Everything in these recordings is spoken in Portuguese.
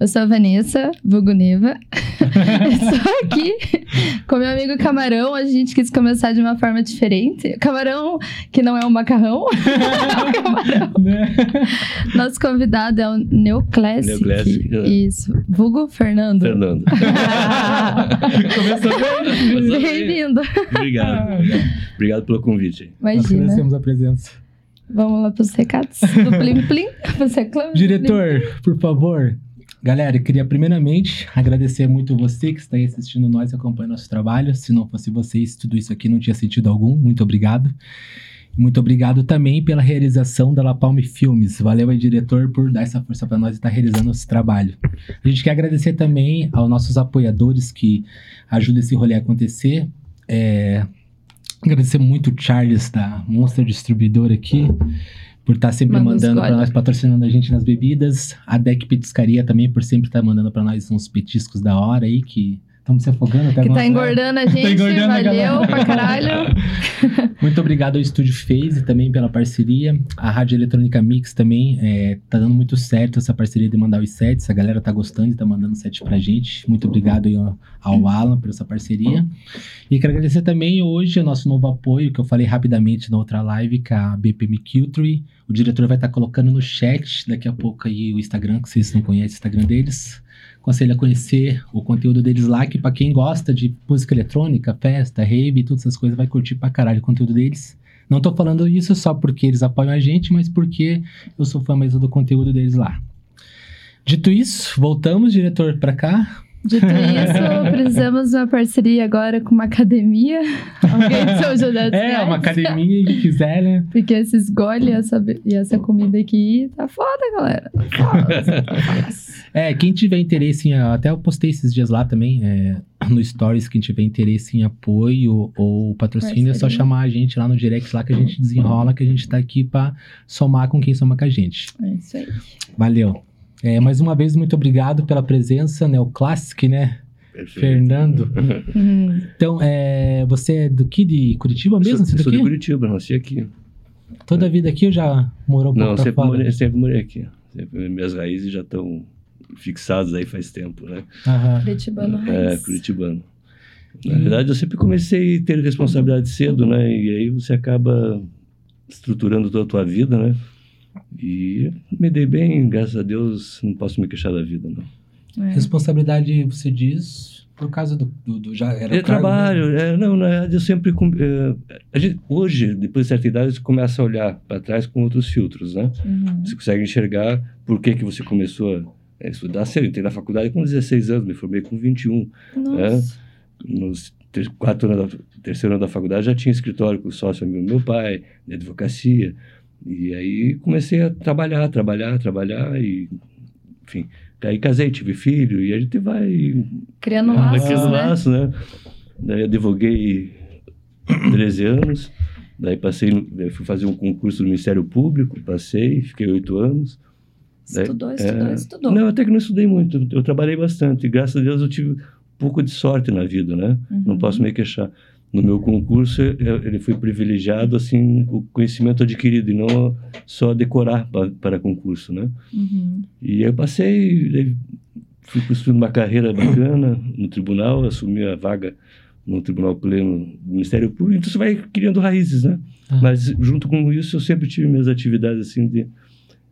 Eu sou a Vanessa Vuguneva. Estou aqui com meu amigo Camarão. A gente quis começar de uma forma diferente. Camarão, que não é um macarrão, é um camarão. Né? Nosso convidado é o Neoclassic. Neoclassic, é. Isso. Vulgo Fernando. Fernando. Começou bem. Bem-vindo. Obrigado. Obrigado pelo convite. Nós Imagina. agradecemos a presença. Vamos lá pros recados do Plim Plim. Você reclama? Diretor, por favor. Galera, eu queria primeiramente agradecer muito você que está aí assistindo nós e acompanhando nosso trabalho. Se não fosse vocês, tudo isso aqui não tinha sentido algum. Muito obrigado. Muito obrigado também pela realização da La Palme Filmes. Valeu aí, diretor, por dar essa força para nós e estar realizando esse trabalho. A gente quer agradecer também aos nossos apoiadores que ajudam esse rolê a acontecer. É, Agradecer muito o Charles da Monster Distribuidora aqui por estar sempre Manda mandando para nós, patrocinando a gente nas bebidas. A Deck Petiscaria também por sempre estar mandando para nós uns petiscos da hora aí que estamos se afogando até Que tá engordando a gente. engordando a Valeu galera. pra caralho. Muito obrigado ao Estúdio Phase também pela parceria. A Rádio Eletrônica Mix também é, tá dando muito certo essa parceria de mandar os sets. A galera tá gostando e tá mandando set pra gente. Muito obrigado aí ao, ao Alan por essa parceria. E quero agradecer também hoje o nosso novo apoio, que eu falei rapidamente na outra live, com a BPM Culture. O diretor vai estar colocando no chat daqui a pouco aí o Instagram, que vocês não conhecem o Instagram deles. Aconselho a conhecer o conteúdo deles lá, que pra quem gosta de música eletrônica, festa, rave e todas essas coisas, vai curtir pra caralho o conteúdo deles. Não tô falando isso só porque eles apoiam a gente, mas porque eu sou fã mesmo do conteúdo deles lá. Dito isso, voltamos, diretor, pra cá. Dito isso, precisamos de uma parceria agora com uma academia. Alguém de São José dos É, uma academia que quiser, né? Porque esses gole e essa, e essa comida aqui tá foda, galera. Tá foda. É, quem tiver interesse em. Até eu postei esses dias lá também, é, no Stories, quem tiver interesse em apoio ou patrocínio, é só chamar a gente lá no direct lá que a gente desenrola, que a gente tá aqui pra somar com quem soma com a gente. É isso aí. Valeu. É, mais uma vez, muito obrigado pela presença, né? O Classic, né? Perfeito. Fernando. Hum. Então, é, você é do que? De Curitiba mesmo? Sou, Você é sou de? Curitiba, nasci aqui. Toda a vida aqui ou já morou um Não, sempre fora? morei, sempre morei aqui. Sempre- minhas raízes já estão fixadas aí faz tempo, né? Aham. Curitibano É, raiz. curitibano. Na E- verdade, eu sempre comecei a ter responsabilidade cedo, né? E aí você acaba estruturando toda a tua vida, né? E me dei bem, graças a Deus, não posso me queixar da vida, não. É. Responsabilidade, você diz, por causa do, do, do- já era É trabalho, é, não, na verdade eu sempre. é, a gente, hoje, depois de certa idade, você começa a olhar para trás com outros filtros, né? Uhum. Você consegue enxergar por que, que você começou a é, estudar cedo. Entrei na faculdade com 16 anos, me formei com 21. Nossa. Nos ter, quatro anos da, terceiro ano da faculdade já tinha escritório com sócio amigo do meu pai, de advocacia. E aí comecei a trabalhar, trabalhar, trabalhar e, enfim. Aí casei, tive filho e a gente vai Criando Ah, laço, Aquele né? laço, né? Daí advoguei 13 anos, daí passei, fui fazer um concurso do Ministério Público, passei, fiquei oito anos. Estudou, estudou, é, estudou. Não, até que não estudei muito, eu trabalhei bastante, e graças a Deus eu tive um pouco de sorte na vida, né? Não Uhum. posso me queixar. No meu concurso, eu- ele foi privilegiado, assim, o conhecimento adquirido, e não só decorar pa- para concurso, né? Uhum. E eu passei, fui construindo uma carreira bacana no tribunal, assumi a vaga no Tribunal Pleno do Ministério Público, então você vai criando raízes, né? Ah. Mas junto com isso eu sempre tive minhas atividades assim de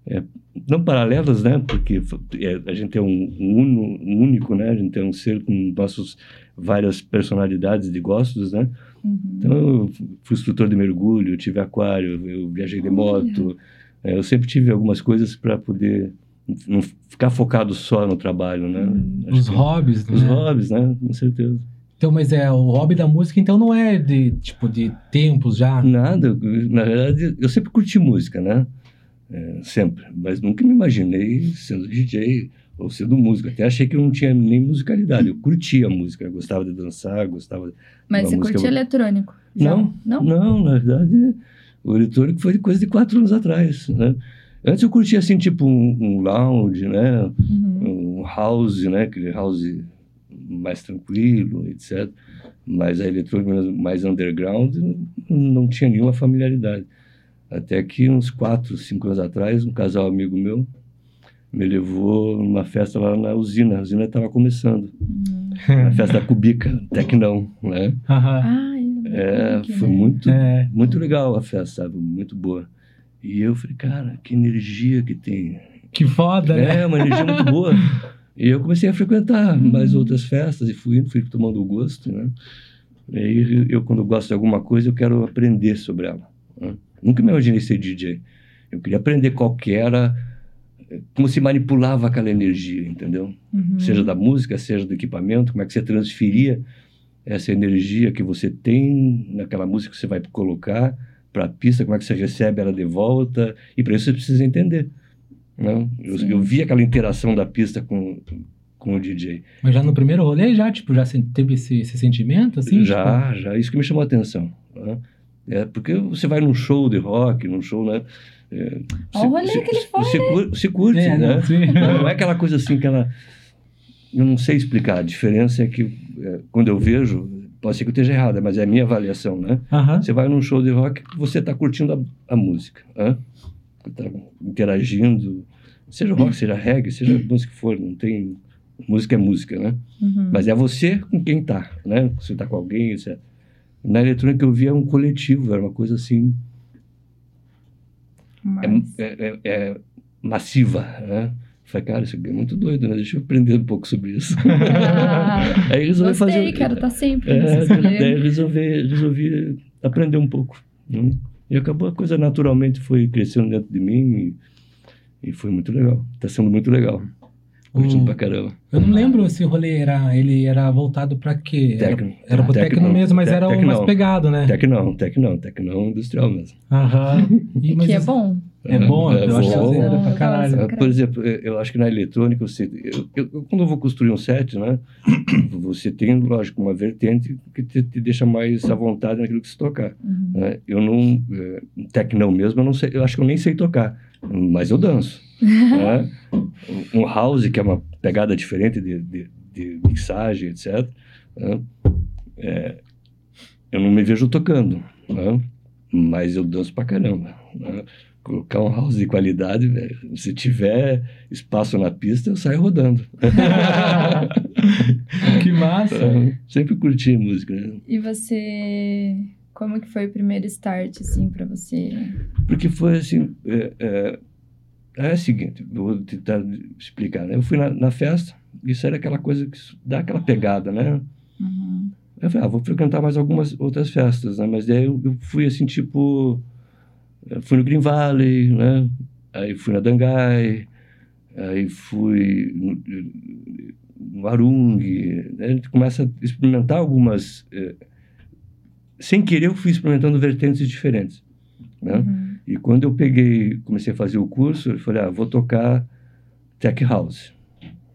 é, não paralelas, né? Porque é, a gente é um, um uno- um único, né? A gente é um ser com nossos várias personalidades de gostos, né? Uhum. Então eu fui instrutor de mergulho, eu tive aquário, eu viajei de moto, é, eu sempre tive algumas coisas para poder não ficar focado só no trabalho, né? Hum. Acho Os que- hobbies, Os né? hobbies, né? Com certeza. Então, mas é, o hobby da música, então, não é de, tipo, de tempos já? Nada, na verdade, eu sempre curti música, né? É, sempre, mas nunca me imaginei sendo DJ ou sendo músico. Até achei que eu não tinha nem musicalidade. Eu curtia a música, eu gostava de dançar, gostava. Mas você música- curte eletrônico? Não, Não? Não, na verdade, o eletrônico foi coisa de quatro anos atrás, né? Antes eu curtia assim, tipo um, um lounge, né? Uhum. Um house, né? Aquele house mais tranquilo, etc. Mas a eletrônica mais underground não tinha nenhuma familiaridade. Até que uns quatro, cinco anos atrás, um casal amigo meu me levou numa festa lá na usina. A usina estava começando. Hum. A festa da Cubica, Tecnão, né? Ai, É, que foi legal. muito, É. muito legal a festa, sabe? Muito boa. E eu falei, cara, que energia que tem. Que foda, né? É, uma energia muito boa. E eu comecei a frequentar mais outras festas e fui indo, fui tomando gosto, né? E aí eu, quando gosto de alguma coisa, eu quero aprender sobre ela. né? Nunca me imaginei ser DJ. Eu queria aprender qual que era, como se manipulava aquela energia, entendeu? Uhum. Seja da música, seja do equipamento, como é que você transferia essa energia que você tem naquela música que você vai colocar para a pista, como é que você recebe ela de volta, e para isso você precisa entender. Né? Eu, eu vi aquela interação da pista com, com o DJ. Mas já no primeiro rolê, já, tipo, já teve esse, esse sentimento, assim? já, já, isso que me chamou a atenção. né? É, porque você vai num show de rock, num show, né? É, Olha o rolê que ele foi, você, cur- você Tipo, curte, é, né? não. Não, é aquela coisa assim que ela. Eu não sei explicar. A diferença é que é, quando eu vejo, pode ser que eu esteja errada, mas é a minha avaliação, né? Você vai num show de rock, você está curtindo a, a música, né? Está interagindo, seja rock, seja reggae, seja a música que for, não tem. Música é música, né? Uhum. Mas é você com quem tá, né? Você tá com alguém, etc. Na eletrônica eu via um coletivo, era uma coisa assim, Mas- é, é- é- é massiva, né? Falei, cara, isso aqui é muito doido, né? Deixa eu aprender um pouco sobre isso. Ah, Aí resolvi Gostei, fazer. quero estar sempre É, daí resolvi, resolvi aprender um pouco. né? E acabou a coisa naturalmente foi crescendo dentro de mim e, e foi muito legal. Tá sendo muito legal. Curtindo Hum. pra caramba. Eu não lembro se o rolê era, ele era voltado pra quê? Era, Tecno. era pro Tecno, tecno mesmo, mas te- era o tecno. mais pegado, né? Tecnão, tecnão, tecnão industrial mesmo. Aham. E, Que é bom. É bom, É eu acho bom. que é pra caralho. Ah, Por exemplo, eu acho que na eletrônica, você, eu, eu- eu- quando eu vou construir um set, né, você tem, lógico, uma vertente que te, te deixa mais à vontade naquilo que se tocar. Uhum. né? Eu não, eh, tecnão mesmo, eu não sei, eu acho que eu nem sei tocar, mas eu danço. né? Um house, que é uma pegada diferente de, de, de mixagem, etc. né? Eh, eu não me vejo tocando, né? mas eu danço pra caramba. né? Colocar um house de qualidade, velho, se tiver espaço na pista, eu saio rodando. que massa. É, Sempre curti música, né? E você. Como que foi o primeiro start, assim, pra você? Porque foi assim. É, é, é o seguinte, vou tentar explicar, né? Eu fui na, na festa, isso era aquela coisa que dá aquela pegada, né? Uhum. Eu falei, ah, vou frequentar mais algumas outras festas, né? Mas daí eu, eu fui assim, tipo. eu Fui no Green Valley, né? Aí fui na Dangai, aí fui no, no Arung, né? A gente começa a experimentar algumas. eh, sem querer, eu fui experimentando vertentes diferentes, né? Uhum. E quando eu peguei, comecei a fazer o curso, eu falei, ah, vou tocar tech house.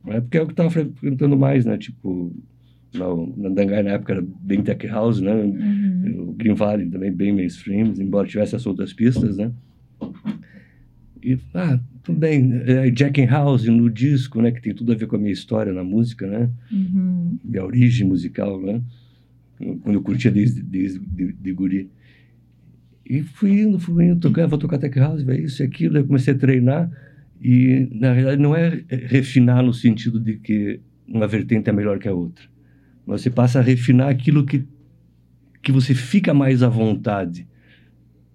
Né? Porque é o que eu estava frequentando mais, né? Tipo, na, na Dangai na época era bem tech house, né? Uhum. O Green Valley também bem mainstream, embora tivesse as outras pistas, né? E, ah, tudo bem, é, Jack and House no disco, né? Que tem tudo a ver com a minha história na música, né? Uhum. minha origem musical, né? Quando eu curtia desde, desde de, de guri. E fui indo, fui indo, tocando, vou tocar tech house, vai isso e aquilo. Eu comecei a treinar e, na realidade, não é refinar no sentido de que uma vertente é melhor que a outra. Mas você passa a refinar aquilo que, que você fica mais à vontade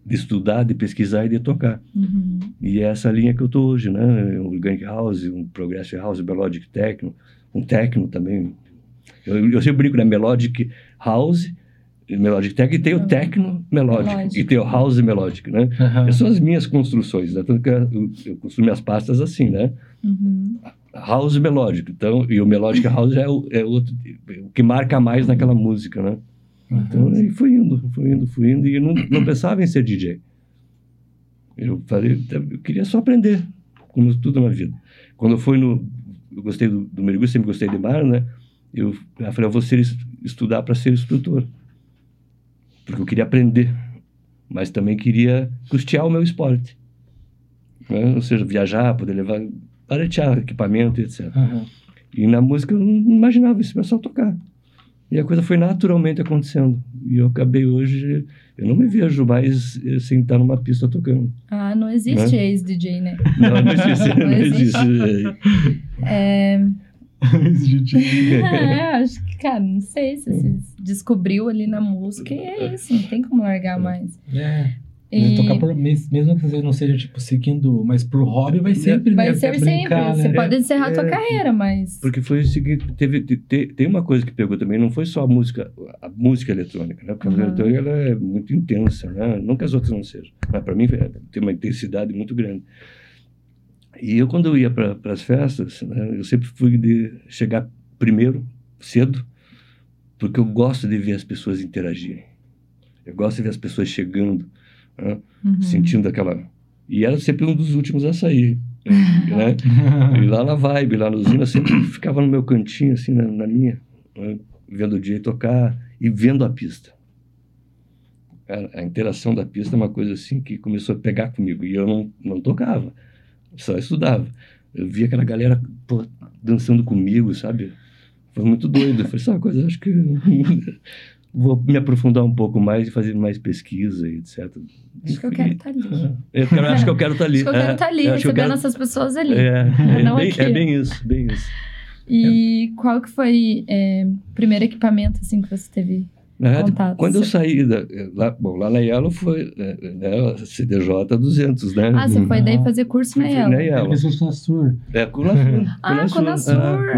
de estudar, de pesquisar e de tocar. Uhum. E é essa linha que eu tô hoje, né? Um Organic House, um Progressive House, Melodic Techno, um Techno também. Eu, eu sempre brinco, né? Melodic House, Melodic Techno, e tem o Techno Melodic, Melodic. e tem o House Melodic, né? Aham. Essas são as minhas construções, né? Tanto que eu, eu construo minhas pastas assim, né? Uhum. House Melodic, então, e o Melodic House é o, é outro, o que marca mais naquela música, né? Então, aí fui indo, fui indo, fui indo, e eu não, não pensava em ser DJ. Eu falei, eu queria só aprender, como tudo na vida. Quando eu fui no. Eu gostei do, do mergulho, sempre gostei de mar, né? Eu, eu falei, eu vou ser, estudar para ser instrutor. Porque eu queria aprender, mas também queria custear o meu esporte. Né? Ou seja, viajar, poder levar, baratear equipamento, etc. Aham. E na música eu não imaginava isso, era só tocar. E a coisa foi naturalmente acontecendo. E eu acabei hoje, eu não me vejo mais eh, sem estar numa pista tocando. Ah, não existe Né? ex-DJ, né? Não, não existe. Não não existe. É, é, acho que, cara, não sei se você descobriu ali na música e é isso, não tem como largar mais. é. E Tocar por, mes- mesmo que você não seja, tipo, seguindo, mas pro hobby vai sempre, vai né? ser sempre. brincar, Você né? pode encerrar a tua É, carreira, mas. Porque foi o seguinte, teve, te- te- tem uma coisa que pegou também, não foi só a música, a música eletrônica, né? Porque a música Uhum. eletrônica ela é muito intensa, né? Não que as outras não sejam, mas para mim é, tem uma intensidade muito grande. E eu quando eu ia para as festas, né, eu sempre fui de chegar primeiro, cedo, porque eu gosto de ver as pessoas interagirem. Eu gosto de ver as pessoas chegando, né? Uhum. sentindo aquela. E era sempre um dos últimos a sair. né? E lá na vibe, lá no Zina, eu sempre ficava no meu cantinho, assim, na, na minha, né? vendo o DJ tocar e vendo a pista. A, a interação da pista é uma coisa assim que começou a pegar comigo. E eu não, não tocava, só estudava. Eu via aquela galera pô, dançando comigo, sabe? Foi muito doido. Eu falei, sabe coisa, acho que vou me aprofundar um pouco mais e fazer mais pesquisa e etc. Acho que eu quero estar ali. Eu quero- acho que eu quero estar ali. Acho que eu quero É, estar ali, acho que eu recebendo quero- essas pessoas ali. É, é, bem, é bem isso, bem isso. E qual que foi é, o primeiro equipamento, assim, que você teve? Na verdade, Contatos. quando eu saí da, lá, bom, lá na Yellow foi é, né, a CDJ 200, né? Ah, você foi daí Ah. fazer curso na Yellow. na Yellow. Ele fez o Sur. É, com o Nasur. Ah, com a é, o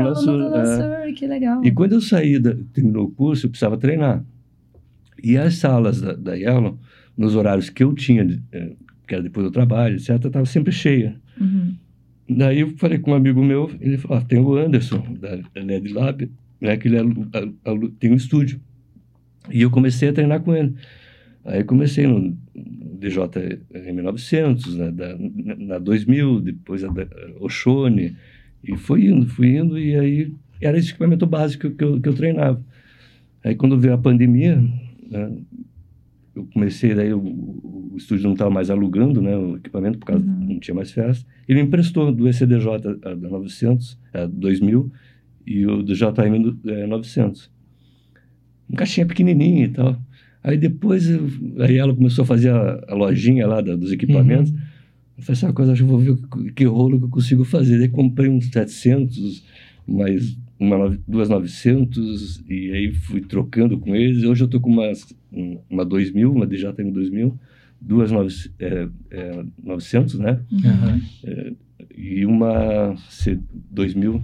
Nasur, é. Nasur, que legal. E quando eu saí, da, terminou o curso, eu precisava treinar. E as salas da, da Yellow, nos horários que eu tinha, eh, que era depois do trabalho, etc., estava sempre cheia. Uhum. Daí eu falei com um amigo meu, ele falou, ah, tem o Anderson, da LED Lab, né, que ele é alu- alu- tem um estúdio. E eu comecei a treinar com ele. Aí comecei no DJ M900, né, da, na 2000, depois a Oshone, e fui indo, fui indo, e aí era esse equipamento básico que eu, que eu treinava. Aí quando veio a pandemia, né, eu comecei, daí o, o estúdio não estava mais alugando né, o equipamento, por causa Uhum. não tinha mais festa. Ele me emprestou do ECDJ a, da 900, a 2000, e o do JM do, é, 900. Um caixinha pequenininho e tal. Aí depois, eu- aí ela começou a fazer a, a lojinha lá da- dos equipamentos. Uhum. Eu falei, sabe uma coisa, acho que vou ver que, que rolo que eu consigo fazer. Daí comprei uns 700, mais uma, duas 900, e aí fui trocando com eles. Hoje eu tô com uma, um- uma 2000, uma DJM 2000, duas nove, é, é, 900, né? Aham. E uma C 2000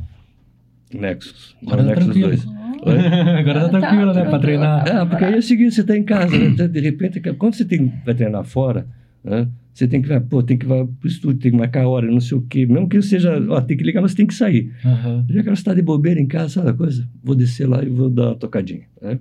Nexus. Agora Uma Nexus tranquilo. 2. Oi? Agora tá Tá, tranquilo, né? Pra tranquilo. treinar. Ah, porque aí é o seguinte, você está em casa, né? de repente, quando você tem, vai treinar fora, né? Você tem que, vai, pô, tem que ir para o estúdio, tem que marcar a hora, não sei o quê. Mesmo que seja, ó, tem que ligar, mas tem que sair. Aham. Já que ela está de bobeira em casa, sabe a coisa? Vou descer lá e vou dar uma tocadinha, né?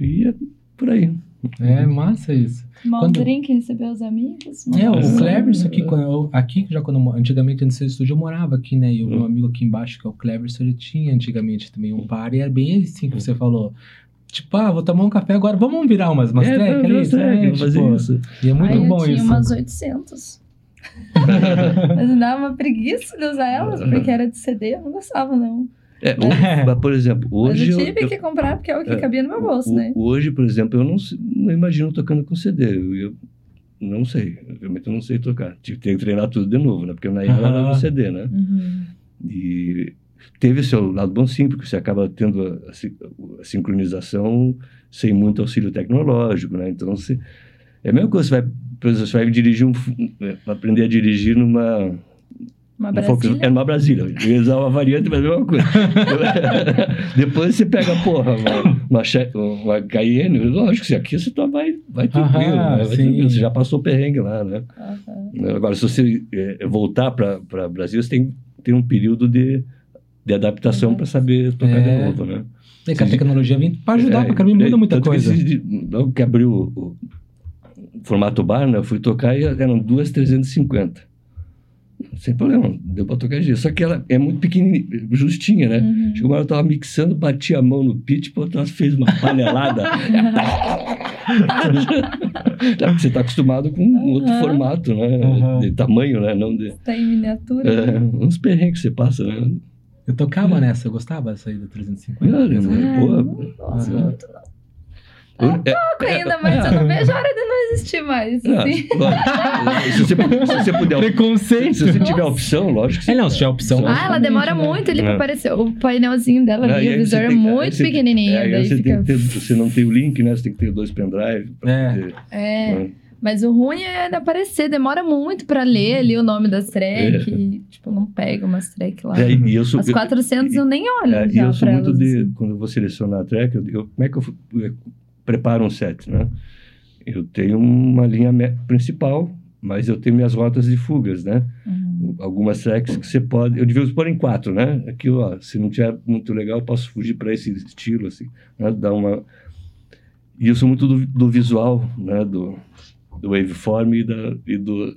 E é por aí. É massa isso. Um Quando- drink, receber os amigos. É, o Cleverson aqui, quando eu, aqui já quando eu, antigamente antes do estúdio eu morava aqui, né? E o meu Hum. amigo aqui embaixo, que é o Cleverson, ele tinha antigamente também um bar e era bem assim que você falou. Tipo, ah, vou tomar um café agora, vamos virar umas, umas é, track ali, umas track, é, vamos fazer tipo, isso. E é muito Aí bom eu tinha isso. umas 800. Mas dava uma preguiça de usar elas, porque era de CD, eu não gostava, não. É, mas, por exemplo, Mas hoje eu eu, tive eu- que comprar, porque é o que é, cabia no meu bolso, o- né? hoje, por exemplo, eu não, não imagino tocando com CD. Eu, eu não sei, realmente eu não sei tocar. Tive que treinar tudo de novo, né? Porque na época era no. CD, né? Uhum. E teve seu lado bom sim, porque você acaba tendo a, a a sincronização sem muito auxílio tecnológico, né? Então, você, é a mesma coisa, você vai, você vai dirigir um, é, aprender a dirigir numa... Uma Brasília. É numa Brasília. Eu ia usar uma variante, mas é a mesma coisa. Depois você pega, porra, uma, uma, uma Cayenne, lógico, se aqui você tá, vai, vai tranquilo, Aham, né? Vai tranquilo, você já passou perrengue lá, né? Aham. Agora, se você é, voltar para o Brasil, você tem, tem um período de, de adaptação para saber tocar É. de novo, né? É que a tecnologia vem pra ajudar, É, pra caramba, muda é, muita que coisa. de- Logo que abriu o, o formato bar, né, eu fui tocar e eram duas 350. Sem problema, deu para tocar disso. Só que ela é muito pequenininha, justinha, né? Uhum. Chegou uma hora eu tava mixando, bati a mão no pitch, pô, ela fez uma panelada. Porque você tá acostumado com um outro formato, né? Aham. De tamanho, né? Não de... Tá em miniatura. É, uns perrengues que você passa, né? Eu tocava nessa, eu gostava dessa aí do 350. Não, lembro. Ah, Pô, não gosto Aham. muito, não. eu- é- Pouco ainda, mas eu não vejo a hora de não existir mais. Não, assim. lógico. se, você, se você puder. Preconceito. Se você tiver opção, lógico que É, não, se tiver opção. Ah, ela demora né? muito ali É. pra aparecer. O painelzinho dela Não, ali, o visor é muito pequenininho. É, aí daí você, fica... ter, você não tem o link, né? Você tem que ter dois pendrive. pra É. poder- É, né? mas o ruim é de aparecer. Demora muito pra ler ali o nome das tracks. É. tipo, não pega umas tracks lá. É, e eu sou, As 400 eu nem olho é, e eu sou pra muito elas, de. assim. Quando eu vou selecionar a track, eu, eu- como é que eu, eu preparo um set, né? Eu tenho uma linha principal, mas eu tenho minhas rotas de fugas, né? Uhum. Algumas tracks que você pode. Eu devia pôr em quatro, né? Aqui, ó, se não tiver muito legal, eu posso fugir para esse estilo, assim, né? Dar uma. E eu sou muito do, do visual, né? Do, do waveform e da, e do,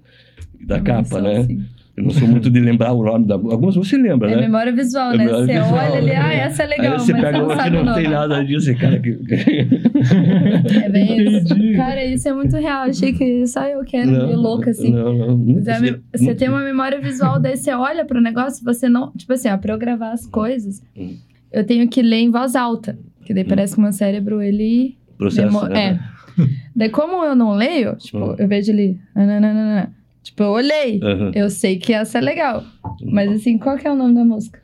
e da capa, né? assim. Eu não sou muito de lembrar o nome da. Algumas você lembra, É né? memória visual, É né? memória Você visual, olha ali, né? ah, essa é legal, Aí você mas pega uma que não tem nada disso, cara. Que... É bem isso. Entendi. Cara, isso é muito real. Achei que só eu que era meio louca, assim. Não, não. não Mas é Você tem uma memória visual, daí você olha pro negócio, você não. Tipo assim, ó, pra eu gravar as coisas, Hum. eu tenho que ler em voz alta. Que daí parece que o meu cérebro, ele. processo. demo- né? É. Daí, como eu não leio, tipo, Hum. eu vejo ali. nananana, Tipo, eu olhei. Aham. Eu sei que essa é legal. Mas assim, qual que é o nome da música?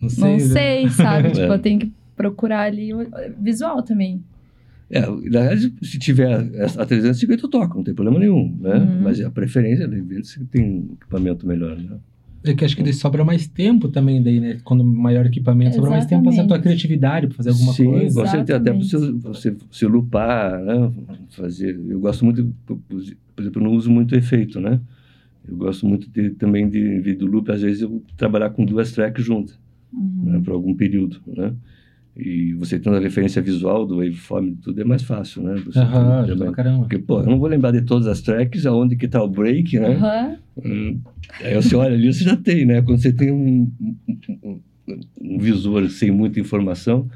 Não sei. Não né? sei, sabe? tipo, É. eu tenho que procurar ali o visual também. É, na verdade, se tiver a 350, eu toco, não tem problema nenhum, né? Uhum. Mas a preferência, de repente, tem um equipamento melhor, né? É que acho que daí sobra mais tempo também, daí, né? Quando maior equipamento, sobra mais tempo fazer a tua Exatamente. criatividade, pra fazer alguma Sim, coisa. você tem até para Exatamente. você, você, você lupar, né? Fazer. Eu gosto muito, por exemplo, eu não uso muito efeito, né? Eu gosto muito de, também de, vez do loop, às vezes eu trabalhar com duas tracks juntas, Uhum. né? Por algum período, né? E você tendo a referência visual do waveform e tudo é mais fácil, né? Você Aham, também- ajuda pra caramba. Porque, pô, eu não vou lembrar de todas as tracks, aonde que tá o break, né? Aham. Hum, Aí você olha ali, você já tem, né? Quando você tem um, um, um- visor sem muita informação,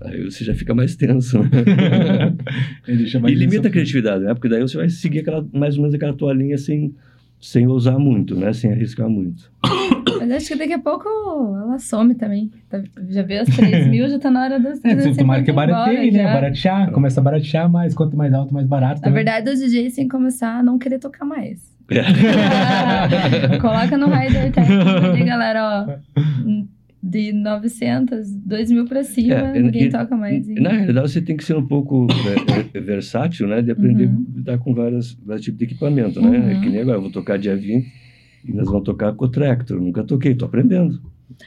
aí você já fica mais tenso. né? E limita a isso- criatividade, né? Porque daí você vai seguir aquela, mais ou menos aquela tua linha sem, sem ousar muito, né? Sem arriscar muito. Mas acho que daqui a pouco ela some também. Tá- Já veio as 3 mil, já tá na hora das É, 350 você tomara que barateie, né? já. Baratear, começa a baratear mais, quanto mais alto, mais barato. Na também. verdade, os DJs têm que começar a não querer tocar mais. Coloca no Rider Tech ali, galera, ó. De 900, 2 mil pra cima, É, ninguém e- toca mais. hein? Na realidade, você tem que ser um pouco é, é, versátil, né? De aprender Uhum. a lidar com vários, vários tipos de equipamento, né? É Uhum. que nem agora, eu vou tocar dia 20 e nós vamos tocar com o Tractor. Nunca toquei, tô aprendendo.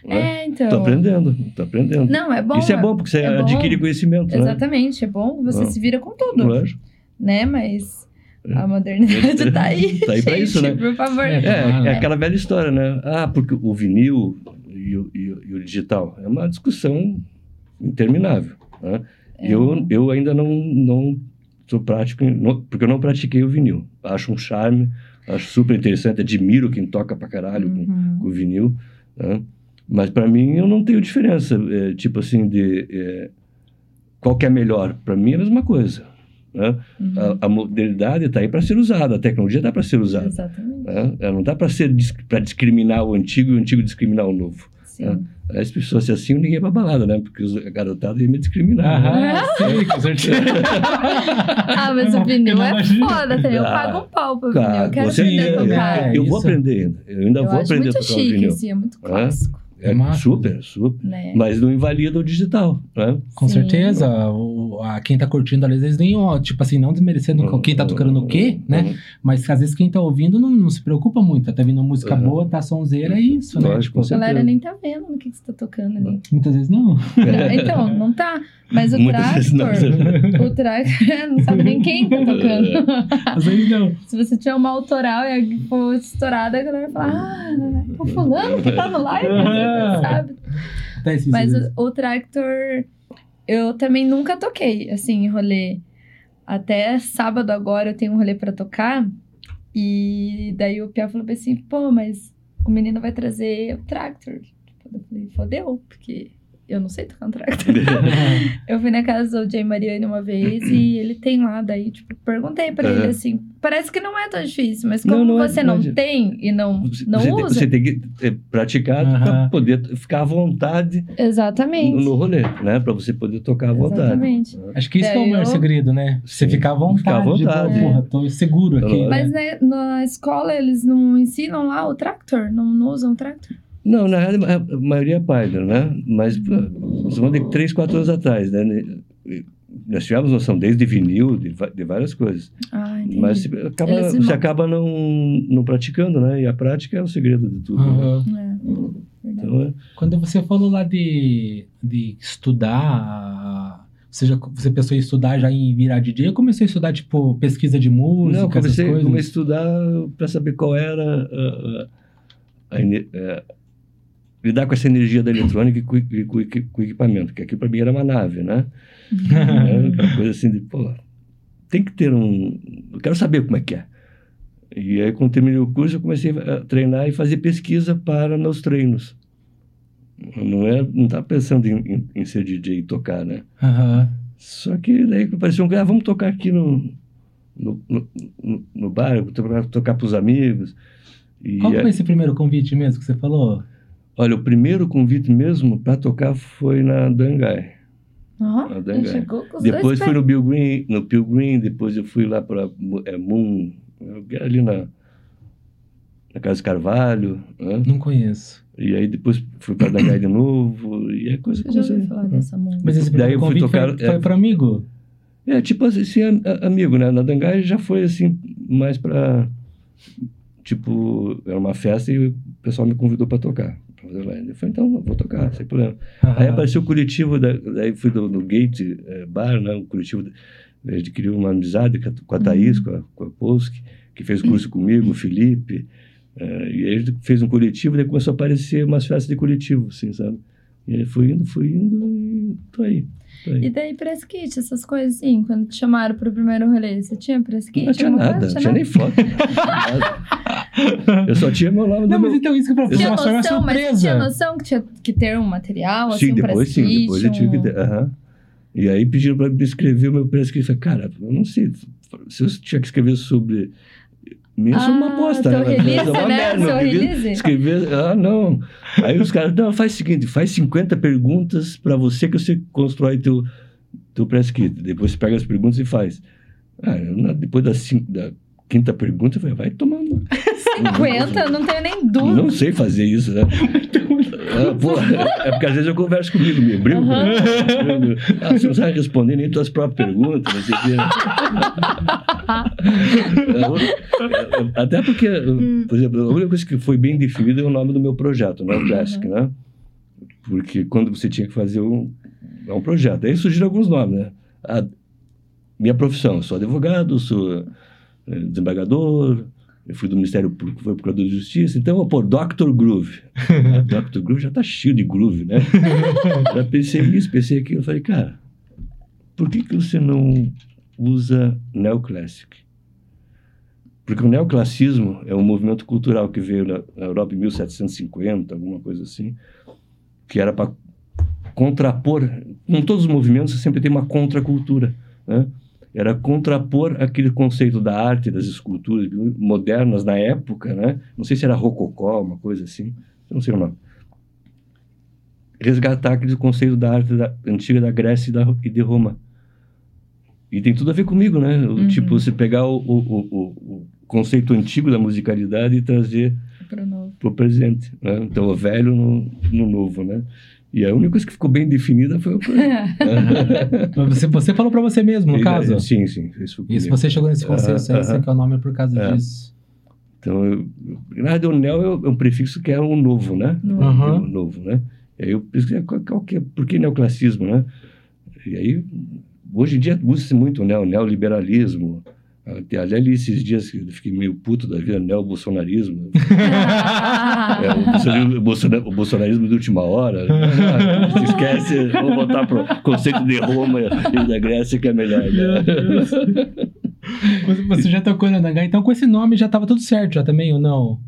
Né? É, então. Tô aprendendo, tô aprendendo. Não, é bom. Isso é bom, porque você é bom. adquire conhecimento, né? Exatamente, é bom. Você Ah. se vira com tudo, Lógico. né? Mas É. a modernidade tá aí. Tá aí pra gente, isso, né? Por favor. É. É, é aquela velha história, né? Ah, porque o vinil e o, e o- e o digital é uma discussão interminável. Né? É. Eu, eu ainda não, não sou prático, não- porque eu não pratiquei o vinil. Acho um charme, acho super interessante, admiro quem toca pra caralho com, Uhum. com o vinil. Né? Mas para mim eu não tenho diferença, é, tipo assim, de é, qual que é melhor. Para mim é a mesma coisa. Né? Uhum. A, a modernidade está aí para ser usada, a tecnologia dá para ser usada. Exatamente. Né? Ela não dá para ser para discriminar o antigo e o antigo discriminar o novo. Sim. As pessoas assim, ninguém vai pra balada, né? Porque os- a garotada ia me discriminar. né? Aham, sim, com certeza. Ah, mas o vinil é imagino. foda também. Eu Ah, pago um pau pro Cara, vinil. Eu quero você- aprender a é, tocar. é, eu vou aprender ainda. Eu ainda eu vou aprender a muito tocar o chique, vinil. assim, é muito clássico. É Massa. super, super. Né? Mas não invalida o digital, né? Com Sim. certeza. O, a, quem tá curtindo, às vezes, nem, ó, tipo assim, não desmerecendo quem tá tocando no quê, né? Uhum. Mas às vezes quem tá ouvindo não, não se preocupa muito. Tá vindo música Uhum. boa, tá sonzeira, é isso, né? Lógico, Tipo, A galera nem tá vendo no que, que você tá tocando ali. muitas vezes não. Então, não tá. Mas o Muitas vezes não. tractor, o tractor, não sabe nem quem tá tocando. Às vezes não. Se você tiver uma autoral e for estourada, a galera fala, ah, o fulano que tá no live, sabe? Mas o, o Tractor, eu também nunca toquei, assim, em rolê. Até sábado agora eu tenho um rolê pra tocar. E daí o Pia falou assim, pô, mas o menino vai trazer o Tractor. Tipo, Eu falei, fodeu, porque Eu não sei tocar um tractor. eu fui na casa do Jay Mariani uma vez e ele tem lá, daí, tipo, perguntei pra ele Aham. assim: parece que não é tão difícil, mas como Não, não é- você não não é- tem e não, não você tem, usa. você tem que é, praticar Aham. para poder ficar à vontade Exatamente. no, no rolê, né? Para você poder tocar à vontade. Exatamente. Acho que isso é o maior eu- segredo, né? Você ficar à vontade. ficar à vontade. Tipo, porra, tô seguro aqui. É. Mas né, na escola eles não ensinam lá o tractor? Não, não usam o tractor? Não, na realidade, a maioria é Python, né? Mas nós vamos de três, quatro anos atrás, né? Nós tivemos noção desde vinil, de, de várias coisas. Ah, entendi. Mas você acaba, você não- acaba não, não praticando, né? E a prática é o segredo de tudo. né? Aham. É. Então, é, Quando você falou lá de, de estudar, você, já, você pensou em estudar já em virar DJ ou começou a estudar, tipo, pesquisa de música, não, comecei, essas coisas? comecei a estudar para saber qual era a, a- a lidar com essa energia da eletrônica e com, e com o equi- com equipamento, que aquilo para mim era uma nave, né? É Aquela coisa assim de, pô, tem que ter um. Eu quero saber como é que é. E aí, quando terminei o curso, eu comecei a treinar e fazer pesquisa para meus treinos. Não é, não estava pensando em, em- em ser DJ e tocar, né? Aham. Só que daí apareceu um cara, ah, vamos tocar aqui no, no, no, no- bar, tocar, tocar para os amigos. E Qual foi esse primeiro convite mesmo que você falou? Olha, o primeiro convite mesmo para tocar foi na Dangai. Ah, chegou com os Depois dois fui pés. no Bill Green, no Bill Green, depois eu fui lá para é, Moon, ali na, na Casa Carvalho, né? Não conheço. e aí depois fui para Dangai de novo, e a coisa Eu já ouvi falar dessa música. Mas esse Daí primeiro eu fui convite tocar, foi, foi é. pro amigo? É, tipo assim, amigo, né? Na Dangai já foi assim, mais para tipo, era uma festa e o pessoal me convidou para tocar. Fazer lá. Eu falei, então, vou tocar, sem problema. Aí apareceu o coletivo, da, daí fui do, no Gate eh, Bar, né? O coletivo, a gente criou uma amizade com a, Thaís, com a, com a Polski, que fez curso comigo, o Felipe. eh, e aí a gente fez um coletivo, daí começou a aparecer umas festas de coletivo, assim, sabe? E aí fui indo, fui indo e tô aí. Aí. E daí press kit, essas coisas assim, quando te chamaram pro primeiro rolê, você tinha press kit? Não tinha nada, não tinha nem foto. Eu só tinha meu nome Não, mas meu... então isso que eu Eu Tinha uma forma noção, mas você tinha surpresa. noção que tinha que ter um material, assim, Sim, um depois sim, kit, depois eu tive que ter. aham. E aí pediram para me escrever o meu eu falei, cara, eu não sei. Se eu tinha que escrever sobre. Minha é uma Ah, bosta, teu né? release, É uma né? merda, eu release. Escrever, ah, não. Aí os caras, não, faz o seguinte, faz 50 perguntas para você que você constrói teu, teu press kit. Depois você pega as perguntas e faz. Ah, eu, depois da, cin- da quinta pergunta, eu falei, vai tomando. 50, eu não tenho nem dúvida. Não sei fazer isso, né? Ah, pô, é porque às vezes eu converso comigo mesmo, brinco. Aham. brinco. Ah, você não sabe responder nem tuas próprias perguntas, não sei o quê. É, Até porque, por exemplo, a única coisa que foi bem definida é o nome do meu projeto, né? O Classic, né? Porque quando você tinha que fazer um, é um projeto. Aí surgiram alguns nomes, né? A minha profissão, eu sou advogado, sou desembargador, eu fui do Ministério Público, fui procurador de Justiça, então pôr Dr. Groove. Ah, Dr. Groove já tá cheio de groove, né? já pensei nisso, pensei aquilo, eu falei, cara, por que, que você não usa neoclassic? Porque o neoclassismo é um movimento cultural que veio na na Europa em 1750, alguma coisa assim, que era para contrapor, com todos os movimentos você sempre tem uma contracultura, né? Era contrapor aquele conceito da arte, das esculturas modernas na época, né? Não sei se era rococó, uma coisa assim, não sei o nome. Resgatar aquele conceito da arte da, antiga da Grécia e, da, e de Roma. E tem tudo a ver comigo, né? O, Uhum. Tipo, você pegar o, o, o, o conceito antigo da musicalidade e trazer novo. pro presente, né? Então, o velho no, no novo, né? E a única coisa que ficou bem definida foi o Mas você, você falou pra você mesmo, no E, caso? Sim, sim. Isso, Isso, você chegou nesse consenso aí, Aham, você aham. quer o nome por causa É. disso. Então, eu, na verdade, o neo é um prefixo que é um novo, né? No- Aham. É um novo, né? E aí eu pesquisei qual, qual que é, por que neoclassismo, né? E aí, hoje em dia, usa-se muito o neo, neoliberalismo. Até ali esses dias que eu fiquei meio puto da vida, neobolsonarismo. É, o, bolsonarismo, o bolsona- o bolsonarismo de última hora. Ah, se esquece, vou voltar pro conceito de Roma e da Grécia que é melhor. Né? Você, já tocou na Nangá, então com esse nome já tava tudo certo já também, ou não?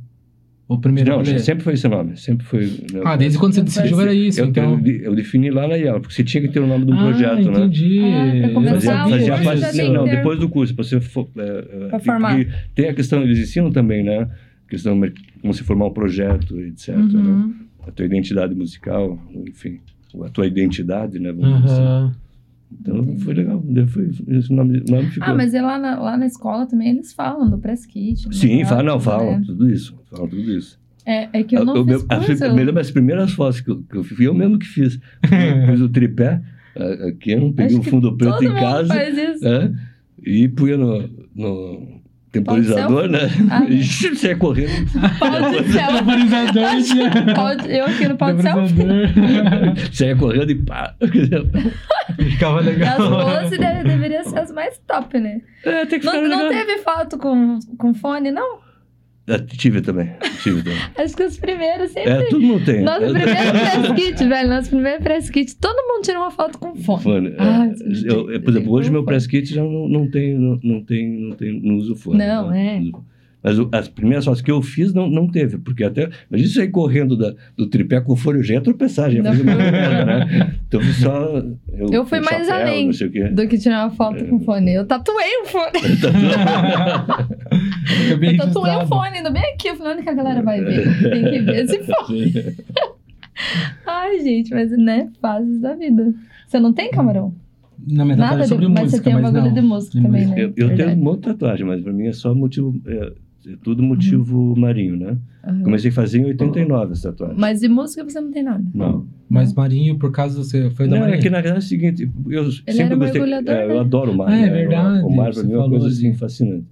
O primeiro Não, sempre foi esse nome. Sempre foi. né? Ah, desde quando você decidiu era isso, eu, então. eu, eu defini lá na IEL, porque você tinha que ter o nome de um ah, projeto, né? entendi. Ah, Eu começar não Fazia, fazia parte, não, ter- depois do curso, pra você for, é, é, Pra formar. Tem a questão, eles ensinam também, né? A questão de como se formar um projeto, etc. Né? Uhum. A tua identidade musical, enfim, a tua identidade, né? Vamos dizer assim. Então foi legal. Foi, esse nome, nome ficou. Ah, mas e lá na, lá na escola também eles falam do press kit. Sim, negócio, fala, não, falam né? tudo isso. Falam tudo isso. É, é que eu não Eu- fiz eu- a- curso. eu lembro as primeiras fotos que eu, que eu fiz, eu mesmo que fiz. Pus o tripé, aqui, eu peguei Acho o que fundo preto em casa. faz isso. É, e punha no, no temporizador, né? Ah, não. e saia correndo. Pode ser. Temporizador. Pode, eu aqui no pode ser. Temporizador. saia correndo e pá. Ficava As legal. pose deve, deveria ser as mais top, né? É, tem que ficar Não, não legal. teve foto com, com fone, não? Ah, tive também, tive também. Acho que os primeiros sempre. É, todo mundo tem. Nosso Eu- primeiro press kit, velho. Nosso primeiro press kit, todo mundo tira uma foto com fone. Fone. é. Ah, eu, eu, por exemplo, hoje meu press kit já não, não tem, não, não tem, não tem, não uso fone. Não, né? é. Uso- Mas o- as primeiras fotos que eu fiz não, não teve, porque até. Imagina isso aí correndo da, do tripé com o fone, eu já ia tropeçar, já fazer uma merda, né? Então só. Eu, Eu fui mais chapéu, além o do que tirar uma foto com fone. Eu tatuei o fone. Bem Eu tatuei o fone, ainda bem aqui. Eu falei, onde que a galera vai ver? Tem que ver esse fone. Ai, gente, mas né, fases da vida. Você não tem camarão? Na tatuagem Nada, é de, sobre mas música, você tem um mas bagulho de música De também, música. né? Eu, eu tenho Verdade. um monte de tatuagem, mas pra mim é só motivo. É, é tudo motivo marinho, né? Aham. Comecei a fazer em 89 essa tatuagem. Mas de música você não tem nada. Não. Mas Marinho, por causa você foi da Não, é Marinho? que na verdade é o seguinte, eu sempre era gostei, é, eu né? adoro o mar. Ah, é né? verdade, O mar pra mim é uma coisa assim fascinante.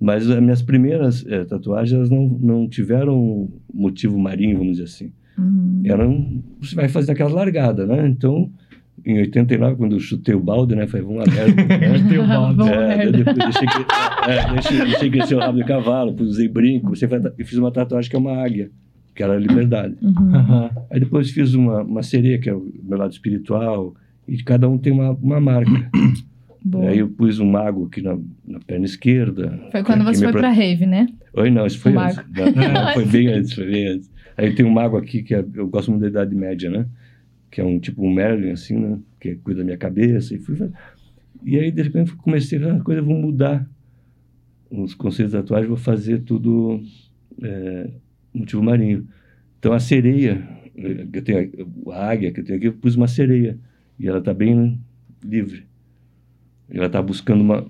Mas as minhas primeiras eh, tatuagens elas não, não tiveram motivo marinho, vamos dizer assim. Uhum. Eram, você vai fazer aquelas largadas, né? Então, em 89, quando eu chutei o balde, né? Falei, vamos lá, merda. Chutei o balde. Vamos É, daí depois deixei, que, é, deixei, deixei crescer o rabo de cavalo, pus- usei brinco, e fiz uma tatuagem que é uma águia, que era a liberdade. Uhum. Aham. Aí depois fiz uma, uma sereia, que é o meu lado espiritual, e cada um tem uma, uma marca. Boa. Aí eu pus um mago aqui na, na perna esquerda. Foi quando você foi pro- pra rave, né? Oi, não, isso foi O antes. não, foi bem antes, foi bem antes. Aí tem um mago aqui que é- eu gosto muito da Idade Média, né? Que é um tipo um Merlin, assim, né? Que cuida da minha cabeça. E, fui, e aí, de repente, comecei a coisa, vou mudar os conceitos atuais, vou fazer tudo é, motivo marinho. Então, a sereia, que eu tenho, a águia que eu tenho aqui, eu pus uma sereia. E ela está bem livre. Ela está buscando uma,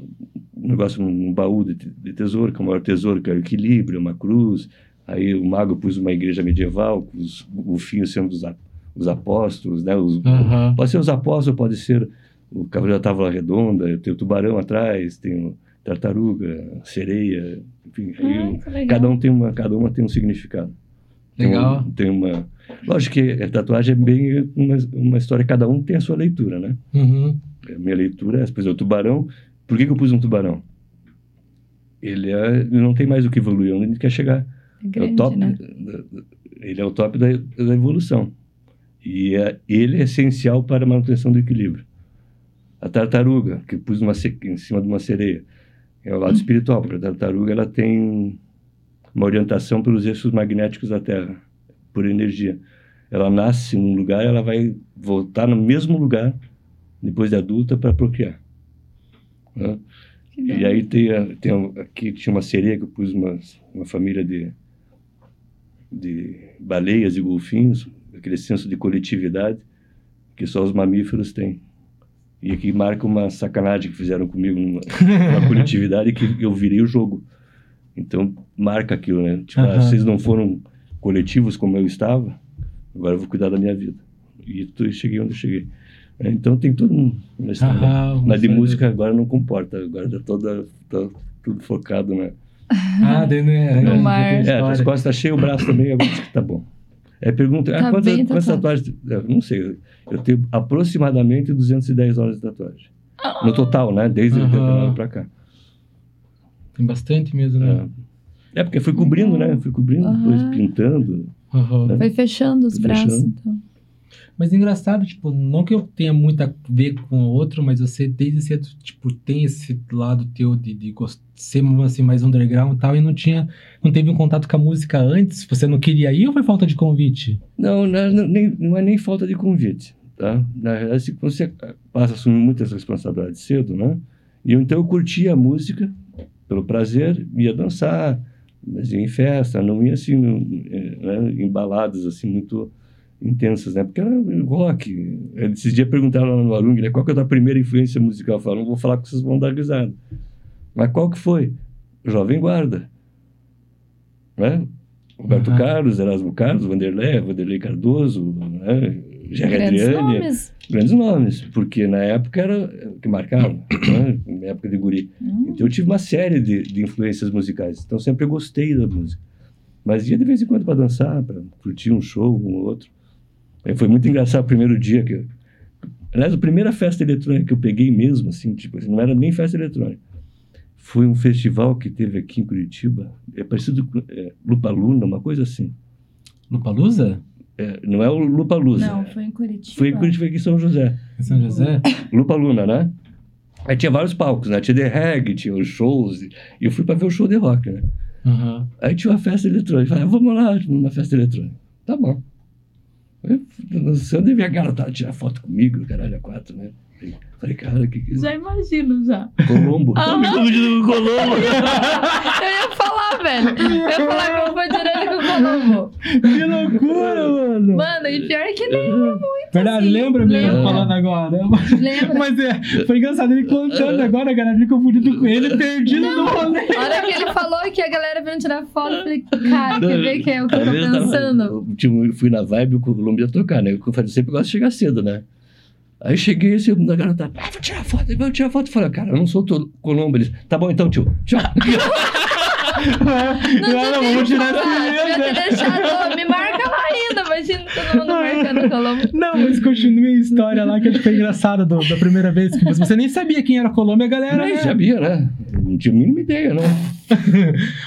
um negócio, um baú de, de tesouro, que é o maior tesouro, que é o equilíbrio, uma cruz. Aí o mago pôs uma igreja medieval, com os, fim sendo os, a- os apóstolos, né? Os, Aham. Pode ser os apóstolos, pode ser o Cavaleiro da Távola Redonda, tem o tubarão atrás, tem o tartaruga, sereia, enfim. legal. cada um tem uma, cada uma tem um significado. Tem Legal. um- Tem uma, lógico que a tatuagem é bem uma, uma história, cada um tem a sua leitura, né? Uhum. A minha leitura é, por exemplo, o tubarão. Por que, que eu pus um tubarão? Ele, é, ele não tem mais o que evoluir, onde ele quer chegar. É É grande, o top, né? ele é o top da, da evolução. E é, ele é essencial para a manutenção do equilíbrio. A tartaruga, que pus uma, em cima de uma sereia, é o lado espiritual, porque a tartaruga ela tem uma orientação pelos eixos magnéticos da Terra, por energia. Ela nasce num lugar, ela vai voltar no mesmo lugar depois de adulta para procriar. né? E aí tem, a- tem aqui tinha uma sereia que eu pus uma, uma família de, de baleias e golfinhos, aquele senso de coletividade que só os mamíferos têm. E aqui marca uma sacanagem que fizeram comigo numa, numa coletividade que eu virei o jogo. Então marca aquilo, né? Tipo, ah, Aham. vocês não foram coletivos como eu estava, agora eu vou cuidar da minha vida. E tu- cheguei onde eu cheguei. É, Então tem tudo um- uma história. Aham, Mas de uma música agora não comporta, agora tá toda tá tudo focado, né? Ah, daí não é. No é, mar. É, as costas tá cheio, o braço também, agora acho que tá bom. É pergunta, Tá ah, quantas, bem quantas tatuagens? Eu não sei, eu tenho aproximadamente 210 horas de tatuagem. No total, né? Desde Aham. 89 pra cá. Tem bastante mesmo, né? É, é porque fui cobrindo, né? Fui cobrindo, depois pintando. Aham. Foi fechando os Foi braços, fechando. então. Mas é engraçado, tipo, não que eu tenha muito a ver com o outro, mas você desde cedo, tipo, tem esse lado teu de, de ser assim, mais underground e tal, e não tinha, não teve um contato com a música antes? Você não queria ir ou foi falta de convite? Não, não, não, nem, não é nem falta de convite, tá? Na verdade, você passa a assumir muitas responsabilidades cedo, né? E então eu curtia a música pelo prazer, ia dançar, mas ia em festa, não ia assim, eh, né, em baladas assim muito intensas, né? Porque era rock. Esses dias perguntaram lá no Arung, né? Qual que é a tua primeira influência musical? Eu falo, não vou falar que vocês vão dar risada. Mas qual que foi? Jovem Guarda. Né? Roberto Uhum. Carlos, Erasmo Carlos, Vanderlei, Vanderlei Cardoso, né? Jair Grandes Adriane, nomes. grandes nomes, porque na época era o que marcava, né? na época de guri. Hum. Então eu tive uma série de, de influências musicais, então sempre gostei da música. Mas ia de vez em quando para dançar, para curtir um show, um ou outro. Aí foi muito engraçado o primeiro dia que eu... Aliás, a primeira festa eletrônica que eu peguei mesmo, assim, tipo, não era nem festa eletrônica. Foi um festival que teve aqui em Curitiba, é parecido com é, Lupa Luna, uma coisa assim. No Palusa? É, não é o Lupa Lusa. Não, foi em Curitiba. Foi em Curitiba, aqui em São José. Em São José? Lupa Luna, né? Aí tinha vários palcos, né? Tinha The Reg, tinha os shows. E eu fui para ver o show de rock, né? Aham. Aí tinha uma festa eletrônica. Falei, ah, vamos lá numa festa eletrônica. Tá bom. Eu dançando e vi a garotada tirar foto comigo, caralho, a quatro, né? Falei, cara, que que... Já imagino, já. Colombo. Tá me confundindo com Colombo. Eu ia falar, velho. Eu ia falar que eu vou direto com o Colombo. Que loucura, mano! Mano, e pior que lembra muito. Verdade, assim. lembra mesmo Lembra. falando agora? Lembra? Mas é, foi engraçado ele contando agora, a galera me confundindo com ele, perdido no rolê. A hora que ele falou que a galera veio tirar foto, eu falei, cara, quer ver que é o que eu tô vezes tava- pensando? eu, tipo, eu fui na vibe, o Colombo ia tocar, né? Eu falei, sempre gosto de chegar cedo, né? Aí cheguei assim, a garota, ah, vou tirar foto, vou tirar foto. Eu falei, cara, eu não sou to- Colombo. Eles, tá bom então, tio. Tchau. Não, não, vamos tirar ter mesmo. deixado, Colombo. Não, mas continue a história lá que acho que foi engraçada da primeira vez que você, você nem sabia quem era Colômbia, a galera. Mas né? sabia, né? Não tinha a mínima ideia, né?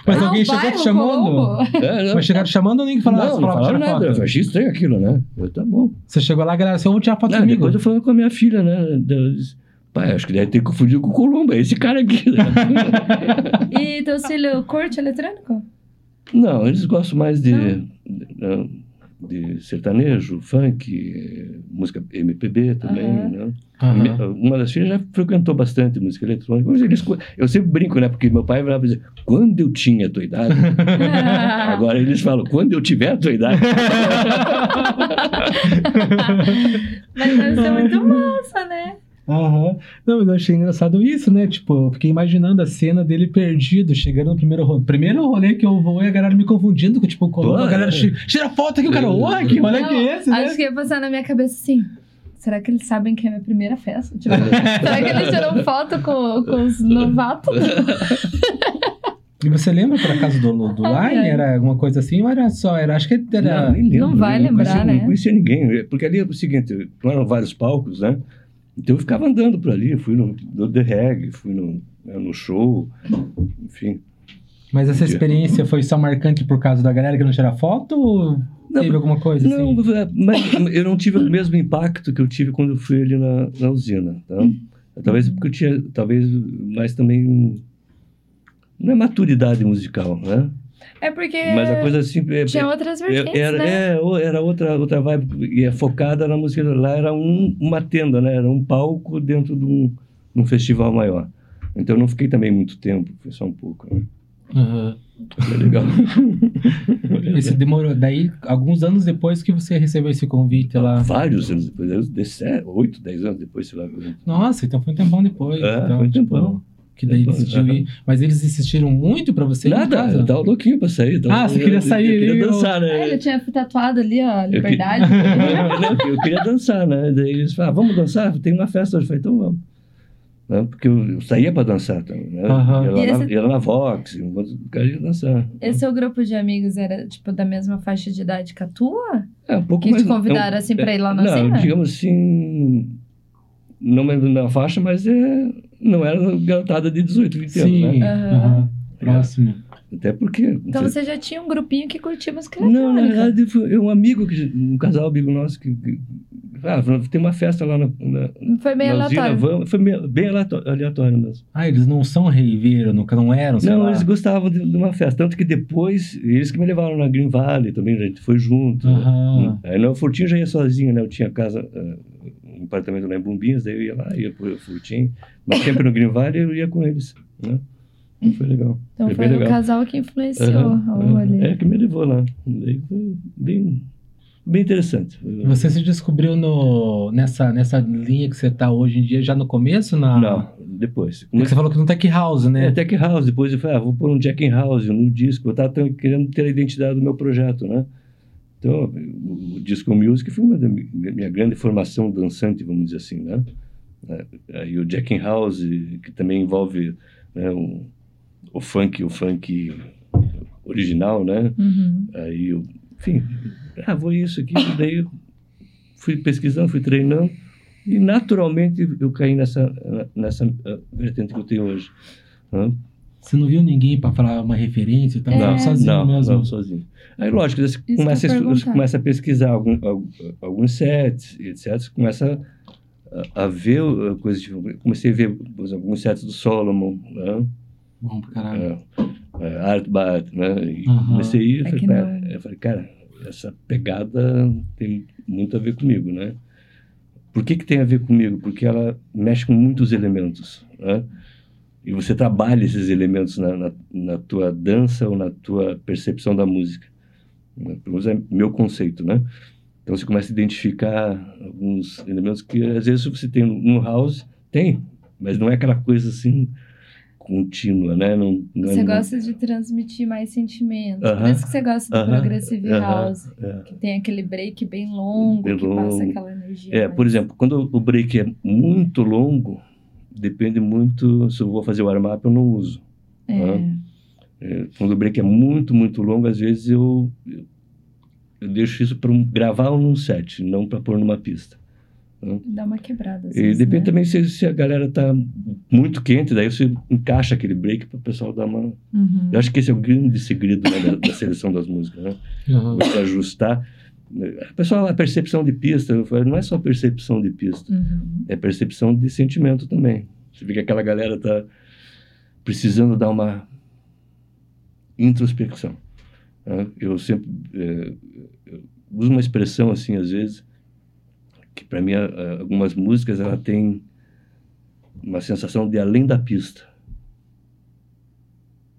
Mas Ah, alguém chegou te chamando? Colombo. É, não, Mas chegaram te chamando ou nem falaram? não, não falaram, nada. foto? Eu achei estranho aquilo, né? Eu, tá bom. Você chegou lá, galera, assim, eu vou tirar foto Não, comigo. depois eu falando com a minha filha, né? Eu disse, Pai, acho que deve ter confundido com o Colombo. É esse cara aqui. né? E teu filho curte eletrônico? não, eles gostam mais de, Não. de, de sertanejo, funk, eh, música MPB também, Aham. né? Mi- Uma das filhas já frequentou bastante música eletrônica. Mas eles, eu sempre brinco, né? Porque meu pai vai dizer, quando eu tinha a tua idade. Agora eles falam, quando eu tiver a tua idade. Mas deve ser muito massa, né? Aham. Não, mas eu achei engraçado isso, né? Tipo, eu fiquei imaginando a cena dele perdido, chegando no primeiro rolê. Primeiro rolê que eu vou e a galera me confundindo com, tipo, o Colombo, a galera é. chega, tira foto aqui, o cara, uai, que rolê que é esse, né? Acho que ia passar na minha cabeça assim. Será que eles sabem que é a minha primeira festa? Tipo, será que eles tiram foto com, com os novatos? E você lembra, por acaso, do, do Line? ai. Era alguma coisa assim? Ou era só, era, acho que era... Não, nem lembro. Não vai lembrar, conhecia, né? Não conhecia ninguém. Porque ali é o seguinte, eram vários palcos, né? Então eu ficava andando por ali. Fui no, no The Reg, fui no, né, no show, enfim. Mas essa experiência foi só marcante por causa da galera que não tira foto? Ou Não, teve alguma coisa Não, assim? mas eu não tive o mesmo impacto que eu tive quando eu fui ali na, na usina, tá? Talvez porque eu tinha, talvez mais também, não é maturidade musical, né? É porque Mas a coisa assim, é, tinha outras é- vertentes, era, né? é, era outra, outra vibe, e é focada na música, lá era um, uma tenda, né? Era um palco dentro de um, um festival maior. Então eu não fiquei também muito tempo, foi só um pouco, né? Aham. Foi legal. Esse demorou. Daí, alguns anos depois que você recebeu esse convite lá. Vários anos depois, oito, dez anos depois, sei lá. Nossa, então foi um tempão depois. É, então, foi um tipo, tempão. Que daí decidiu ir. Mas eles insistiram muito pra você ir em Nada, eu tava louquinho pra sair. tava- Ah, você queria eu- sair, Eu, queria eu- dançar, né? É, ele tinha tatuado ali, ó, Eu liberdade. eu, eu queria dançar, né? Daí eles falaram, ah, vamos dançar? Tem uma festa hoje. Eu falei, então vamos. Né? Porque eu, eu saía pra dançar também, né? Aham. Ia, lá na, esse- ia lá na Vox, enquanto o cara ia dançar. Esse seu grupo de amigos era, tipo, da mesma faixa de idade que a tua? É, um pouco Que mais... te convidaram, assim, pra ir lá na Não, cena? digamos assim... Não é na faixa, mas é, não era garotada de 18, 20 Sim. anos, né? Aham. Próximo. Até porque. Então você já tinha um grupinho que curtia música Não, na verdade, foi um amigo, que, um casal amigo nosso que. que ah, tem uma festa lá na. na Foi bem na usina, aleatório. vamos- foi meio- bem aleatório, mesmo. Ah, eles não são reiveiro, nunca não eram, sei Não, lá. eles gostavam de, de uma festa. Tanto que depois, eles que me levaram na Green Valley também, a gente foi junto. Aham. Aí no Furtinho já ia sozinho, né? Eu tinha casa, eh, um apartamento lá em Bombinhas, daí eu ia lá, ia pro Furtinho. Mas sempre no Green Valley eu ia com eles, né? E Foi legal. Então foi foi bem o legal. casal que influenciou Aham, o aham. rolê. É, que me levou lá. Daí foi bem, bem interessante. Você se descobriu no, nessa, nessa linha que você tá hoje em dia, já no começo? Na... Não, depois. Porque você falou que no Tech House, né? É, Tech House, depois eu falei, ah, vou pôr um Jack in House no disco. Eu estava querendo ter a identidade do meu projeto, né? Então, o o Disco Music foi uma da mi- minha grande formação dançante, vamos dizer assim, né? É, Aí o Jack in House, que também envolve né, um- o funk, o funk original, né? Uhum. Aí eu, enfim, ah, vou isso aqui, daí fui pesquisando, fui treinando e naturalmente eu caí nessa nessa vertente que eu tenho hoje. né? Você não viu ninguém pra falar uma referência e tal? É. Não, sozinho não, mesmo. não, sozinho. Aí, lógico, você começa, eu a, você começa a pesquisar algum, al- alguns sets, etc. Você começa a, a ver uh, coisas. Tipo, comecei a ver exemplo, alguns sets do Solomon, né? Bom pra caralho. É, é, Art Bat, né? E Aham. comecei a ir, É falei, "Pera", não- eu falei, cara, essa pegada tem muito a ver comigo, né? Por que que tem a ver comigo? Porque ela mexe com muitos elementos, né? E você trabalha esses elementos na, na, na tua dança ou na tua percepção da música. né? Pelo menos é meu conceito, né? Então você começa a identificar alguns elementos que às vezes você tem no house, tem, mas não é aquela coisa assim contínua, né? Não, não é- Você não- gosta de transmitir mais sentimentos. Por Aham. isso que você gosta do Aham. Progressive Aham. House. É. Que tem aquele break bem longo, Bem que passa longo. aquela energia. É, mais- por exemplo, quando o break é muito longo, depende muito se eu vou fazer o warm-up eu não uso. É. É, quando o break é muito, muito longo, às vezes eu, eu, eu deixo isso para gravar num set, não para pôr numa pista. Dá uma quebrada. às E vezes, depende né? também se, se a galera tá muito quente, daí você encaixa aquele break para o pessoal dar uma. Uhum. Eu acho que esse é o grande segredo né, da, da seleção das músicas, né? Aham. Você ajustar. Pessoal, a percepção de pista, eu falo, não é só percepção de pista. Uhum. é percepção de sentimento também. Você vê que aquela galera tá precisando dar uma introspecção. né? Eu sempre é, eu uso uma expressão assim às vezes que para mim algumas músicas ela tem uma sensação de além da pista.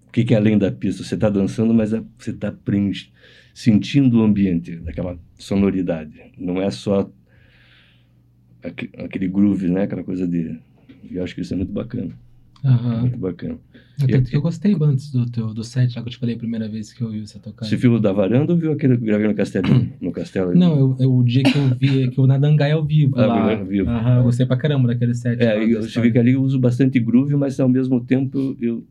O que, que é além da pista? Você está dançando, mas é- você está sentindo o ambiente, daquela sonoridade. Não é só aque- aquele groove, né? Aquela coisa de. E eu acho que isso é muito bacana. Aham. Muito bacana. Até que eu gostei antes do teu do set lá que eu te falei a primeira vez que eu ouvi você tocar. Você viu o da varanda ou viu aquele que eu gravei no castelo? No castelo Não, eu, eu- o dia que eu vi, que eu na Dangai ao vivo Ah, lá. ao vivo. Aham, eu gostei pra caramba daquele set. lá, É, eu, da você história. vê que ali eu uso bastante groove, mas ao mesmo tempo eu,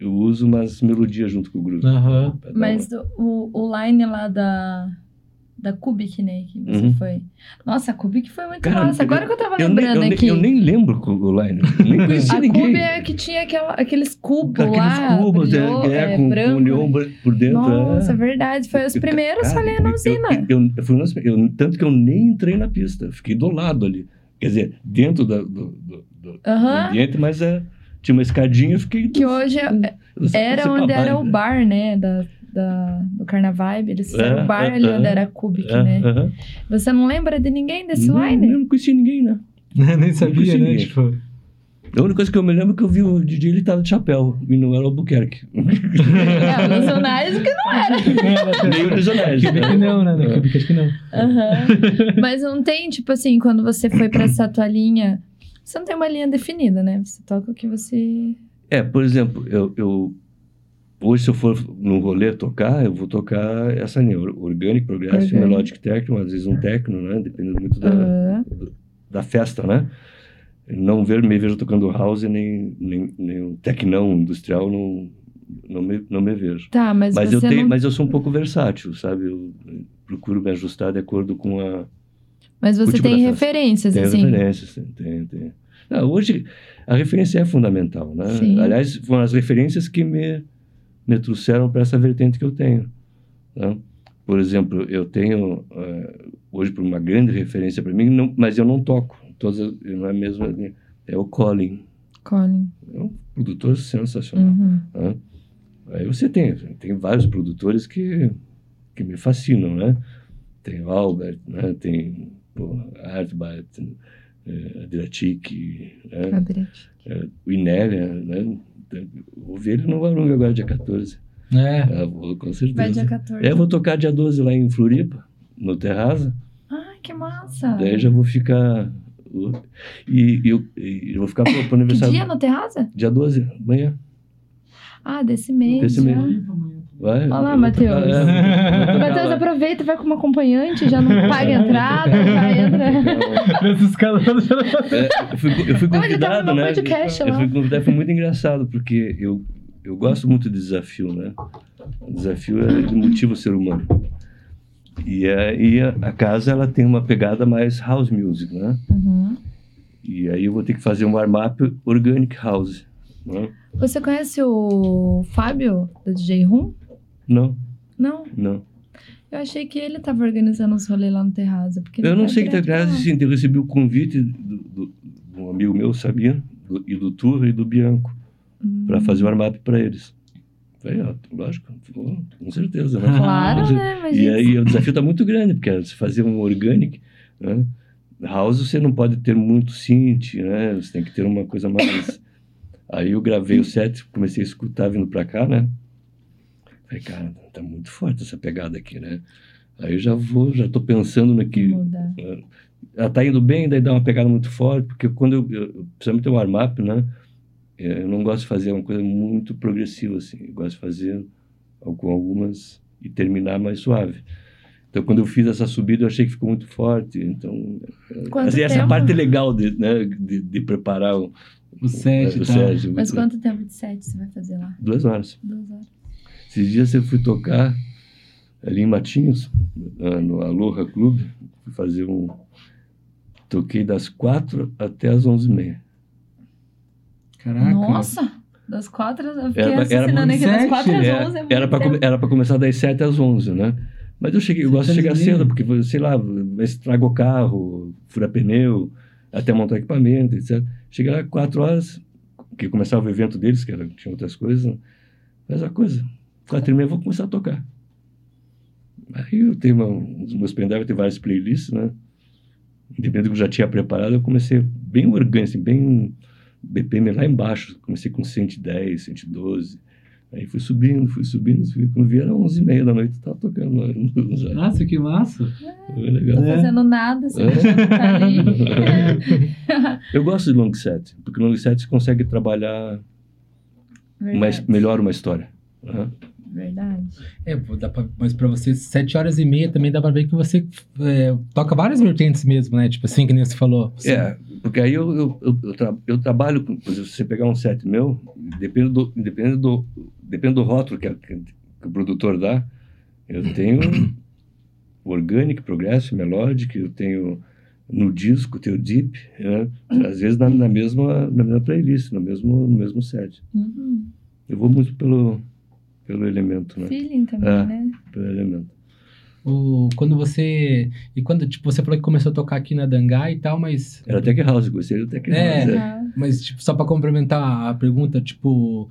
eu uso umas melodias junto com o groove. Dar Mas do- o, o line lá da, da Kubik, né? Que você Uhum. foi. Nossa, a Kubik foi muito Cara, massa. Agora que eu tava eu, nem, lembrando eu, nem, aqui. eu nem lembro com o line. Eu nem conhecia a ninguém. Cube é que tinha aquela, aqueles cubos Aqueles lá. cubos, é, brilhou, é, é, com, com branco. neon bran- por dentro. Nossa, é. verdade. Foi os Eu- primeiros cara, falei na eu- usina. Eu, eu, eu fui nas- eu- tanto que eu nem entrei na pista, eu fiquei do lado ali. Quer dizer, dentro da- do, do- do- do Aham. ambiente, mas é, tinha uma escadinha, eu fiquei. Que hoje é- só era onde era o né? bar, né? Da, da, do Carnavibe. Eles fizeram É, o bar é, ali é, onde era a Kubik, É, né? aham. Você não lembra de ninguém desse não, line? Eu não conhecia ninguém, né? Nem sabia, né? Tipo, A única coisa que eu me lembro é que eu vi o DJ, ele tava de chapéu, e não era o Albuquerque. É, o Nacionais que não era. Nem o. Cubic não, né? No Cubic acho que não. Aham. Mas não tem, tipo assim, quando você foi pra essa tua linha, você não tem uma linha definida, né? Você toca o que você. É, por exemplo, eu, eu hoje se eu for no rolê tocar, eu vou tocar essa linha, or- orgânico, Orgânico. melodic techno, às vezes um techno, né, dependendo muito da, da festa, né? Não ver, me vejo tocando house nem nem, nem um technão industrial, não não me, não me vejo. Tá, mas, Mas eu tenho, não. mas eu sou um pouco versátil, sabe? Eu procuro me ajustar de acordo com a Mas você tipo tem referências, Tem assim. referências, tem, tem, Não, hoje a referência é fundamental, né? Sim. Aliás, foram as referências que me, me trouxeram para essa vertente que eu tenho. Tá? Por exemplo, eu tenho uh, hoje por uma grande referência para mim, não, mas eu não toco. Todas, não é mesmo é o Colin. Colin. É um produtor sensacional. Uhum. Né? Aí você tem, tem vários produtores que, que me fascinam, né? Tem o Albert, né? Tem pô, Artbat, é, Adriatic, né? Adriatic. É, o Inélia, né? Vou ver ele no Varunga agora, dia 14. É. Ah, vou, com certeza. Vai dia 14. É, eu vou tocar dia 12 lá em Floripa, no Terraza. Ai, que massa. Daí já vou ficar... E, e eu, e eu vou ficar pro, pro Que aniversário... dia no Terraza? Dia 12, amanhã. Ah, desse mês. Desse já. mês. Vai. Olá, eu vou Matheus. é, Matheus, lá. aproveita, vai como acompanhante, já não paga entrada, já entra. Nesse escalando. É, eu fui, eu fui Não, ele tava convidado, no né? podcast eu lá. fui convidado, foi muito engraçado, porque eu, eu gosto muito de desafio, né? O desafio é, motiva o ser humano. E, é, e a, a casa, ela tem uma pegada mais house music, né? Uhum. E aí eu vou ter que fazer um warm-up organic house, né? Você conhece o Fábio, do DJ Rum? Não, Não, não. eu achei que ele tava organizando os rolês lá no Terraza. Porque Eu não sei que lá. sim, eu recebi o convite do, do, de um amigo meu, Sabino, do, e do Turra e do Bianco, Hum. para fazer o warm-up para eles. Falei, ó, lógico, com certeza, né? Claro, né? Mas E aí o desafio está muito grande, porque você fazer um organic, né? House você não pode ter muito synth, né? Você tem que ter uma coisa mais... Aí eu gravei o set, comecei a escutar vindo para cá, né? Falei, cara, tá muito forte essa pegada aqui, né? Aí eu já vou, já tô pensando no que... Ela tá indo bem, daí dá uma pegada muito forte, porque quando eu... eu principalmente o warm-up, né? Eu não gosto de fazer uma coisa muito progressiva, assim. Eu gosto de fazer com algumas e terminar mais suave. Então, quando eu fiz essa subida, eu achei que ficou muito forte. Então, assim, essa é parte legal de, né, de, de preparar o, O set o e tal. set. Mas quanto tempo de set você vai fazer lá? Duas horas. Duas horas. Esses dias eu fui tocar ali em Matinhos, no Aloha Clube, fui fazer um... Toquei das quatro até as onze e meia. Caraca. Nossa! Das quatro, eu fiquei Era- era raciocinando aqui, das sete, quatro às É, onze é era para para começar das 7 às 11, né? Mas eu cheguei, eu gosto de Sete chegar cedo, porque, sei lá, estraga o carro, fura pneu, até montar equipamento, etc. Cheguei lá 4 horas, que começava o evento deles, que era, tinha outras coisas, né? mas a coisa, 4 e meia eu vou começar a tocar. Aí eu tenho uma, os meus pendrive tem várias playlists, né? Independente do que eu já tinha preparado, eu comecei bem orgânico, assim, bem BPM lá embaixo. Comecei com 110, 112. Aí fui subindo, fui subindo, fui, quando vi era 11 e meia da noite, tava tocando lá. Já. Nossa, que massa. Foi legal. Tô É. fazendo nada, você É. ficar ali. Eu gosto de long set, porque long set você consegue trabalhar mais, melhor uma história. Verdade. É, pra, mas pra você, sete horas e meia também dá pra ver que você é, toca várias vertentes mesmo, né? Tipo assim, que nem você falou. Você- É, porque aí eu, eu, eu, eu, tra- eu trabalho, com, por exemplo, se você pegar um set meu, depende do, depende do, depende do rótulo que, a- que, que o produtor dá, eu tenho Organic, Progressive, Melodic, eu tenho no disco, eu tenho Deep, né? às vezes na, na, mesma, na mesma playlist, no mesmo, no mesmo set. Uhum. Eu vou muito pelo, pelo elemento, né? Feeling também, É. né? Pelo elemento. O, quando você. E quando, tipo, você falou que começou a tocar aqui na Dangá e tal, mas. Era Tech House, gostei do Tech É. House. é. Ah, Mas, tipo, só pra complementar a pergunta, tipo.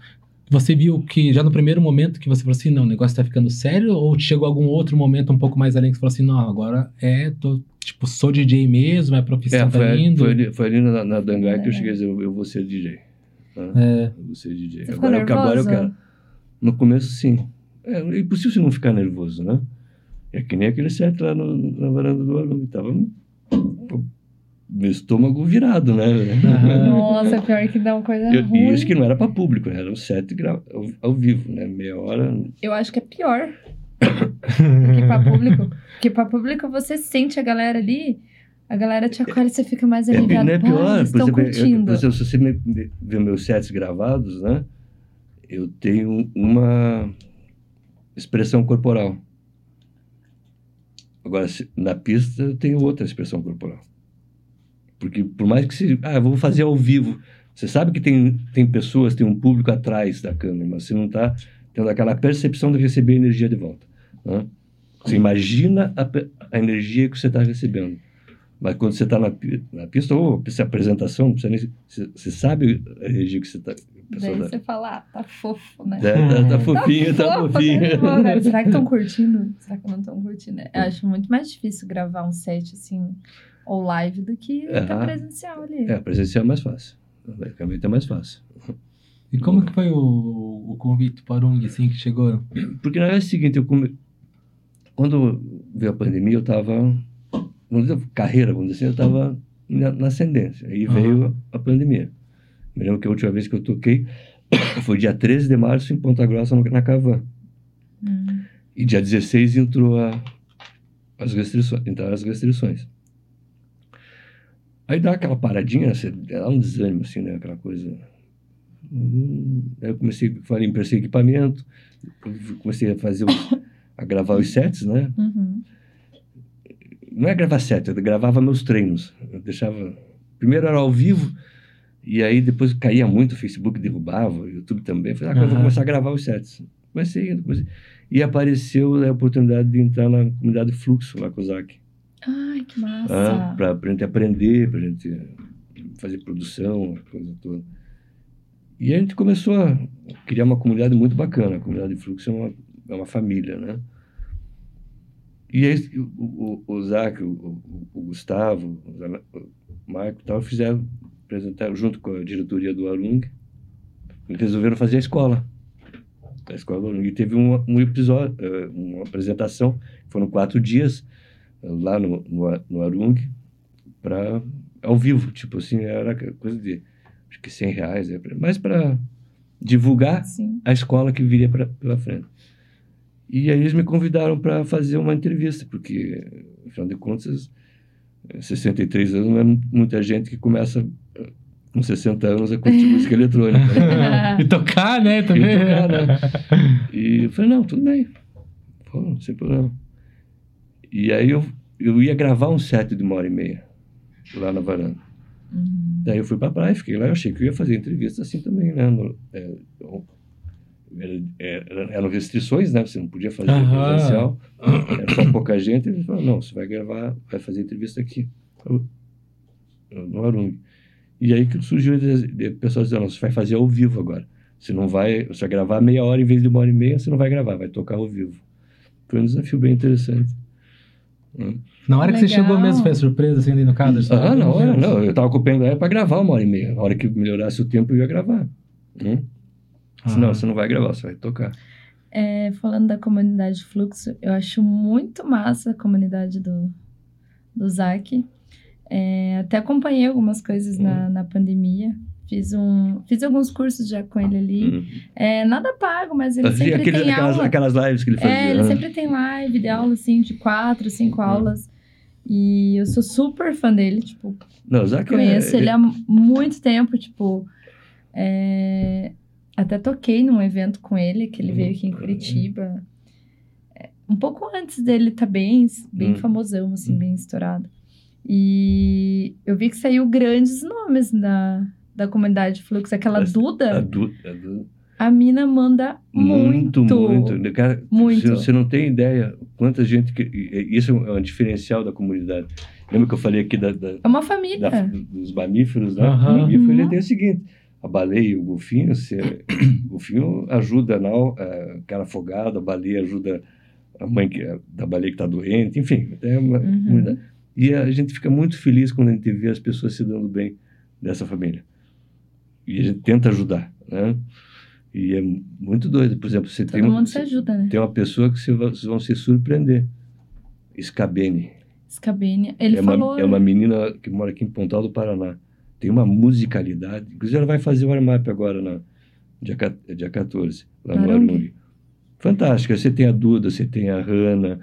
Você viu que já no primeiro momento que você falou assim, não, o negócio tá ficando sério? Ou chegou algum outro momento um pouco mais além que você falou assim, não, agora é, tô, tipo, sou DJ mesmo, é a profissão É, foi, tá indo? foi, ali, foi ali na, na Dangai que eu É. cheguei a dizer, eu, eu vou ser DJ. tá? É, Eu vou ser DJ. Você Agora, eu- agora eu quero. No começo, sim. É, é impossível você não ficar nervoso, né? É que nem aquele set lá no, na varanda do aluno. Tava pô, meu estômago virado, né? Nossa, pior que dá uma coisa Eu, ruim. e isso que não era para público, né? era um set ao, ao vivo, né? Meia hora. Eu acho que é pior que pra público. Porque pra público você sente a galera ali, a galera te acolhe e você fica mais É, aliviado. não é Pô, pior, eles por estão exemplo, eu- curtindo. por exemplo, se você me, me- ver meus sets gravados, né? Eu tenho uma expressão corporal. Agora, na pista, eu tenho outra expressão corporal. Porque por mais que se... Ah, vou fazer ao vivo. Você sabe que tem, tem pessoas, tem um público atrás da câmera, mas você não está tendo aquela percepção de receber energia de volta. Né? Você imagina a, a, energia que você está recebendo. Mas quando você está na, na, pista, ou essa apresentação, você, nem, você, você, sabe a energia que você está. Daí tá... você fala, ah, tá fofo, né? É, tá, tá, fofinho, tá, tá fofinho. Tá será que estão curtindo? Será que não estão curtindo? Eu acho muito mais difícil gravar um set assim, ou live, do que é, tá presencial ali. É, presencial é mais fácil. Basicamente é mais fácil. E como que foi o, o convite para o UNG, assim, que chegou? Porque na verdade é o seguinte, eu come... quando veio a pandemia, eu estava, vamos dizer, carreira, vamos dizer assim, eu estava na, na, ascendência. Aí uhum. veio a pandemia. Me lembro que a última vez que eu toquei foi dia 13 de março em Ponta Grossa, na Cavan. Uhum. E dia 16 entrou a, as restrições, entraram as restrições. Aí dá aquela paradinha, você, dá um desânimo, assim, né? Aquela coisa Hum, aí eu comecei, falei, emprestei equipamento, comecei a fazer, os, a gravar os sets, né? Uhum. Não é gravar set, eu gravava meus treinos. Eu deixava, primeiro era ao vivo, e aí depois caía muito, o Facebook derrubava, o YouTube também. Falei, ah, uhum. eu vou começar a gravar os sets. Comecei, comecei. E apareceu a oportunidade de entrar na comunidade Fluxo, lá com o Zac. Ai, que massa! Ah, pra, pra gente aprender, pra gente fazer produção, coisa toda. E a gente começou a criar uma comunidade muito bacana. A comunidade de fluxo é uma, é uma família, né? E aí, o, o, o Zac, o, o, Gustavo, o Marco e tal, fizeram, apresentaram junto com a diretoria do Arung, resolveram fazer a escola. A escola do Arung. E teve um, um episódio, eh, uma apresentação, foram quatro dias lá no, no, no Arung, para ao vivo, tipo assim, era coisa de acho que 100 reais, é mas para divulgar Sim. a escola que viria pra, pela frente. E aí eles me convidaram para fazer uma entrevista, porque, afinal de contas, 63 anos não é muita gente que começa eh, com 60 anos a curtir música eletrônica. Né? e tocar, né? Também. E tocar, né? E eu falei, não, tudo bem. Pô, sem problema. E aí eu, eu ia gravar um set de uma hora e meia lá na varanda. Uhum. Daí eu fui para a praia, fiquei lá, eu achei que eu ia fazer entrevista assim também, né? No, é, eram restrições, né? Você não podia fazer uhum. presencial, era só pouca gente. Ele falou, não, você vai gravar, vai fazer entrevista aqui, no Arung. E aí que surgiu o pessoal dizendo, não, você vai fazer ao vivo agora. Você não vai, você vai gravar meia hora em vez de uma hora e meia, você não vai gravar, vai tocar ao vivo. Foi um desafio bem interessante. Na hora Legal. que você chegou mesmo, foi surpresa, assim, no cadro? Ah, na hora, não. Eu tava ocupando para gravar uma hora e meia. Na hora que melhorasse o tempo, eu ia gravar. Hum? Senão, você não vai gravar, você vai tocar. É, falando da comunidade Fluxo, eu acho muito massa a comunidade do, do Zac. É, até acompanhei algumas coisas hum. na, na pandemia. Fiz, um, fiz alguns cursos já com ele ali. Uhum. É, nada pago, mas ele fazia sempre aquele, tem aquelas, aula. Aquelas lives que ele fazia. É, ele né? sempre tem live de aula, assim, de quatro, cinco uhum. aulas. E eu sou super fã dele, tipo... Não, o Conheço é... ele há muito tempo, tipo... É... Até toquei num evento com ele, que ele uhum. veio aqui em Curitiba. É, um pouco antes dele tá bem, bem uhum. famosão, assim, uhum. bem estourado. E eu vi que saiu grandes nomes da da comunidade Fluxo, aquela Duda. A Duda. A, Duda. a mina manda muito. Muito, muito. Cara, muito. Você, você, não tem ideia quanta gente. Que, isso é um diferencial da comunidade. Lembra que eu falei aqui da. da é uma família. Da, dos mamíferos, né? Uhum. O mamífero uhum. tem o seguinte: a baleia e o golfinho, você, o golfinho ajuda na, a, cara afogada, a baleia ajuda a mãe que, da baleia que está doente, enfim, é uma uhum. E a gente fica muito feliz quando a gente vê as pessoas se dando bem dessa família e a gente tenta ajudar, né? E é muito doido. Por exemplo, você Todo tem, mundo se ajuda, né? tem uma pessoa que vocês vão se surpreender. Scabene. Scabene. Ele é falou... Uma, é uma menina que mora aqui em Pontal do Paraná. Tem uma musicalidade. Inclusive, ela vai fazer o warm agora, na, dia, dia 14, lá no Arung. Fantástica. Você tem a Duda, você tem a Hanna,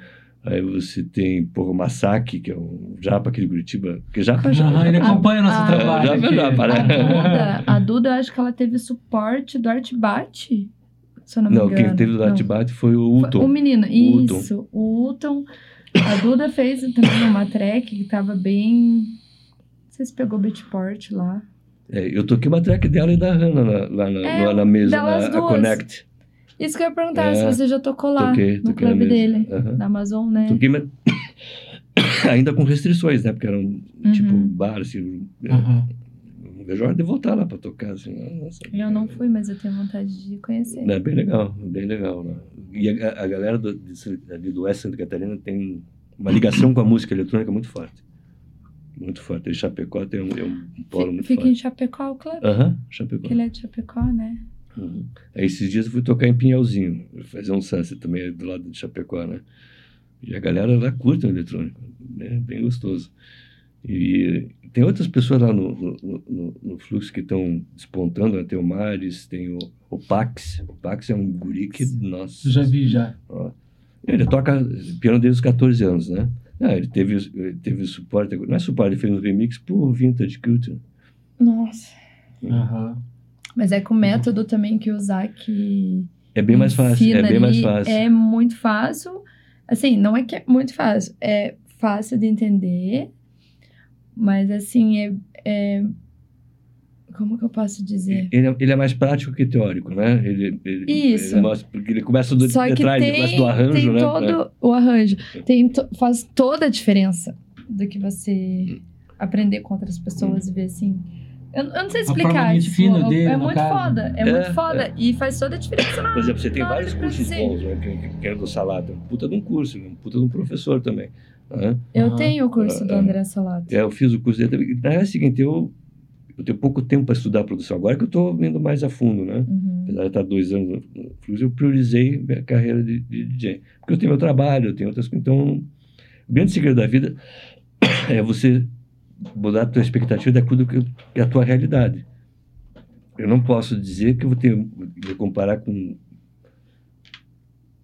Aí você tem, porra, o Masaki, que é um japa aqui de Curitiba. Porque japa já. Ah, ele acompanha o nosso a, trabalho. Japa, japa, né? A Duda, a Duda, acho que ela teve suporte do Artbate. Se eu não me não, quem teve do Artbate foi o Uton. O menino, o isso. O Uton. A Duda fez também uma track que tava bem. Se pegou Beatport lá. É, eu toquei uma track dela e da Hannah lá, lá na, é, na mesa, na, a Connect. Isso que eu ia perguntar, É, se você já tocou lá, toquei, no toquei clube dele, Aham. na Amazon, né? Toquei, mas ainda com restrições, né? Porque era um tipo Uhum. bar, assim. eu Aham. Não vejo a hora de voltar lá pra tocar, assim. Nossa, Eu não fui, mas eu tenho vontade de conhecer. É bem legal, bem legal. Né? E a, a galera do, de- ali do Oeste Santa Catarina tem uma ligação com a música eletrônica muito forte. Muito forte. E Chapecó tem um, é um polo muito Fica forte. em Chapecó o clube? Aham, Chapecó. Porque ele é de Chapecó, né? Uhum. Aí esses dias eu fui tocar em Pinhalzinho, fazer um sunset também do lado de Chapecó, né? E a galera lá curte o eletrônico, né? Bem gostoso. E tem outras pessoas lá no, no, no- no fluxo que estão despontando, né? Tem o Mares, tem o, o Pax. O Pax é um guri que, nossa... Já vi, já. Ó, Ele toca piano desde os 14 anos, né? Ah, ele teve, ele teve suporte, não é suporte, ele fez um remix por Vintage Culture. Nossa. Aham. Mas é com o método também que o Zac É bem mais fácil, é bem mais fácil. É muito fácil. Assim, não é que é muito fácil, é fácil de entender, mas assim, é. é- como que eu posso dizer? Ele é, ele é mais prático que teórico, né? Ele, ele, Isso. ele mostra, porque ele começa do, Só de que trás, ele tem, começa do arranjo, tem né? todo o arranjo. Tem to- faz toda a diferença do que você aprender com outras pessoas e ver assim. Eu, eu não sei explicar. de tipo, ensino dele, é muito caso. foda. É, É, muito foda. E faz toda a diferença na Por exemplo, você tem vários cursos bons, né? Que, que, que é do Salado. É um puta de um curso, um puta de um professor também. né? Eu Aham. tenho o curso do Ah, André Salato. É, eu fiz o curso dele também. Na é o seguinte, eu, eu tenho pouco tempo para estudar produção. Agora que eu estou indo mais a fundo, né? Uhum. Apesar de estar dois anos no Flux, eu priorizei minha carreira de, de DJ. Porque eu tenho meu trabalho, eu tenho outras coisas. Então, o grande segredo da vida é você mudar a tua expectativa daquilo que que é a tua realidade. Eu não posso dizer que eu vou ter, me comparar com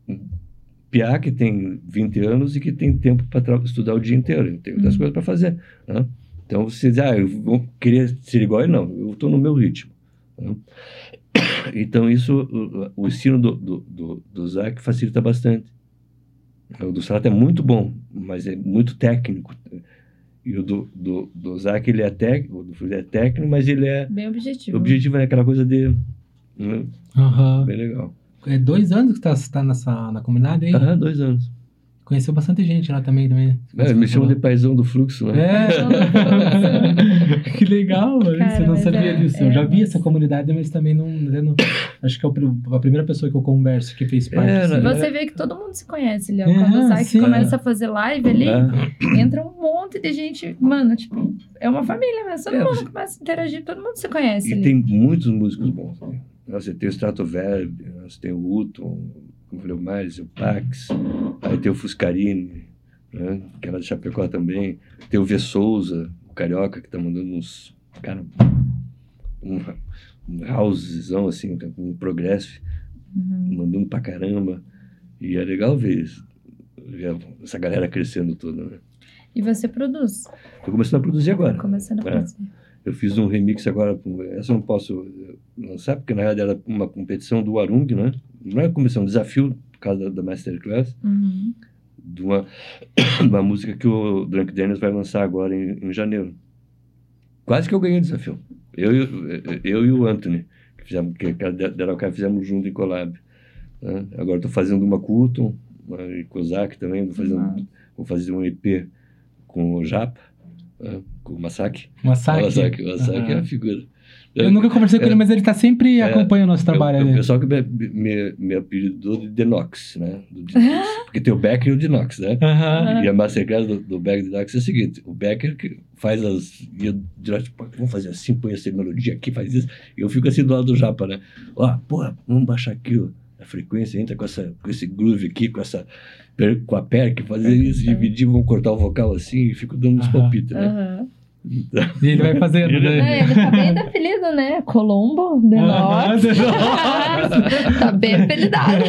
um piá que tem 20 anos e que tem tempo para estudar o dia inteiro. Tenho outras Hum. coisas para fazer. né? Então, você diz, ah, eu vou querer ser igual. Não, eu estou no meu ritmo. né? Então, isso, o, o ensino do, do, do, do Zac facilita bastante. O do Salato é muito bom, mas é muito técnico. E o do, do, do Zac, ele é técnico, o do é técnico, mas ele é... Bem objetivo. O objetivo é aquela coisa de... né? Aham. Bem legal. É dois anos que tá, você tá nessa, na comunidade aí? Aham, dois anos. Conheceu bastante gente lá também. também. É, me chamam de paizão do fluxo, né? É. que legal, mano. Cara, Você não sabia é- disso. Eu é, já vi essa comunidade, mas também não. eu não- acho que é a primeira pessoa que eu converso que fez parte. Era, assim. E né? você vê que todo mundo se conhece, Léo. É, Quando o Zac começa a fazer live ali, É. entra um monte de gente. Mano, tipo, é uma família mesmo. Todo É, mundo você- começa a interagir, todo mundo se conhece E ali. tem muitos músicos bons. Né? Você tem o Stratoverb, você tem o Hutton, falei mais, o Pax, aí tem o Fuscarini, né? que era de Chapecó também, tem o V. Souza, o Carioca, que tá mandando uns, cara, um, um housezão assim, um progresso, Uhum. mandando pra caramba. E é legal ver isso, ver essa galera crescendo toda, né? E você produz. Tô começando a produzir agora. Tá começando a É. Eu fiz um remix agora, essa eu não posso eh, lançar, porque na verdade era uma competição do Arung, né? Não é competição, um desafio, por causa da, Masterclass, Uhum. de uma, uma música que o Drunk Daniels vai lançar agora em, em janeiro. Quase que eu ganhei o desafio. Eu, e o- eu e o Anthony, que fizemos, que, da Araucária fizemos junto em collab. né? Agora estou fazendo uma Hutton, uma o Zac também, vou fazer, um, Massa. vou fazer um EP com o Japa, né? Com o Masaki. O. Masaki, o Masaki é Aham. a figura. Eu nunca conversei com É. ele, mas ele tá sempre É. acompanhando o nosso trabalho. Eu, eu, né? o pessoal que me, me, me apelidou de Denox, né? Do Denox. Porque tem o Becker e o Denox, né? Aham. E a Masterclass do, do Becker e do Denox é o seguinte: o Becker que faz as. E eu direto, pô, vamos fazer assim, põe essa melodia aqui, faz isso. E eu fico assim do lado do Japa, né? Ó, porra, vamos baixar aqui ó, a frequência, entra com, essa, com esse groove aqui, com essa. Com a perk, fazer isso, dividir, vamos cortar o vocal assim, e fico dando uns Aham. palpites, né? Então, E ele vai fazendo. Ele- né? É, ele tá bem do apelido, né? Colombo, Denox. Aham. tá bem apelidado.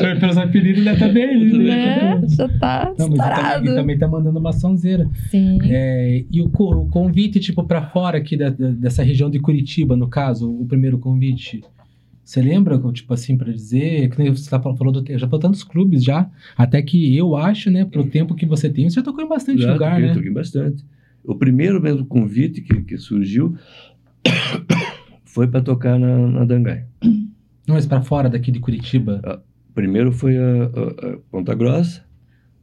Foi pelos apelidos, ele tá bem. Ele, né? Já tá Não, mas ele estourado. também, ele também tá mandando uma sonzeira. Sim. É, e o, o convite, tipo, pra fora aqui da- da- dessa região de Curitiba, no caso, o primeiro convite. Você lembra, tipo assim, pra dizer? Que nem você tá fal- falou do, já falou tantos clubes já. Até que eu acho, né, pro tempo que você tem, você já tocou em bastante Já lugar, toquei, né? toquei bastante. O primeiro mesmo convite que, que surgiu foi para tocar na, na Dangai. Não, mas pra fora daqui de Curitiba. Primeiro foi a, a- a Ponta Grossa,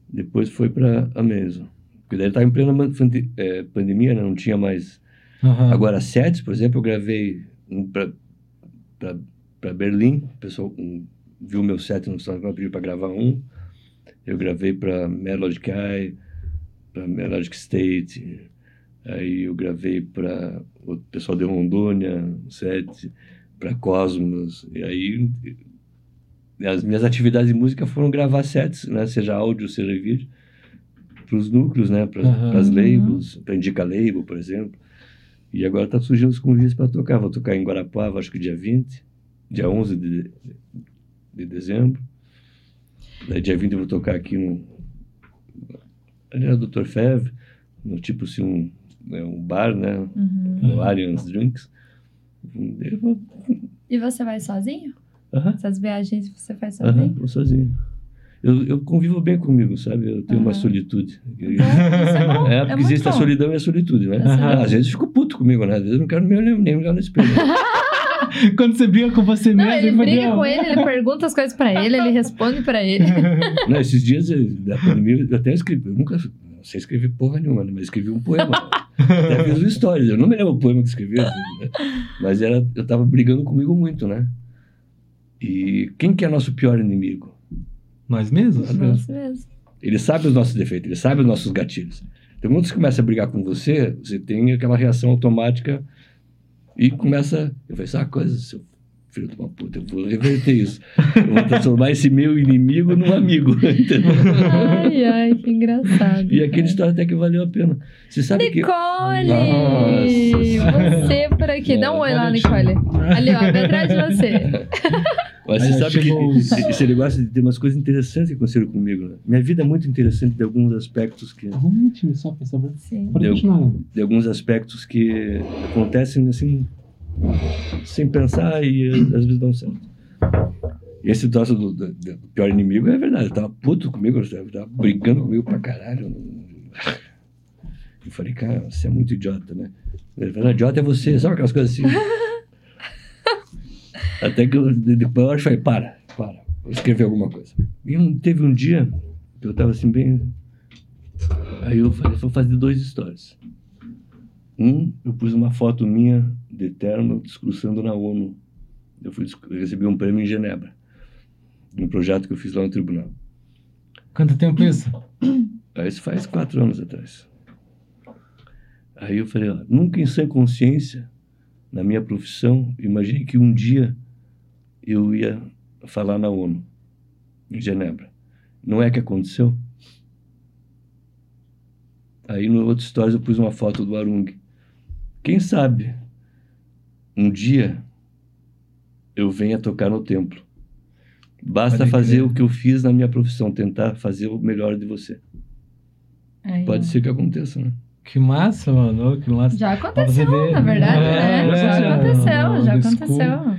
depois foi para a Mesa. Porque daí estava em plena eh, pandemia, né? não tinha mais. Aham. Agora, sets, por exemplo, eu gravei um para Berlim, o pessoal um, viu meu set no SoundCloud, pediu para gravar um. Eu gravei para Melodic Eye, para Melodic State, aí eu gravei para o pessoal de Rondônia, um set, para Cosmos, e aí as minhas atividades de música foram gravar sets, né, seja áudio, seja vídeo, para os núcleos, né, para Aham. as labels, para Indica Label, por exemplo. E agora tá surgindo os convites para tocar. Vou tocar em Guarapuava, acho que dia 20, dia 11 de, de dezembro. Daí dia 20 eu vou tocar aqui no. Ali na Dr. Fev, no tipo assim, um, né, um bar, né? Uhum. No Arians Drinks. Vou. E você vai sozinho? Aham, Essas viagens você faz sozinho? vou sozinho. Eu, eu convivo bem comigo, sabe? Eu tenho uma Aham. solitude. Isso é bom. É, porque muito existe a bom. solidão e a solitude, né? Às vezes eu fico puto comigo, né? Às vezes eu não quero nem, olhar- nem olhar no espelho. Quando você briga com você Não, mesmo, ele fala, briga "Não." com ele, ele pergunta as coisas pra ele, ele responde pra ele. Não, esses dias da pandemia eu até escrevi, eu nunca não sei escrever porra nenhuma, né, mas escrevi um poema. até fiz uma história, eu não me lembro o poema que escrevi, assim, né? mas era, eu tava brigando comigo muito, né? E quem que é nosso pior inimigo? Nós mesmos? Nossa, mesmo. Ele sabe os nossos defeitos, ele sabe os nossos gatilhos. Então, quando você começa a brigar com você, você tem aquela reação automática e começa. Eu falei, sabe uma coisa, seu filho de uma puta, eu vou reverter isso. Eu vou transformar esse meu inimigo num amigo, entendeu? Ai, ai, que engraçado. E aquele história até que valeu a pena. Você sabe que. Nicole! Nossa. Você por aqui. Dá um oi lá, Olha, Nicole. Ali, ó, bem atrás de você. Mas você sabe que os- esse negócio de ter umas coisas interessantes que aconteceram comigo. Né? Minha vida é muito interessante de alguns aspectos que. Um minutinho só, por favor. Sim. Pode Deu. continuar. de alguns aspectos que acontecem assim, sem pensar e às vezes dão certo. E esse troço do, do- do pior inimigo é verdade. Ele tava puto comigo, ele tava brigando comigo pra caralho. Eu falei, cara, você é muito idiota, né? Ele falou, idiota é você, sabe aquelas coisas assim? Até que eu, de- depois eu acho, falei, para, para, vou escrever alguma coisa. E um- teve um dia que eu tava assim bem... Aí eu falei, vou fazer dois stories. Um, eu pus uma foto minha de terno discursando na ONU. Eu, fui, eu recebi um prêmio em Genebra, de um projeto que eu fiz lá no tribunal. Quanto tempo isso? Aí Isso faz quatro anos atrás. Aí eu falei, ó, nunca em sã consciência, na minha profissão, imaginei que um dia eu ia falar na ONU, em Genebra. Não é que aconteceu? Aí no outro stories eu pus uma foto do Arung. Quem sabe um dia eu venha tocar no templo. Basta Pode fazer crer. o que eu fiz na minha profissão, tentar fazer o melhor de você. Aí, Pode ó. ser que aconteça, né? Que massa, mano. Que massa. Já aconteceu, na verdade, É, né? Já é, aconteceu, já old school. aconteceu.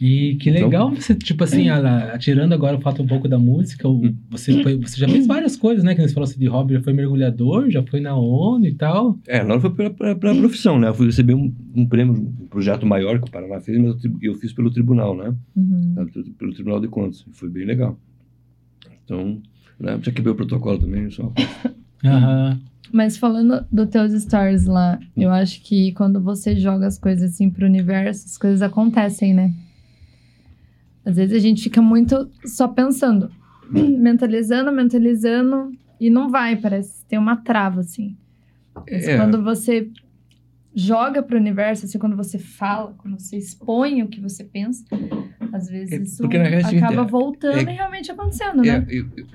E que Então- legal você, tipo assim, a- atirando agora o fato um pouco da música, Hum. você, foi- você já fez várias coisas, né? Que você falou assim de hobby, já foi mergulhador, já foi na ONU e tal. É, não foi para a profissão, né? Eu fui receber um, um prêmio, um projeto maior que o Paraná fez, mas eu, eu fiz pelo tribunal, né? Uhum. Pelo, Tribunal de Contas. E Foi bem legal. Então, né? Já quebrei o protocolo também, só. Aham. Mas falando dos teus stories lá, eu acho que quando você joga as coisas assim pro universo, as coisas acontecem, né? Às vezes a gente fica muito só pensando, mentalizando, mentalizando, e não vai, parece tem uma trava, assim. Mas É. quando você joga pro universo, assim, quando você fala, quando você expõe o que você pensa, às vezes É, isso acaba é- voltando é- e realmente acontecendo, É, né? eu, eu-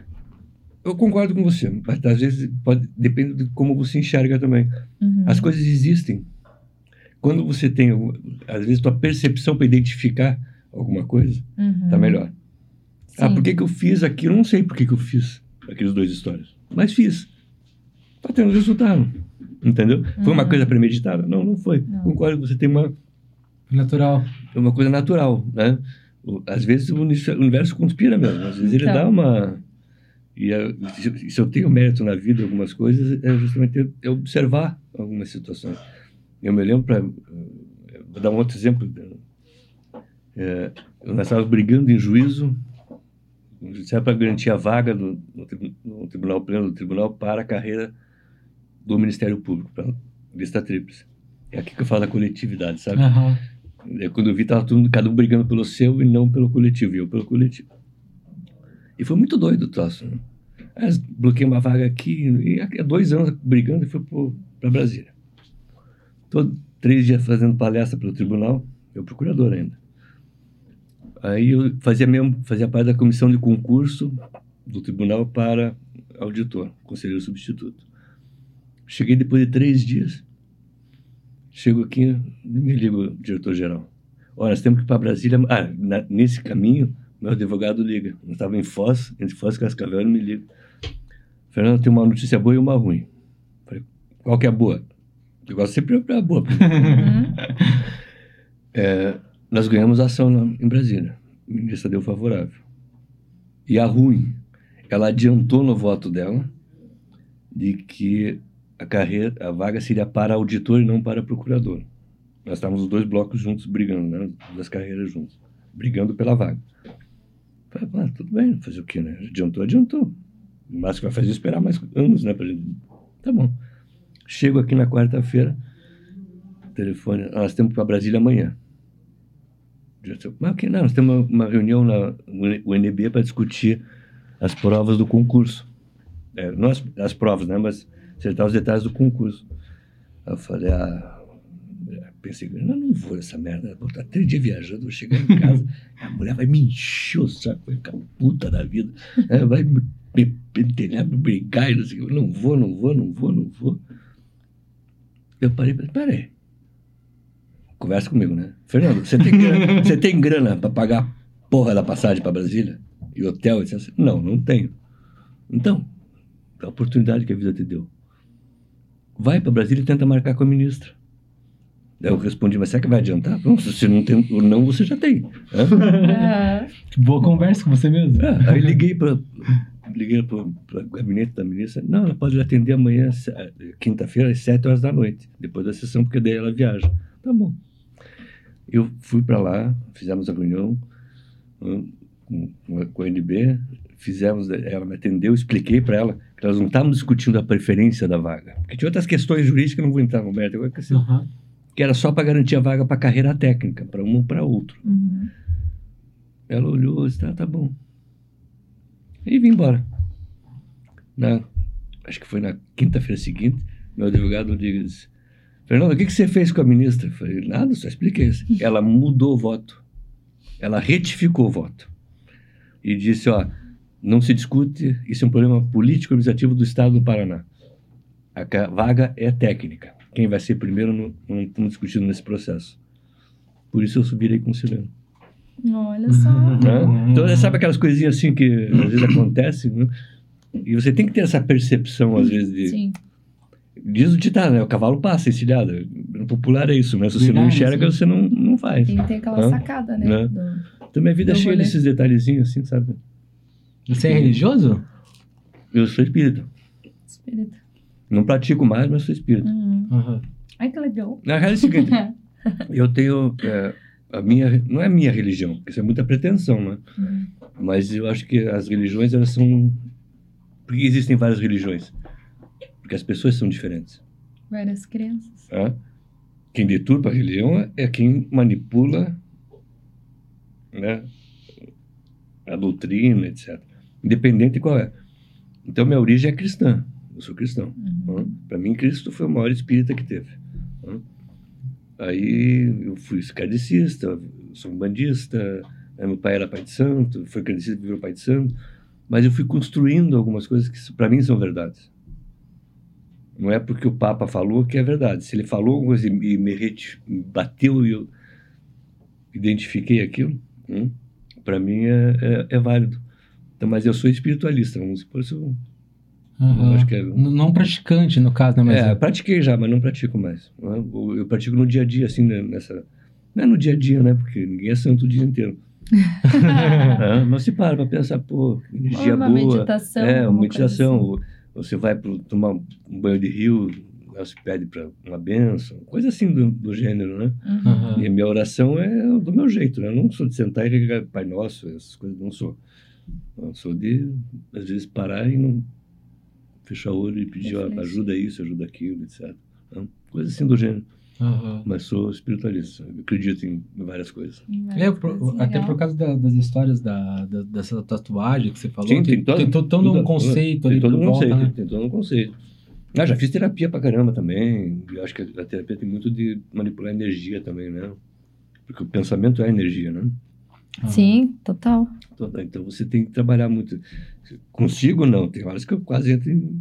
eu concordo com você, mas às vezes pode, depende de como você enxerga também. Uhum. As coisas existem. Quando você tem, às vezes, tua percepção para identificar alguma coisa, Uhum. tá melhor. Ah, Sim. por que, que eu fiz aquilo? Eu não sei por que, que eu fiz aqueles dois histórias. Mas fiz. Tá tendo resultado. Entendeu? Foi uma Uhum. coisa premeditada? Não, não foi. Não. Concordo, você tem uma, Natural. uma coisa natural, né? Às vezes o universo, conspira mesmo. Às vezes ele Então. dá uma... E é- se, eu tenho mérito na vida, algumas coisas, é justamente é observar algumas situações. Eu me lembro para... Vou dar um outro exemplo. É, nós estávamos brigando em juízo, se para garantir a vaga do, no, no, Tribunal Pleno do Tribunal para a carreira do Ministério Público, para lista tríplice. É aqui que eu falo da coletividade, sabe? Uhum. É quando eu vi, estava cada um brigando pelo seu e não pelo coletivo, e eu pelo coletivo. E foi muito doido o troço. Né? Aí, bloqueei uma vaga aqui, e há dois anos brigando e fui para Brasília. Todo, três dias fazendo palestra pelo tribunal, eu procurador ainda. Aí eu fazia mesmo, fazia parte da comissão de concurso do tribunal para auditor, conselheiro substituto. Cheguei depois de três dias. Chego aqui, me ligo o diretor-geral. Olha, nós temos que ir para Brasília. Ah, na, nesse caminho, meu advogado liga. Eu estava em Foz, entre Foz e Cascavel, ele me liga. Fernando, tem uma notícia boa e uma ruim. Falei, qual que é a boa? Eu gosto sempre para a boa. Uhum. é, nós ganhamos ação em Brasília. A ministra deu favorável. E a ruim, ela adiantou no voto dela de que a carreira, a vaga seria para auditor e não para procurador. Nós estávamos os dois blocos juntos brigando, né? Das carreiras juntos, brigando pela vaga. Falei, ah, tudo bem, fazer o quê, né? Adiantou, adiantou. Mas que vai fazer esperar mais anos, né? Gente... Tá bom. Chego aqui na quarta-feira, telefone, nós temos para Brasília amanhã. Mas que não, nós temos uma, reunião na UNB para discutir as provas do concurso. É, não as, as provas, né? Mas acertar os detalhes do concurso. Eu falei, ah, pensei, não, não vou essa merda, vou estar três dias viajando, vou chegar em casa, a mulher vai me encher o saco, vai ficar puta da vida, é, vai me pentelhar, me brigar, e não sei não vou, não vou, não vou, não vou. Eu parei, peraí, conversa comigo, né? Fernando, você tem grana, você tem grana para pagar a porra da passagem para Brasília? E hotel? E assim, não, não tenho. Então, a oportunidade que a vida te deu. Vai para Brasília e tenta marcar com a ministra. Eu respondi, mas será que vai adiantar? Não, se não tem o não, você já tem. É. Boa conversa com você mesmo. É, aí liguei para liguei para o gabinete da ministra. Não, ela pode atender amanhã, quinta-feira, às sete horas da noite, depois da sessão, porque daí ela viaja. Tá bom. Eu fui para lá, fizemos a reunião com, com a NB, fizemos, ela me atendeu, expliquei para ela que nós não estávamos discutindo a preferência da vaga. Porque tinha outras questões jurídicas que não vou entrar, Roberto, agora que, assim, uhum. que era só para garantir a vaga para carreira técnica, para um ou para outro. Uhum. Ela olhou e disse, tá, tá bom. E vim embora. Na, acho que foi na quinta-feira seguinte, meu advogado disse, Fernando, o que, que você fez com a ministra? Eu falei, nada, só expliquei isso. Ela mudou o voto. Ela retificou o voto. E disse, ó, não se discute, isso é um problema político administrativo do Estado do Paraná. A vaga é técnica. Quem vai ser primeiro não, não estamos discutindo nesse processo. Por isso eu subirei conselheiro. Olha só. Né? Então, sabe aquelas coisinhas assim que às vezes acontecem? Né? E você tem que ter essa percepção, às vezes, de. Sim. Diz o ditado, né? O cavalo passa encilhado. No popular é isso, né? Se você Verdade, não enxerga, você não, não faz. Tem que ter aquela sacada, né? né? Do, então, minha vida é cheia desses detalhezinhos, assim, sabe? Você é religioso? Eu sou espírita. Espírita. Não pratico mais, mas sou espírita. Uhum. Uhum. Ai, que legal. Na realidade é o seguinte, eu tenho... É, a minha, não é a minha religião, porque isso é muita pretensão, né? Uhum. Mas eu acho que as religiões, elas são... Por que existem várias religiões? Porque as pessoas são diferentes. Várias crenças. É? Quem deturpa a religião é quem manipula né, a doutrina, etc independente de qual é. Então, minha origem é cristã. Eu sou cristão. Uhum. Para mim, Cristo foi o maior espírita que teve. Aí eu fui kardecista, sou um bandista, meu pai era pai de santo, foi kardecista, virou pai de santo, mas eu fui construindo algumas coisas que para mim são verdades. Não é porque o Papa falou que é verdade. Se ele falou alguma coisa e me, bateu e eu identifiquei aquilo, hum, para mim é, é, é válido. Então, mas eu sou espiritualista, vamos por isso. Uhum. Acho que é... Não praticante, no caso, né? Mas é, é, pratiquei já, mas não pratico mais. Eu pratico no dia a dia, assim, né, nessa. Não é no dia a dia, né? Porque ninguém é santo o dia inteiro. é, mas se para para pensar, pô, energia uma boa. Meditação, é, uma meditação. Assim. Você vai pro, tomar um banho de rio, né, se pede para uma benção, coisa assim do, do gênero, né? Uhum. E a minha oração é do meu jeito, né? Eu não sou de sentar e regar Pai Nosso, essas coisas, não sou. Eu sou de, às vezes, parar e não fechar o olho e pedir, ó, ajuda isso, ajuda aquilo, etc. Então, coisa assim do gênero. Aham. Mas sou espiritualista, acredito em várias coisas. É, por- até por causa da- das histórias da, da- dessa tatuagem que você falou. Sim, tem todo- tem todo, todo tudo- um conceito tem ali todo um volta, conceito, né? tem todo um conceito. Ah, já fiz terapia pra caramba também. Eu acho que a terapia tem muito de manipular energia também, né? Porque o pensamento é energia, né? Sim, total. Então, então você tem que trabalhar muito. Consigo, não. Tem horas que eu quase entro em,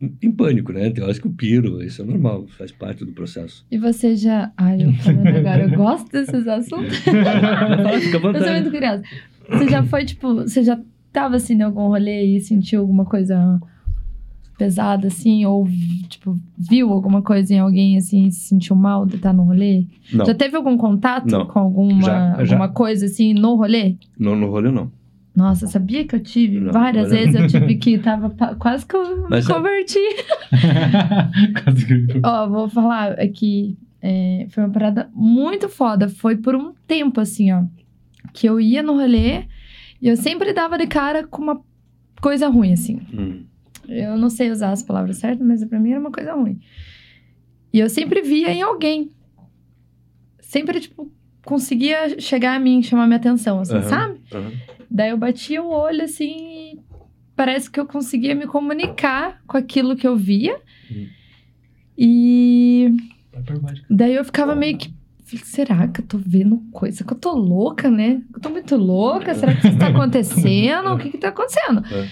em, pânico, né? Tem horas que eu piro. Isso é normal, faz parte do processo. E você já. Ai, eu falando agora, eu gosto desses assuntos. Eu sou muito curiosa. Você já foi, tipo, você já tava assim em algum rolê e sentiu alguma coisa pesada, assim? Ou, tipo, viu alguma coisa em alguém, assim, e se sentiu mal de estar no rolê? Não, Já teve algum contato Não. com alguma, Já, já. alguma coisa, assim, no rolê? não no rolê, não. Nossa, sabia que eu tive? Não, Várias olha. vezes eu tive que tava quase que eu Mas, me converti. Quase que- Ó, vou falar aqui. é, foi uma parada muito foda. Foi por um tempo, assim, ó. Que eu ia no rolê e eu sempre dava de cara com uma coisa ruim, assim. Hum. Eu não sei usar as palavras certas, mas pra mim era uma coisa ruim. E eu sempre via em alguém. Sempre, tipo, conseguia chegar a mim, chamar minha atenção, assim, Aham. sabe? Aham. Daí eu batia o olho, assim, e parece que eu conseguia me comunicar com aquilo que eu via. Hum. E daí eu ficava meio que. falei, Será que eu tô vendo coisa? Que eu tô louca, né? Eu tô muito louca? Será que isso tá acontecendo? O que que tá acontecendo? É.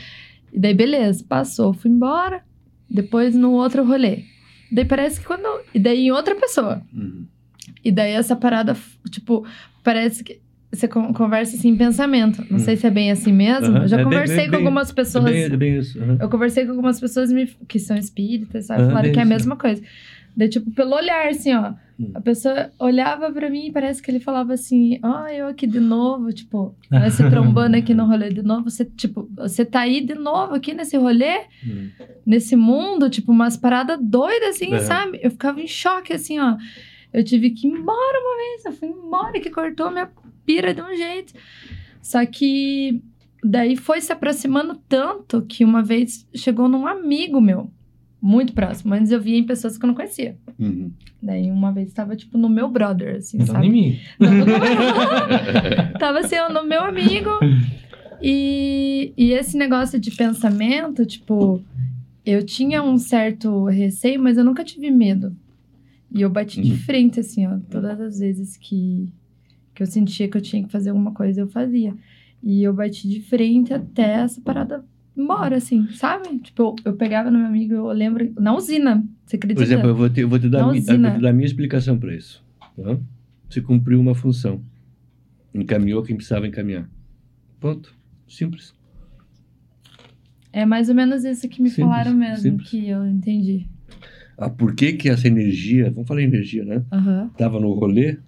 E daí, beleza, passou, fui embora. Depois no outro rolê. Daí parece que quando. E daí em outra pessoa. Uhum. E daí essa parada, tipo, parece que você con- conversa assim em pensamento. Não sei se é bem assim mesmo. Aham, Eu já é conversei bem- com bem- algumas É pessoas. bem, é bem isso. aham. Eu conversei com algumas pessoas que são espíritas, sabe? Aham, Falaram que é a mesma coisa. Daí, tipo, pelo olhar, assim, ó. Hum. A pessoa olhava pra mim e parece que ele falava assim: Ó, eu aqui de novo, tipo, nós se trombando aqui no rolê de novo. Você, tipo, você tá aí de novo aqui nesse rolê, Hum. nesse mundo, tipo, umas paradas doidas, assim, É. sabe? Eu ficava em choque, assim, ó. Eu tive que ir embora uma vez, eu fui embora, que cortou minha pira de um jeito. Só que daí foi se aproximando tanto que uma vez chegou num amigo meu, muito próximo. Antes eu via em pessoas que eu não conhecia. Uhum. Daí uma vez tava, tipo, no meu brother, assim, Então sabe? nem mim. Não, não, não. tava assim, no meu amigo. E, e esse negócio de pensamento, tipo, eu tinha um certo receio, mas eu nunca tive medo. E eu bati de Uhum. frente, assim, ó, todas as vezes que, que eu sentia que eu tinha que fazer alguma coisa, eu fazia. E eu bati de frente até essa parada embora, assim, sabe? Tipo, eu, pegava no meu amigo, eu lembro, na usina, você acredita? Por exemplo, eu vou te, eu vou te, dar, mi- eu vou te dar a minha explicação para isso. Tá? Você cumpriu uma função. Encaminhou quem precisava encaminhar. Ponto. Simples. É mais ou menos isso que me Simples, falaram mesmo, simples. que eu entendi. Ah, por que que essa energia, vamos falar energia, né? Aham. Tava no rolê.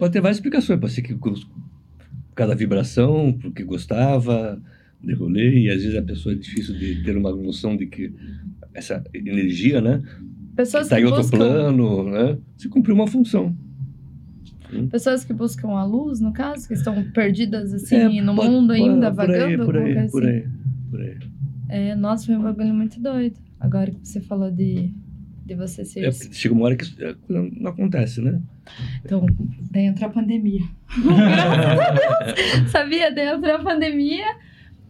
Pode ter várias explicações. Pode ser que gos- por causa da vibração, porque gostava de rolê, e às vezes a pessoa é difícil de ter uma noção de que essa energia, né? Pessoas que em outro buscam, plano, né? Você cumpriu uma função. pessoas que buscam a luz, no caso, que estão perdidas assim É, no pode- mundo pode- ainda, por vagando, aí, por aí, coisa por assim. aí, por aí. É, nossa, foi um bagulho muito doido. Agora que você falou de, de você ser. É, chega uma hora que isso, não acontece, né? Então, daí entrou a pandemia. Sabia? Daí entrou a pandemia,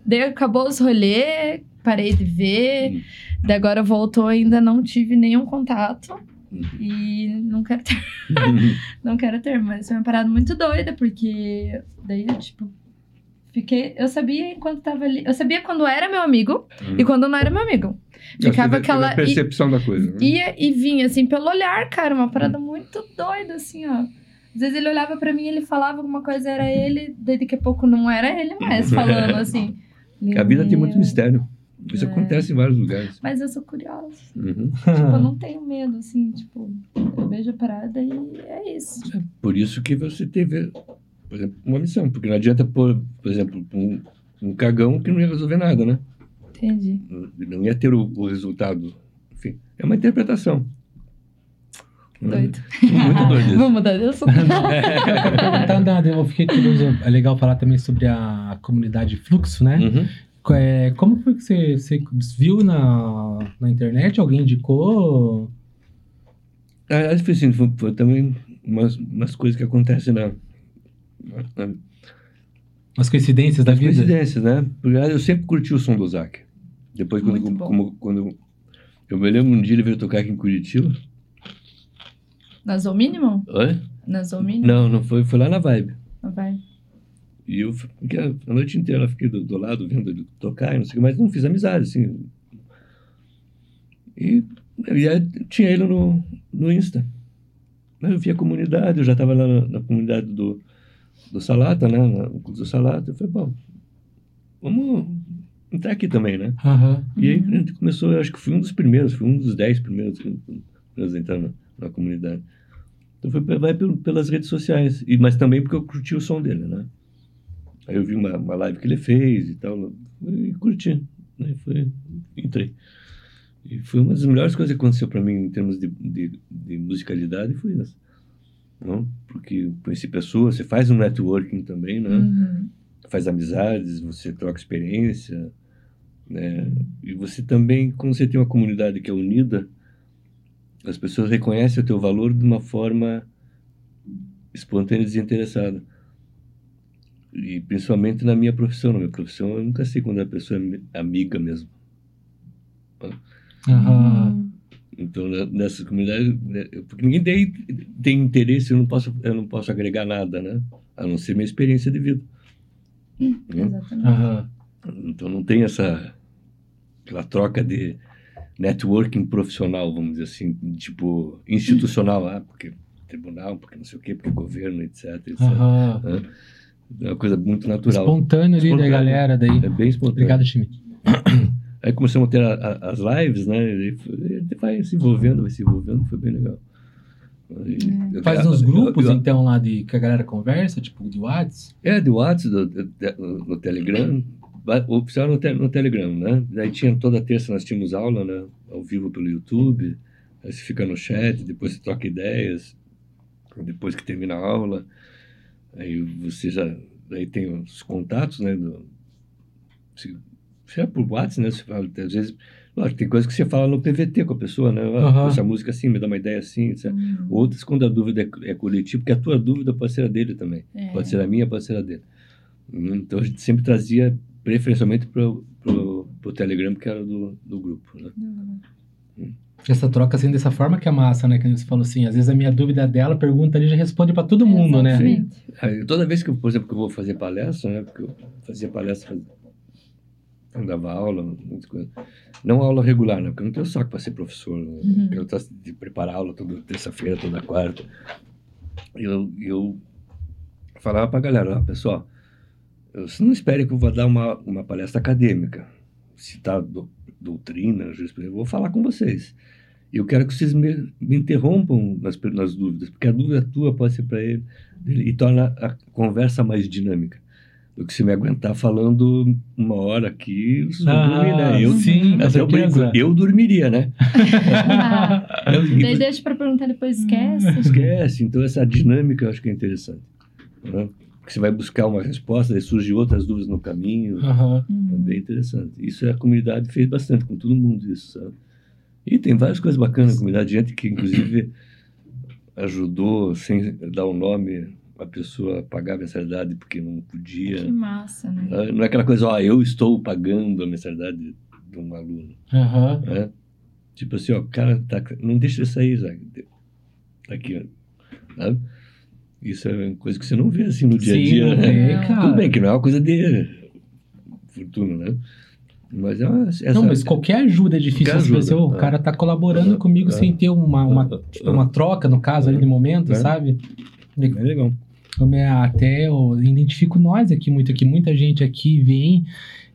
daí acabou os rolês, parei de ver. Hum. Daí agora voltou, ainda não tive nenhum contato. Hum. E não quero ter, não quero ter, mas foi uma parada muito doida, porque daí eu, tipo, fiquei. Eu sabia enquanto tava ali. Eu sabia quando era meu amigo e quando não era meu amigo. Ficava aquela. a percepção da coisa. né? Ia e vinha, assim, pelo olhar, cara, uma parada muito doida, assim, ó. Às vezes ele olhava pra mim, ele falava alguma coisa, era ele, daí daqui a pouco não era ele mais falando, assim. A vida tem muito mistério. Isso É. acontece em vários lugares. Mas eu sou curiosa. Uhum. Tipo, eu não tenho medo, assim, tipo, eu vejo a parada e é isso. Por isso que você teve, por exemplo, uma missão. Porque não adianta pôr, por exemplo, um, um cagão que não ia resolver nada, né? Entendi. Não ia ter o, o resultado. Enfim, é uma interpretação. Doido. Muito doido isso. Vamos mudar de assunto. Não quero perguntar nada, eu fiquei curioso. É legal falar também sobre a comunidade Fluxo, né? Uhum. É, como foi que você, você viu na, na internet? Alguém indicou? Ah, que assim, foi, foi também umas, umas coisas que acontecem na, na, As coincidências da nas vida? coincidências, né? Porque eu sempre curti o som do Zac. Depois, quando, como, quando eu me lembro um dia ele veio tocar aqui em Curitiba. Na Zou Minimum? Oi? Na Zou Minimum? Não, não foi, foi lá na Vibe. Vai. E eu fiquei a noite inteira, fiquei do, do lado vendo ele tocar e não sei o que, mas não fiz amizade, assim. E, e aí tinha ele no, no Insta. Aí eu vi a comunidade, eu já estava lá na, na comunidade do, do Salata, né? na- No curso do Salata. Eu falei, bom, vamos entrar aqui também, né? Aham. E aí Uhum. a gente começou, eu acho que fui um dos primeiros, fui um dos dez primeiros primeiros a entrar na, na comunidade. Então foi, vai pelo- pelas redes sociais, e, mas também porque eu curti o som dele, né? Aí eu vi uma, uma live que ele fez e tal, e curti, né? Foi, entrei. E foi uma das melhores coisas que aconteceu para mim em termos de, de, de musicalidade, foi essa. Não? Porque conheci pessoas, você faz um networking também, né? Uhum. faz amizades, você troca experiência, né? E você também, quando você tem uma comunidade que é unida, as pessoas reconhecem o teu valor de uma forma espontânea e desinteressada. E principalmente na minha profissão, na minha profissão, eu nunca sei quando a pessoa é mi- amiga mesmo. Uhum. Então, ne- nessa comunidade, né, porque ninguém tem, tem interesse, eu não posso, eu não posso agregar nada, né? A não ser minha experiência de vida. Né? Exatamente. Aham. Então não tem essa aquela troca de networking profissional, vamos dizer assim, tipo institucional, ah, porque tribunal, porque não sei o quê, porque governo, etc, etc. Né? É uma coisa muito natural. Espontâneo ali da Espontâneo. galera daí. É bem espontâneo. Obrigado, time. Aí começamos a ter a- a- as lives, né? E aí foi- ele vai se envolvendo, vai se envolvendo, foi bem legal. Eu- Faz eu- uns eu- grupos, eu- então, lá de que a galera conversa, tipo, de WhatsApp. É, do WhatsApp, do, do- do- no Telegram, oficial no, te- no Telegram, né? Daí tinha toda terça nós tínhamos aula, né? Ao vivo pelo YouTube, aí você fica no chat, depois você troca ideias, depois que termina a aula, aí você já, daí tem os contatos, né? Do, se, se é por WhatsApp, né? Você fala, às vezes, lógico, tem coisas que você fala no PVT com a pessoa, né? Ah, Aham. Essa música assim, me dá uma ideia assim, etc. Uhum. Outras, quando a dúvida é, é coletiva, porque a tua dúvida pode ser a dele também. É. Pode ser a minha, pode ser a dele. Então a gente sempre trazia preferencialmente pro, pro, pro Telegram, que era do, do grupo. Né? Uhum. Essa troca assim dessa forma que é massa, né? Que você falou assim, às vezes a minha dúvida dela, pergunta ali já responde pra todo mundo, né? Exatamente. Aí, toda vez que, eu, por exemplo, que eu vou fazer palestra, né? Porque eu fazia palestra, eu dava aula, muitas coisas. Não aula regular, né? Porque eu não tenho saco para ser professor. Né? Uhum. Eu gosto de preparar aula toda terça-feira, toda quarta. Eu, eu falava para a galera, ó, pessoal, você não espere que eu vou dar uma, uma palestra acadêmica, citar do, doutrina, eu vou falar com vocês. E eu quero que vocês me, me interrompam nas, nas dúvidas, porque a dúvida tua pode ser para ele, e torna a conversa mais dinâmica. Do que se me aguentar falando uma hora aqui, vocês vão dormir, né? Eu, Ah, sim, eu, brinco, eu dormiria, né? Eu- Daí deixa pra perguntar depois, esquece. Esquece. Então, essa dinâmica eu acho que é interessante. Né? Porque você vai buscar uma resposta, daí surgem outras dúvidas no caminho. Aham. É Uhum. bem interessante. Isso a comunidade fez bastante com todo mundo, isso, sabe? E tem várias coisas bacanas na comunidade. Gente que, inclusive, ajudou, sem dar o nome, a pessoa a pagar a mensalidade porque não podia. Que massa, né? Ah, Não é aquela coisa, ó, eu estou pagando a mensalidade de um aluno. Aham. né? Tipo assim, ó, cara, tá, não deixa ele sair, Zague. Tá Aqui, ó. Sabe? Isso é uma coisa que você não vê assim no dia a Sim, dia. não né? cara. Tudo bem que não é uma coisa de fortuna, né? Mas é uma, essa, Não, mas qualquer ajuda é difícil. Você pensa, ajuda, "Ô, o é. cara tá colaborando É, comigo é. sem ter uma, uma, tipo, uma troca, no caso, ali de momento, É. sabe? é legal. Eu me- Até eu identifico nós aqui muito aqui, muita gente aqui vem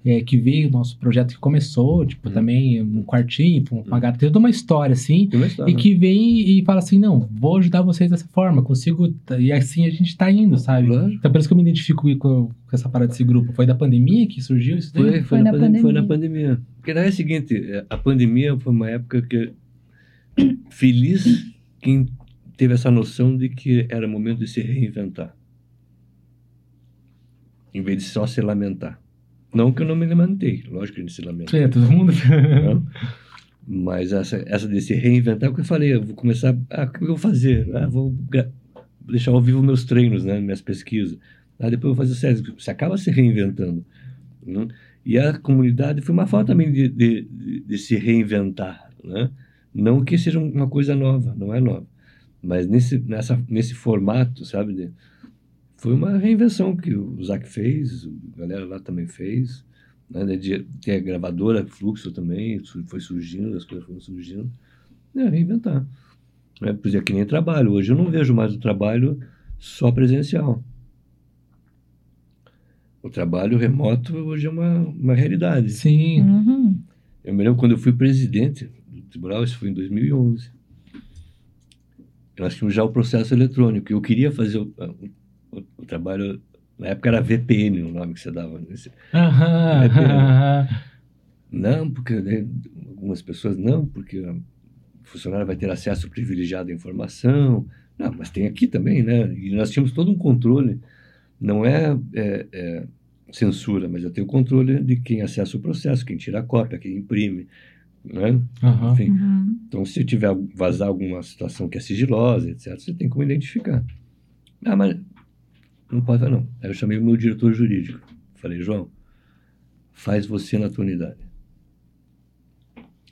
é, que veio, nosso projeto que começou, tipo, Uhum. também um quartinho, com uma Uhum. gata, tem toda uma história, assim, uma história, e que vem e fala assim, não, vou ajudar vocês dessa forma, consigo, e assim a gente tá indo, sabe? Claro. Então por isso que eu me identifico com, com essa parada desse grupo. Foi da pandemia que surgiu isso daí? Foi, foi, Foi na, na pandemia. Foi na pandemia. Porque daí é o seguinte, a pandemia foi uma época que feliz quem teve essa noção de que era momento de se reinventar. Em vez de só se lamentar. Não que eu não me lamentei, lógico que gente se lamenta. É, todo mundo... Não? Mas essa, essa de se reinventar, porque eu falei, eu vou começar, ah, o que eu vou fazer? Ah, vou deixar ao vivo meus treinos, né, minhas pesquisas. Ah, depois eu vou fazer séries. Você acaba se reinventando. né? E a comunidade foi uma forma também de, de, de- de se reinventar, né? Não que seja uma coisa nova, não é nova. Mas nesse, nessa, nesse formato, sabe? de- foi uma reinvenção que o Zac fez, a galera lá também fez né, de ter a gravadora Fluxo também, foi surgindo, as coisas foram surgindo, é, reinventar. É, por exemplo, que nem trabalho. Hoje eu não vejo mais o trabalho só presencial. O trabalho remoto hoje é uma, uma realidade. Sim. Uhum. Eu me lembro quando eu fui presidente do tribunal, isso foi em 2011. Nós tínhamos já o processo eletrônico. Eu queria fazer o, o- o trabalho, na época era VPN o nome que você dava. Nesse, Aham, É pena. aham. Não, porque né, algumas pessoas não, porque o funcionário vai ter acesso privilegiado à informação. Não, mas tem aqui também, né? E nós tínhamos todo um controle. Não é, é, é censura, mas eu tenho controle de quem acessa o processo, quem tira a cópia, quem imprime, né? Aham. Enfim, Uhum. então se tiver vazar alguma situação que é sigilosa, etc., você tem como identificar. Ah, mas não pode fazer, não. Aí eu chamei o meu diretor jurídico. Falei, João, faz você na tua unidade.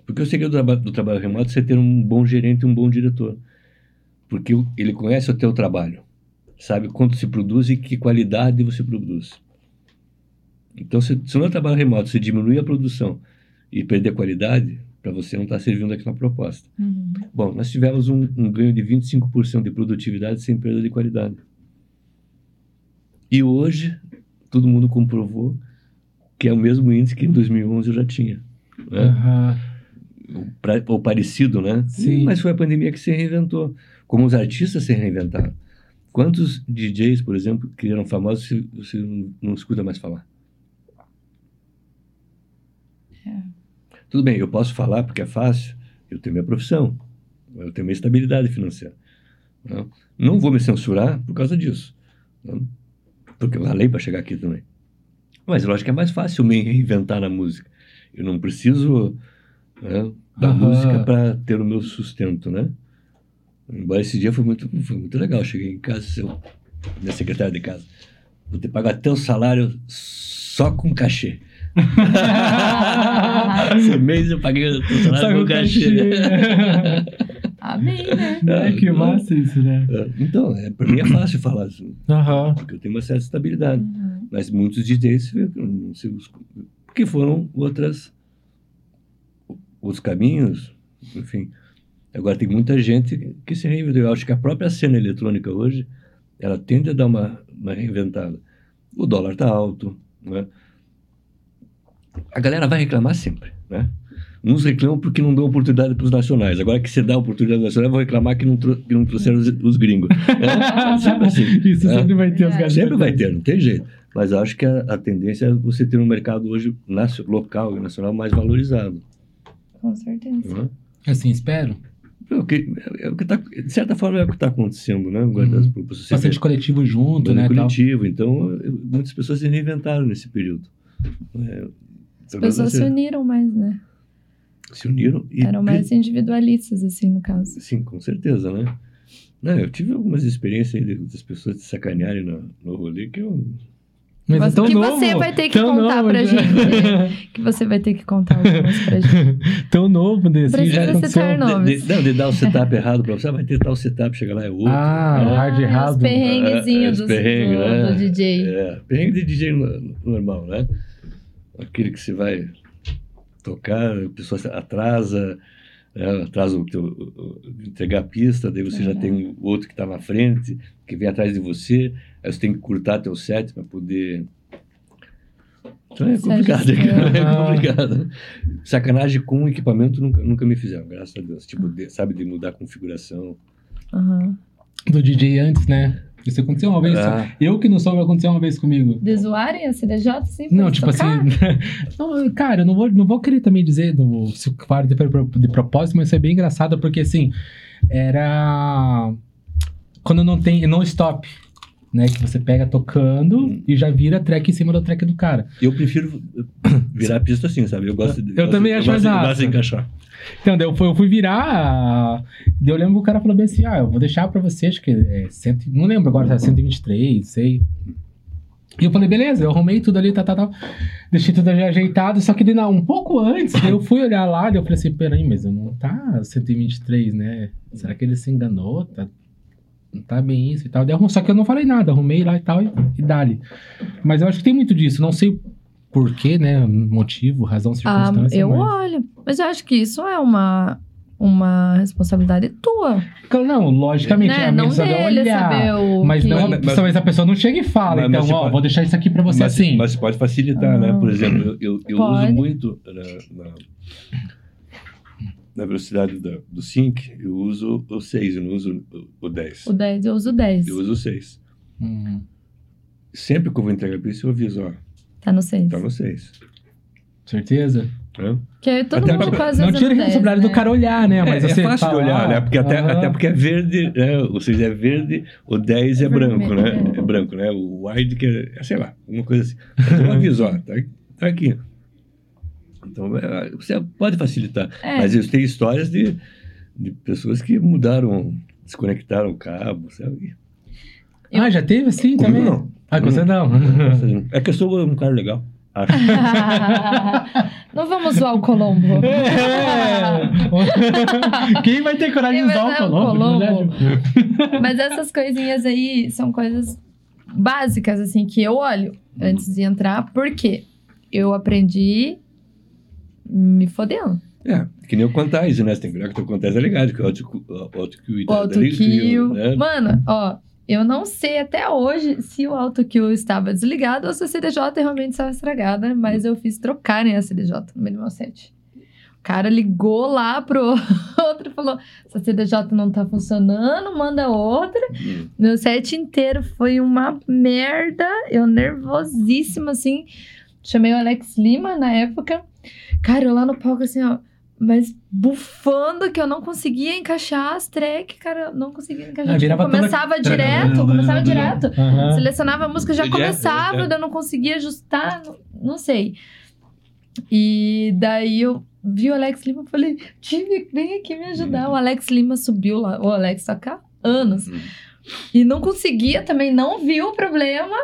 Porque o segredo do, traba- do trabalho remoto é você ter um bom gerente e um bom diretor. Porque ele conhece o teu trabalho, sabe quanto se produz e que qualidade você produz. Então, se, se no trabalho remoto você diminui a produção e perder a qualidade, para você não estar servindo aquela proposta. Uhum. Bom, nós tivemos um, um ganho de 25% de produtividade sem perda de qualidade. E hoje, todo mundo comprovou que é o mesmo índice que em 2011 eu já tinha. Né? Ou, pra- ou parecido, né? Sim. Mas foi a pandemia que se reinventou. Como os artistas se reinventaram. Quantos DJs, por exemplo, que eram famosos, você, você não, não escuta mais falar? É. Tudo bem, eu posso falar porque é fácil, eu tenho minha profissão, eu tenho minha estabilidade financeira. Não, não vou me censurar por causa disso. não? Porque eu ralei para chegar aqui também. Mas lógico que é mais fácil me reinventar na música. Eu não preciso né, da Aham. música para ter o meu sustento, né? Embora esse dia foi muito, foi muito legal. Eu cheguei em casa, seu, minha secretária de casa, vou ter que pagar teu salário só com cachê. Esse mês eu paguei o salário Só com com cachê. Amém, né? É, que massa isso, né? É, Então, é, para mim é fácil falar isso, Aham. porque eu tenho uma certa estabilidade. Uhum. Mas muitos DJs não sei os- porque foram outras outros caminhos, enfim. Agora tem muita gente que se reinventou. Eu acho que a própria cena eletrônica hoje, ela tende a dar uma, uma reinventada. O dólar está alto, né? A galera vai reclamar sempre, né? Uns reclamam porque não dão oportunidade para os nacionais. Agora que você dá oportunidade aos nacionais, vão reclamar que não, tro- que não trouxeram os, os gringos. É sempre assim. Isso É. sempre vai ter os gatos. Sempre vai ter, não tem jeito. Mas acho que a, a tendência é você ter um mercado hoje local e nacional mais valorizado. Com certeza. Né? Assim, espero. É o que, é o que tá, de certa forma é o que está acontecendo, né? Uhum. Bastante coletivo junto, banda né? tal. coletivo. Então, eu- muitas pessoas se reinventaram nesse período. É, As pessoas você- se uniram mais, né? Se uniram e Eram mais individualistas, assim, no caso. Sim, com certeza, né? Não, eu tive algumas experiências aí de- das pessoas te sacanearem no, no rolê que eu. Mas é Você- tão que novo. você vai ter que tão contar novo, pra já. gente. Que você vai ter que contar algumas pra gente. tão novo desse. Precisa já aconteceu. terno. De, de, não, de dar o setup errado pra você, ah, vai ter tal setup, chega lá é outro. Ah, né? o hard os errado. perrenguezinhos É, os dos- perrengues, do, né? do DJ. É, perrengue de DJ no- normal, né? Aquele que você vai tocar, a pessoa atrasa, né? atrasa o teu, entregar a pista, daí você já tem o outro que está na frente, que vem atrás de você, aí você tem que curtar teu set para poder Então é complicado, é complicado. Sacanagem com equipamento nunca, nunca me fizeram, graças a Deus. Tipo, de- sabe, de mudar a configuração. Aham. Do DJ antes, né? Isso aconteceu uma vez. Ah. Eu que não soube, aconteceu uma vez comigo. De zoarem a CDJ, sim? pra Não, tipo tocar? assim. não, cara, eu não vou, não vou querer também dizer no, se o claro de, de propósito, mas foi bem engraçado porque assim. Era. Quando não tem. Não stop. Né, que você pega tocando Hum. e já vira track em cima do track do cara. Eu prefiro virar a pista assim, sabe? Eu gosto de. Eu gosto- também acho eu mais eu gosto de encaixar. Então, daí eu fui, eu fui virar. daí Eu lembro que o cara falou bem assim: ah, eu vou deixar pra você, acho que é cento, não lembro agora, tá 123, sei. E eu falei, beleza, eu arrumei tudo ali, tá, tá, tá. Deixei tudo ali ajeitado, só que não, um pouco antes, eu fui olhar lá, daí eu falei assim, peraí, mas não tá 123, né? Será que ele se enganou? Tá, tá bem isso e tal. Daí só que eu não falei nada, arrumei lá e tal, e, e dali. Mas eu acho que tem muito disso, não sei porquê, né? Motivo, razão, Ah, circunstância. eu mas... olho. Mas eu acho que isso é uma, uma responsabilidade tua. Não, logicamente, né? a Não pessoa vai dele olhar. saber o Mas que... não, Mas- mas- talvez a pessoa não chega e fala, Mas- então, mas ó, pode- vou deixar isso aqui pra você mas, assim. mas pode facilitar, né? Ah. Por exemplo, eu, eu, uso muito na, na, na velocidade da, do sync, eu uso o 6, eu não uso o, o 10. O 10, eu uso o 10. Eu uso o 6. Hum. Sempre que eu vou entregar a pista, eu aviso, ó, Tá no 6. tá no 6. Certeza? Né? Que aí todo Até mundo pra- quase não tira a no 10, responsabilidade né? do cara olhar, né? Mas é, é fácil de olhar, né? Porque até, até porque é verde, né? O 6 é verde, o 10 é, É branco, vermelho, né? é. É branco, né? O wide que é, é, sei lá, alguma coisa assim. Então eu aviso, ó, tá, tá aqui. Então, é, você pode facilitar. É. Mas eu tenho histórias de, de pessoas que mudaram, desconectaram o cabo, sabe? Ah, já teve assim Comigo também? não. Ah, com você não. É que eu sou um cara legal. acho. Não vamos zoar o Colombo. É. Quem vai ter coragem de usar o usar o Colombo? Colombo? verdade? Mas essas coisinhas aí são coisas básicas, assim, que eu olho antes de entrar, porque eu aprendi me fodendo. É, que nem o Quantize, né? Você tem que olhar que o Quantize é ligado, que o auto- o AutoQ tá ligado, né? Mano, ó, eu não sei até hoje se o autokill estava desligado ou se a CDJ realmente estava estragada, mas eu fiz trocarem a CDJ no meu set. O cara ligou lá pro outro e falou: essa CDJ não tá funcionando, manda outra. Hum. Meu set inteiro foi uma merda. Eu nervosíssima, assim. Chamei o Alex Lima na época. Cara, eu lá no palco, assim, ó. Mas bufando que eu não conseguia encaixar as tracks, cara. Eu não conseguia encaixar. Ah, Tipo, virava toda- começava direto, começava direto. Aham. Selecionava a música, já começava, eu não conseguia ajustar, não, sei. E daí eu vi o Alex Lima e falei, Tive, vem aqui me ajudar. O Alex Lima subiu lá, o Alex toca há anos. Hum. E não conseguia também, não viu o problema.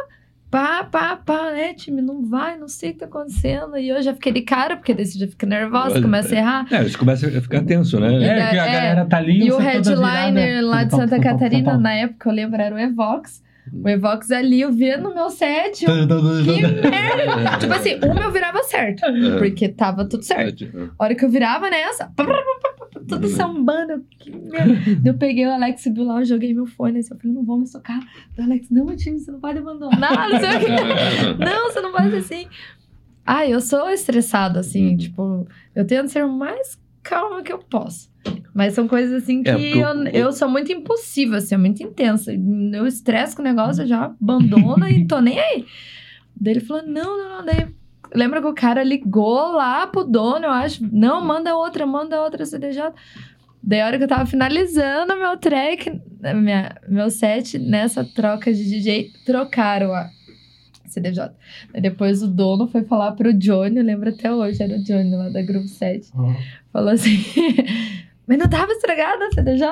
Pá, pá, pá, né, time? Não vai, não sei o que tá acontecendo. E eu já fiquei de cara, porque daí você já fica nervosa, começa a errar. É, você começa a ficar tenso, né? É, É, que a é. galera tá ali. E o toda headliner virada. lá de Santa Catarina, na época, eu lembro, era o Evox. O Evox ali, eu via no meu set. eu, que merda! tipo assim, uma eu virava certo, porque tava tudo certo. A hora que eu virava nessa, pá, pá, pá, tudo sambando. eu, eu peguei o Alex, subiu lá, eu joguei meu fone. Assim, eu falei, não vou me socar. O Alex, não, time, você não pode abandonar. Não, sei o quê. não você não pode assim. Ah, eu sou estressada, assim, tipo, eu tento ser o mais calma que eu posso. Mas são coisas assim que É, eu, o- eu sou muito impulsiva, assim, muito intensa. Eu estresso com o negócio, eu já abandono e tô nem aí. Daí ele falou: não, não, não. Daí lembra que o cara ligou lá pro dono, eu acho. Não, manda outra, manda outra CDJ. Daí a hora que eu tava finalizando meu track, minha, meu set, nessa troca de DJ, trocaram a CDJ. Daí depois o dono foi falar pro Johnny, eu lembro até hoje, era o Johnny lá da Grupo 7. Falou assim. Mas não tava estragada a CDJ?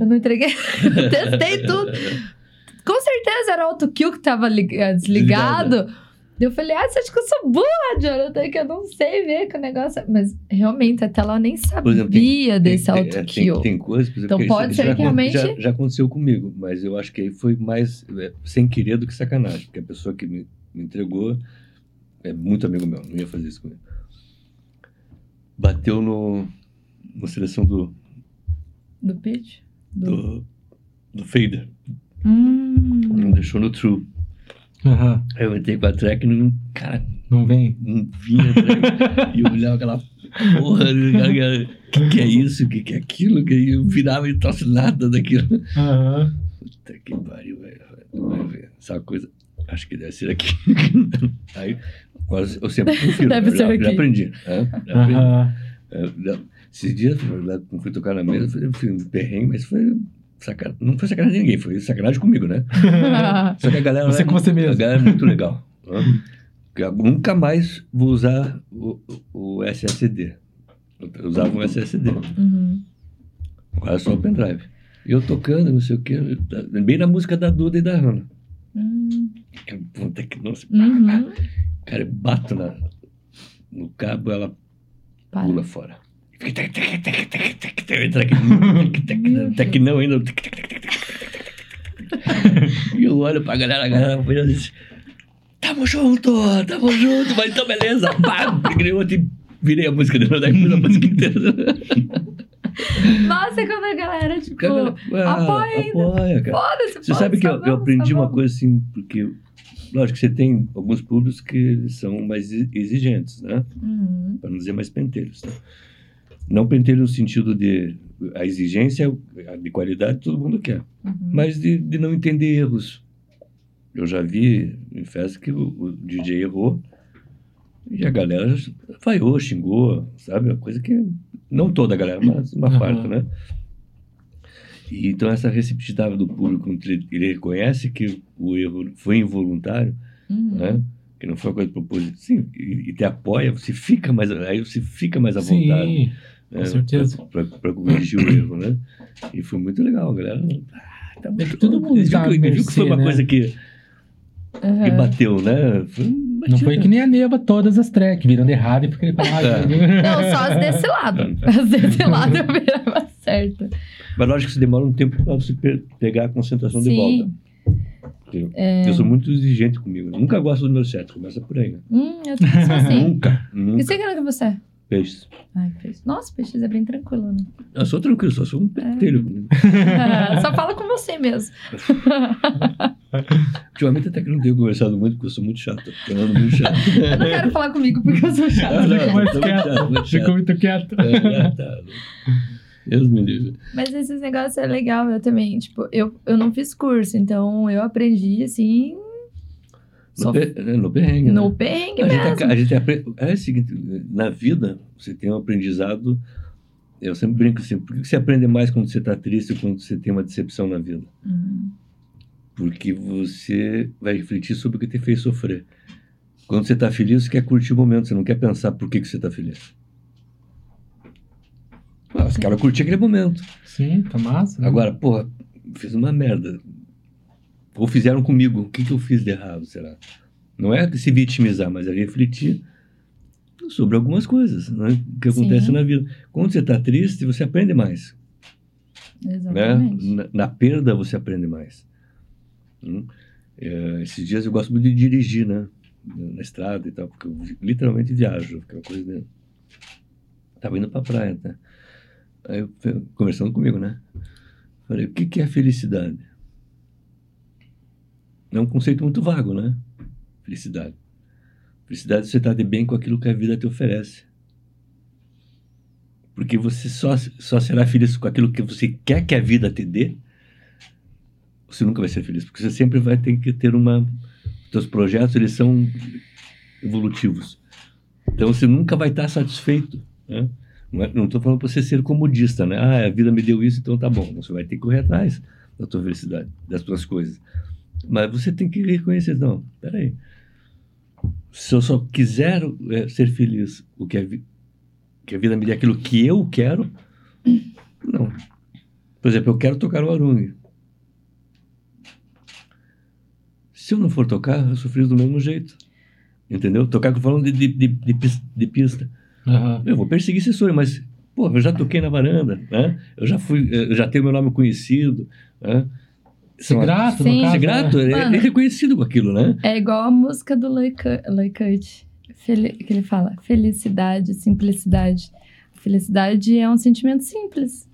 Eu não entreguei. Eu testei tudo. Com certeza era o autokill que tava eh, desligado. Eu falei, ah, você acha que eu sou burra, Jonathan? Que eu não sei ver que o negócio. é-" Mas realmente, até lá eu nem sabia exemplo, tem- desse autokill. Tem, tem coisas, por exemplo, Então pode isso ser já, que realmente- já, já aconteceu comigo, mas eu acho que aí foi mais é, sem querer do que sacanagem, porque a pessoa que me, me entregou é muito amigo meu, não ia fazer isso comigo. Bateu no, na seleção do, Do pitch? Do... do, do fader, Hum. não deixou no true. Aham. Aí eu entrei com a track e não, cara, Não vem? Não vinha, tá e eu olhava aquela porra, o que, que é isso, o que, que é aquilo, que eu virava e trouxe nada daquilo. Aham. Puta que pariu, velho. Vai ver. Essa coisa, acho que deve ser aqui. Aí, quase, eu sempre confiro. Deve eu já, ser já aqui. aprendi. né? Já aprendi. Aham. É, já- Esses dias, quando fui tocar na mesa, foi um perrengue, mas foi Não foi sacanagem de ninguém, foi sacanagem comigo, né? Só que a galera. Você lá- com você mesmo. A galera é muito legal. né? Eu nunca mais vou usar o, o SSD. Eu usava um SSD. Uhum. Agora é só o pendrive. E eu tocando, não sei o quê. Bem na música da Duda e da Hannah. Uhum. Que puta que nossa. Uhum. Cara, eu bato na, no cabo, ela Para. pula fora. Fica tec, tec, tec, tec, tec, tec, entra aqui, tec, tec, Meu tec, Deus. não ainda. E eu olho pra galera, a galera foi e diz: Tamo junto, tamo junto, mas então beleza. Pá, peguei outro e virei a música dele, daí pus a música inteira. Nossa, quando a galera, tipo, Cara, ah, apoia ainda. Apoia, cara. foda-se, Você sabe que eu, eu vamos, aprendi tá uma coisa assim, porque, lógico que você tem alguns públicos que são mais exi- exigentes, né? Uhum. Para não dizer mais pentelhos. Tá? Não pentelho no sentido de a exigência de qualidade todo mundo quer, Uhum. mas de, de não entender erros. Eu já vi em festa que o, o DJ errou e a galera vaiou, xingou, sabe? Uma coisa que não toda a galera, mas uma Aham. parte, né? E então essa receptividade do público, ele, ele reconhece que o erro foi involuntário, Uhum. né? Que não foi uma coisa proposital, sim, e, e te apoia, você fica mais, aí você fica mais à vontade, Sim, né? com certeza. para corrigir o erro, né? E foi muito legal, galera. Ah, tá É que muito todo bom. mundo viu tá que- viu que foi uma né? coisa que, que Uhum. bateu, né? Foi Não foi que nem a Neva todas as tracks, virando errado e porque ele falava. É. Não, só as desse lado. As desse lado eu virava certo. Mas lógico que isso demora um tempo para você pe- pegar a concentração de Sim. volta. Eu, eu sou muito exigente comigo. Eu nunca gosto do meu set, começa por aí, né? Hum, eu sou assim. Nunca, E nunca. você que que você é? Peixes. Ai, peixe. Nossa, peixes é bem tranquilo, né? Eu sou tranquilo, só sou um pentelho. Só fala com você mesmo. Ultimamente até que não tenho conversado muito, porque eu sou muito chato. Tô ficando muito chato. Eu não quero falar comigo porque eu sou Ah, chata. não, mais chato, quieto. chato. muito quieto. É, tá. Deus me livre. Mas esses negócios é legal, eu também. Tipo, eu, eu não fiz curso, então eu aprendi assim. No, Só per- é, no perrengue, no né? perrengue A gente, mesmo. aca- a gente aprende. É o seguinte, na vida, você tem um aprendizado. Eu sempre brinco assim, por que você aprende mais quando você está triste ou quando você tem uma decepção na vida? Uhum. Porque você vai refletir sobre o que te fez sofrer. Quando você está feliz, você quer curtir o momento, você não quer pensar por que, que você está feliz. Ah, os caras curtiam aquele momento. Sim, tá massa. né? Agora, porra, fiz uma merda. Ou fizeram comigo. O que, que eu fiz de errado, será? Não é se vitimizar, mas é refletir sobre algumas coisas né, que Sim. acontecem na vida. Quando você está triste, você aprende mais. Né? Exatamente. Na, na perda, você aprende mais. Hum? É, esses dias eu gosto muito de dirigir, né? Na estrada e tal, porque eu literalmente viajo. Aquela coisa de... Tava indo pra praia, né? Aí eu, conversando comigo, né? Falei, o que, que é felicidade? É um conceito muito vago, né? Felicidade. Felicidade é você estar de bem com aquilo que a vida te oferece. Porque você só, só será feliz com aquilo que você quer que a vida te dê. Você nunca vai ser feliz, porque você sempre vai ter que ter uma. Seus projetos eles são evolutivos. Então você nunca vai estar satisfeito. Né? Não estou falando para você ser comodista, né? Ah, a vida me deu isso, então tá bom. Você vai ter que correr atrás da tua felicidade, das tuas coisas. Mas você tem que reconhecer, não, peraí. Se eu só quiser é, ser feliz, o que que a vida me dê aquilo que eu quero, não. Por exemplo, eu quero tocar o arungue. Se eu não for tocar, eu sou feliz do mesmo jeito. Entendeu? Tocar que eu falando de, de, de, de pis- de pista. Aham. Eu vou perseguir esse sonho, mas, pô, eu já toquei na varanda, né? Eu já fui, eu já tenho meu nome conhecido, né? Ser grato, Sim. no caso. Ser grato, né? é, Mano. é reconhecido com aquilo, né? É igual a música do Leicurt, Fel que ele fala: felicidade, simplicidade. Felicidade é um sentimento simples.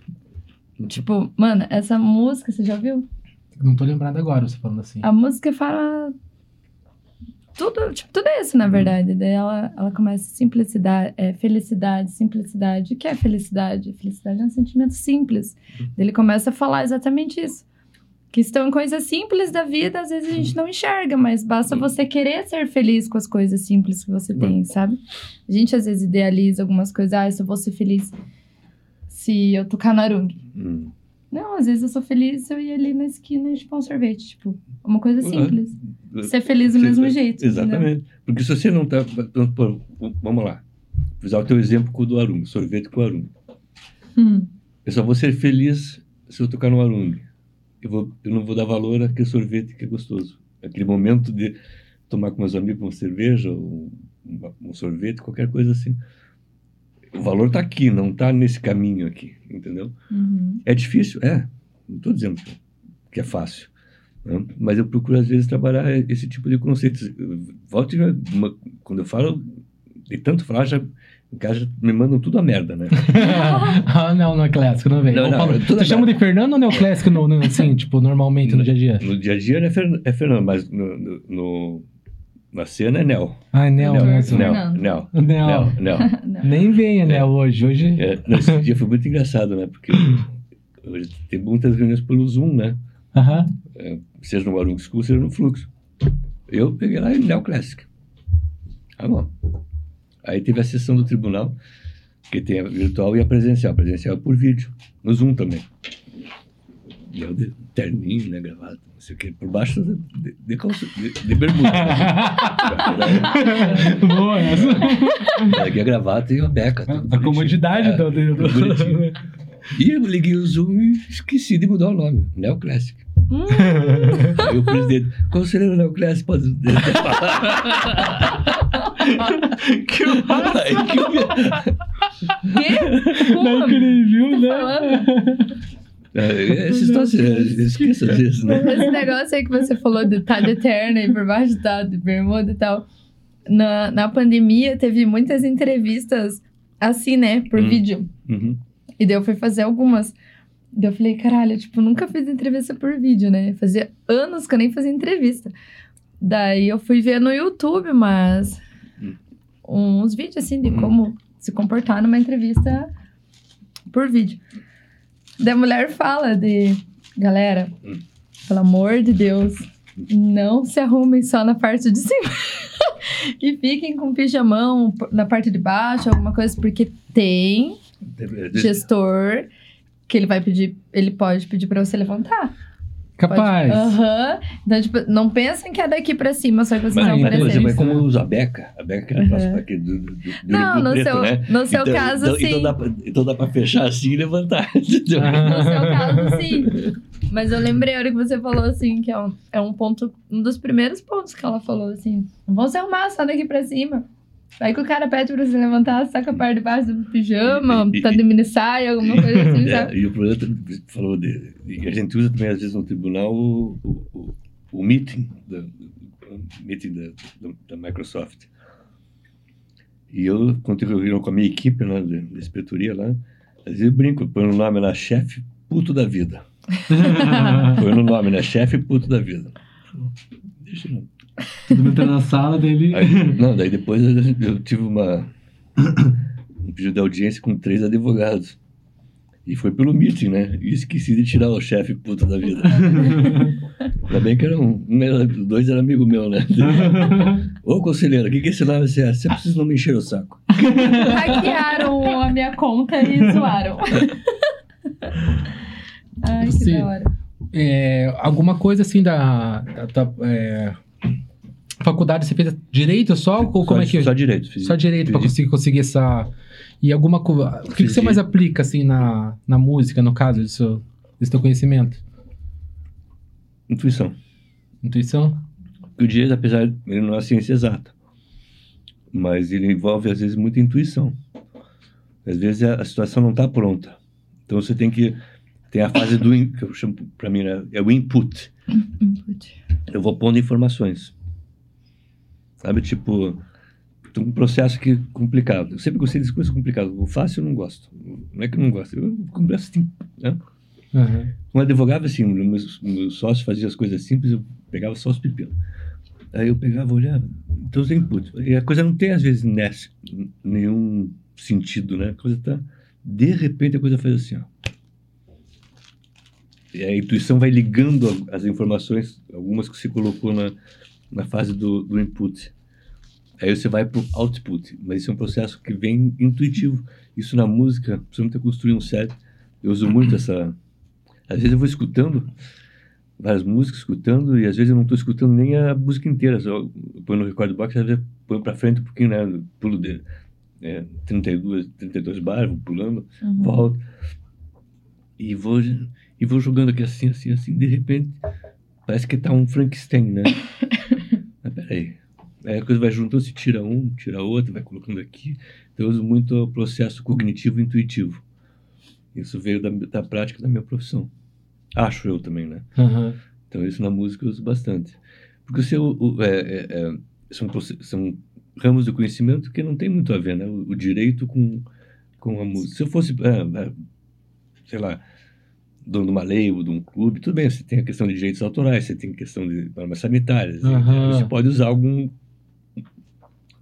Tipo, mano, essa música, você já ouviu? Não tô lembrado agora você falando assim. A música fala. tudo, tipo, tudo isso, na verdade. Daí ela, ela começa simplicidade, é, felicidade, simplicidade. O que é felicidade? Felicidade é um sentimento simples. Daí ele começa a falar exatamente isso. Que estão coisas simples da vida, às vezes a gente não enxerga, mas basta você querer ser feliz com as coisas simples que você tem, sabe? A gente às vezes idealiza algumas coisas, ah, eu só vou ser feliz se eu tocar narung. Hum. Não, às vezes eu sou feliz se eu ir ali na esquina e chupar um sorvete, tipo, uma coisa Uhum. simples. Ser feliz do Sim, mesmo jeito. entendeu? Exatamente. Porque se você não está. Vamos lá. Vou usar o teu exemplo com o do arungue, sorvete com o arungue. Hum. Eu só vou ser feliz se eu tocar no arungue. Eu, vou, eu não vou dar valor àquele sorvete que é gostoso. Aquele momento de tomar com meus amigos uma cerveja, ou um, um sorvete, qualquer coisa assim. O valor está aqui, não está nesse caminho aqui, entendeu? Uhum. É difícil? É. Não estou dizendo que é fácil. né? Mas eu procuro, às vezes, trabalhar esse tipo de conceitos. E uma- quando eu falo, de tanto falar, já, em casa já me mandam tudo a merda, né? ah, não, não é clássico, não vem. Não, Ô, não, Paulo, tudo Você chama de Fernando ou neoclássico, no, no, assim, tipo, normalmente no dia a dia? No dia a dia é, Fer, é Fernando, mas no, no- no- na cena é Nel. Ah, Nel, Nel, mesmo. Nel. Nel, Nel. Nel, Nel. Nem venha, Nel, hoje. Hoje. É, nesse dia foi muito engraçado, né? Porque hoje tem muitas reuniões pelo Zoom, né? Aham. seja no Arung School, seja no Fluxo. Eu peguei lá em Neo Classic. Ah, bom. Aí teve a sessão do tribunal, que tem a virtual e a presencial. A presencial é por vídeo, no Zoom também. E eu de terninho, né, gravado, não sei o quê, por baixo de, de, calça, de, de bermuda. né? Boa, essa. Aqui a gravata e a beca. A comodidade É, do, do, bonitinho. E eu liguei o Zoom e esqueci de mudar o nome, Neo Classic. Hum, Aí o presidente, conselheiro Neoclésia pode que Aí que eu-? Como? Não que ele viu, né? Falando. É, Essa situação, esqueça vezes, né? Esse negócio aí que você falou de estar de terno e por baixo tá de bermuda e tal. Na, na pandemia, teve muitas entrevistas assim, né? Por Hum. vídeo. Uhum. E daí eu fui fazer algumas. Daí eu falei, caralho, tipo, nunca fiz entrevista por vídeo, né? Fazia anos que eu nem fazia entrevista. Daí eu fui ver no YouTube, mas. Uns vídeos assim de Hum. como se comportar numa entrevista por vídeo. Daí a mulher fala de, galera, Hum. pelo amor de Deus, não se arrumem só na parte de cima. e fiquem com pijamão na parte de baixo, alguma coisa, porque tem gestor que ele vai pedir, ele pode pedir pra você levantar. Capaz. Pode- Aham. Então, tipo, não pensem que é daqui pra cima, só que vocês Mas, vão não, mas, por exemplo, é como né? usa a beca. A beca que Uhum. próxima aqui do, do, do, Não, no preto, seu, né? no seu então, caso, então, sim. Então dá, pra, então dá pra fechar assim e levantar. entendeu? No seu caso, sim. Mas eu lembrei a hora que você falou assim, que é um, é um ponto, um dos primeiros pontos que ela falou assim: não vão se arrumar só daqui pra cima. Aí que o cara pede pra você levantar, saca a parte de baixo do pijama, E- e- tá de mini saia, alguma coisa assim, sabe? É, e o problema também, você falou de. e a gente usa também, às vezes, no tribunal o, o, o, o meeting, da, o meeting da, da, da Microsoft. E eu, quando tive reunião com a minha equipe né, da, da inspetoria lá, às vezes eu brinco, põe no nome lá, chefe puto da vida. Põe no nome, né? Chefe puto da vida. Deixa eu. Todo mundo entra na sala dele. Aí, não, daí depois eu, eu tive uma. um pedido de audiência com três advogados. E foi pelo meeting, né? E esqueci de tirar o chefe puto da vida. Ainda bem que era um, um era, dois era amigo meu, né? Ô conselheiro, o que, que é esse nome você é? Você precisa não me encher o saco. Hackearam a minha conta e zoaram. Ai, que Sim. da hora. É, alguma coisa assim da, da, da, é, faculdade você fez direito só? Ou como só, é que. Só direito. Fiz, Só direito fiz- conseguir, conseguir essa. E alguma coisa. O que, que você mais aplica, assim, na, na música, no caso, desse seu, desse teu conhecimento? Intuição. Intuição? Porque o direito, apesar de ele não é ciência exata, mas ele envolve, às vezes, muita intuição. Às vezes a, a situação não está pronta. Então você tem que. Tem a fase do. in- que eu chamo, para mim, né, é o input. Input. Eu vou pondo informações. Sabe, tipo. Um processo que complicado. Eu sempre gostei de coisas complicadas. O fácil eu não gosto. Não é que eu não gosto. Eu começo assim, né? Uhum. Um advogado, assim, o meu, meu sócio fazia as coisas simples, eu pegava só os pepinos. Aí eu pegava, olhava, então tem inputs. E a coisa não tem, às vezes, nesse, nenhum sentido, né? A coisa tá. De repente a coisa faz assim, ó. E a intuição vai ligando as informações, algumas que você colocou na, na fase do, do input. Aí você vai para o output, mas isso é um processo que vem intuitivo. Isso na música, principalmente construir um set, eu uso muito essa. Às vezes eu vou escutando várias músicas, escutando, e às vezes eu não estou escutando nem a música inteira, só eu ponho no record box, às vezes ponho para frente um pouquinho, né? Pulo dele. É, 32, 32 bares, vou pulando, uhum. volto. E vou, e vou jogando aqui assim, assim, assim, de repente, parece que tá um Frankenstein, né? Peraí. Aí a coisa vai juntando, se tira um, tira outro, vai colocando aqui. Então eu uso muito o processo cognitivo intuitivo. Isso veio da, da prática da minha profissão. Acho eu também, né? Uhum. Então, isso na música eu uso bastante. Porque você, o, o, é, é, é, são, são ramos do conhecimento que não tem muito a ver, né? O, o direito com, com a música. Se eu fosse, é, é, sei lá, dono de uma lei ou de um clube, tudo bem, você tem a questão de direitos autorais, você tem a questão de normas sanitárias, uhum. você pode usar algum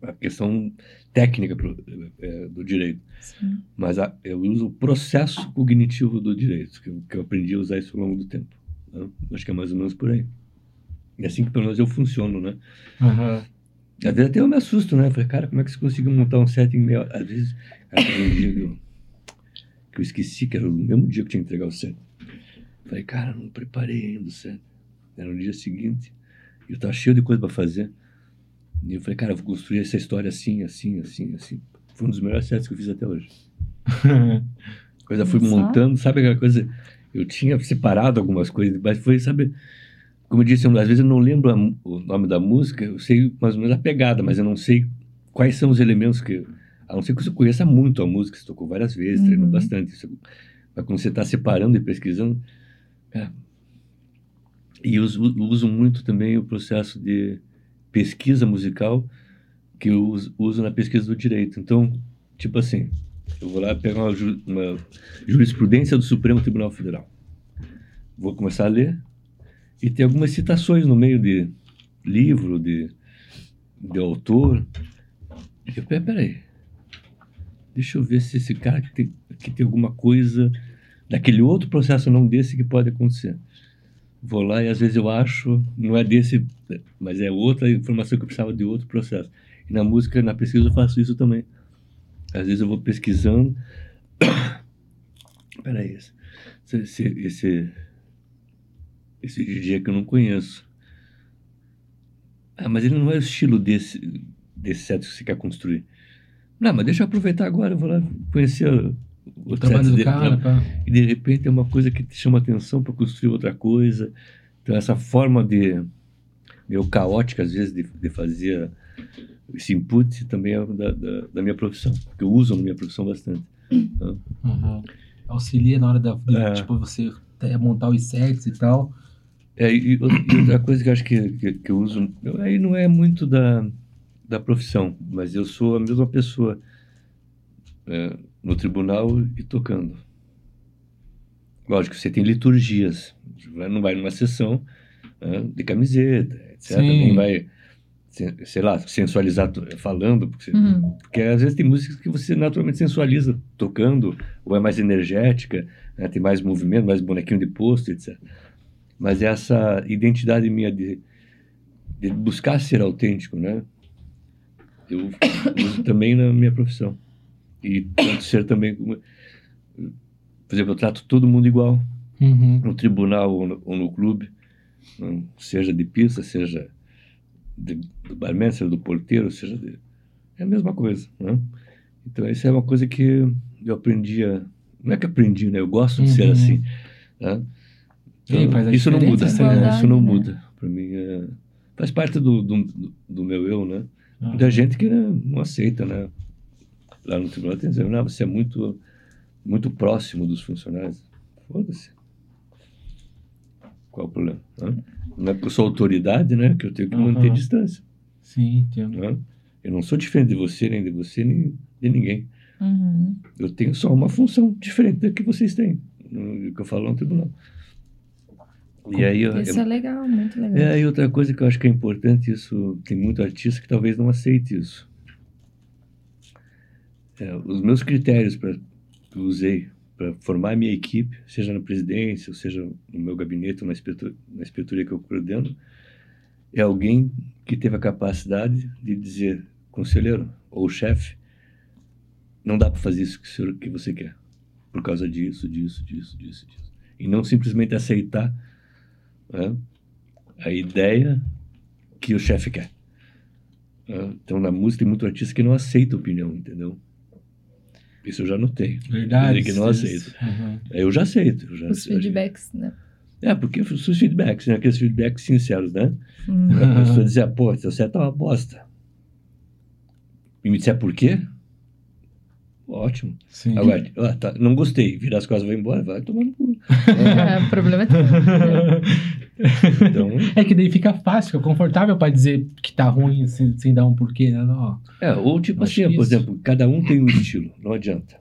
a questão técnica pro, é, do direito. Sim. Mas a, eu uso o processo cognitivo do direito, que eu, que eu, aprendi a usar isso ao longo do tempo. Né? Acho que é mais ou menos por aí. E é assim que pelo menos eu funciono, né? Uhum. Às vezes até eu me assusto, né? falei, cara, como é que você conseguiu montar um set em meia hora? Às vezes, cara, um dia que eu, que eu esqueci, que era o mesmo dia que eu tinha que entregar o set. Falei, cara, não preparei ainda o set. Era no dia seguinte. E eu tava cheio de coisa para fazer. E eu falei, cara, eu vou construir essa história assim, assim, assim, assim. Foi um dos melhores sets que eu fiz até hoje. coisa fui montando, sabe aquela coisa? Eu tinha separado algumas coisas, mas foi, sabe? Como eu disse, às vezes eu não lembro a, o nome da música, eu sei mais ou menos a pegada, mas eu não sei quais são os elementos que. A não ser que você conheça muito a música, você tocou várias vezes, uhum. treinou bastante. Isso, mas quando você está separando e pesquisando. É. E eu uso, uso muito também o processo de pesquisa musical que eu uso, na pesquisa do direito. Então, tipo assim, eu vou lá pegar uma, uma jurisprudência do Supremo Tribunal Federal. Vou começar a ler e tem algumas citações no meio de livro, de, de autor. Eu, peraí, deixa eu ver se esse cara que tem, que tem alguma coisa daquele outro processo, não desse, que pode acontecer vou lá e às vezes eu acho, não é desse, mas é outra informação que eu precisava de outro processo. E na música, na pesquisa, eu faço isso também. Às vezes eu vou pesquisando. Peraí, esse, esse, esse, esse DJ que eu não conheço. Ah, mas ele não é o estilo desse, desse set que você quer construir. Não, mas deixa eu aproveitar agora, eu vou lá conhecer o, trabalho do cara. E de repente é uma coisa que te chama atenção para construir outra coisa. Então, essa forma de. meio caótica, às vezes, de, de fazer esse input também é da, da, da, minha profissão, que eu uso na minha profissão bastante. Uhum. Auxilia na hora da. De, é. Tipo, você montar os sets e tal. É, e, e outra coisa que eu acho que, que, que eu uso. Eu, aí não é muito da, da profissão, mas eu sou a mesma pessoa. É, no tribunal e tocando. Lógico, você tem liturgias. Não vai numa sessão né, de camiseta, etc. Sim. Nem vai, sei lá, sensualizar falando. Porque, uhum. porque, às vezes tem músicas que você naturalmente sensualiza tocando, ou é mais energética, né, tem mais movimento, mais bonequinho de posto, etc. Mas essa identidade minha de, de buscar ser autêntico, né? Eu uso também na minha profissão. E tanto ser também. Por exemplo, eu trato todo mundo igual. Uhum. No tribunal ou no, ou no, clube. Seja de pista, seja de, do barman, seja do porteiro, seja de. É a mesma coisa. Né? Então, isso é uma coisa que eu aprendi a. Não é que aprendi, né? Eu gosto de ser uhum. assim. Né? Então, isso não muda. Né? Isso não muda. Para mim, é, faz parte do, do, do, meu eu, né? Muita gente que não aceita, né? Lá no tribunal tem dizendo, não, você é muito, muito próximo dos funcionários. Foda-se. Qual o problema? Não é porque eu sou autoridade, né? Que eu tenho que uhum. manter distância. Sim, entendo. Né? Eu não sou diferente de você, nem de você, nem de ninguém. Uhum. Eu tenho só uma função diferente da que vocês têm, no, que eu falo no tribunal. E aí, eu- Isso é legal, muito legal. É, e outra coisa que eu acho que é importante, isso tem muito artista que talvez não aceite isso. É, os meus critérios para que eu usei para formar a minha equipe, seja na presidência, ou seja no meu gabinete, ou na inspetor- na inspetoria que eu coordeno, é alguém que teve a capacidade de dizer, conselheiro ou chefe, não dá para fazer isso que, senhor- que você quer, por causa disso, disso, disso, disso, disso. E não simplesmente aceitar né, a ideia que o chefe quer. né? Então, na música, tem muito artista que não aceita opinião, entendeu? Isso eu já notei. Verdade. Ele que não isso. aceita. Uhum. Eu já aceito. Eu já, Os feedbacks, né? É, porque os feedbacks, né? Aqueles feedbacks sinceros, né? Hum. A pessoa dizia, pô, seu set tá uma bosta. E me disser por quê? Ótimo. Sim. Agora, ah, tá, não gostei, virar as costas vai embora, vai tomar no cu. É, o problema é teu. Então, É que daí fica fácil, fica confortável pra dizer que tá ruim sem, sem dar um porquê, né? Ó, é, ou tipo assim, por isso. exemplo, cada um tem um estilo, não adianta.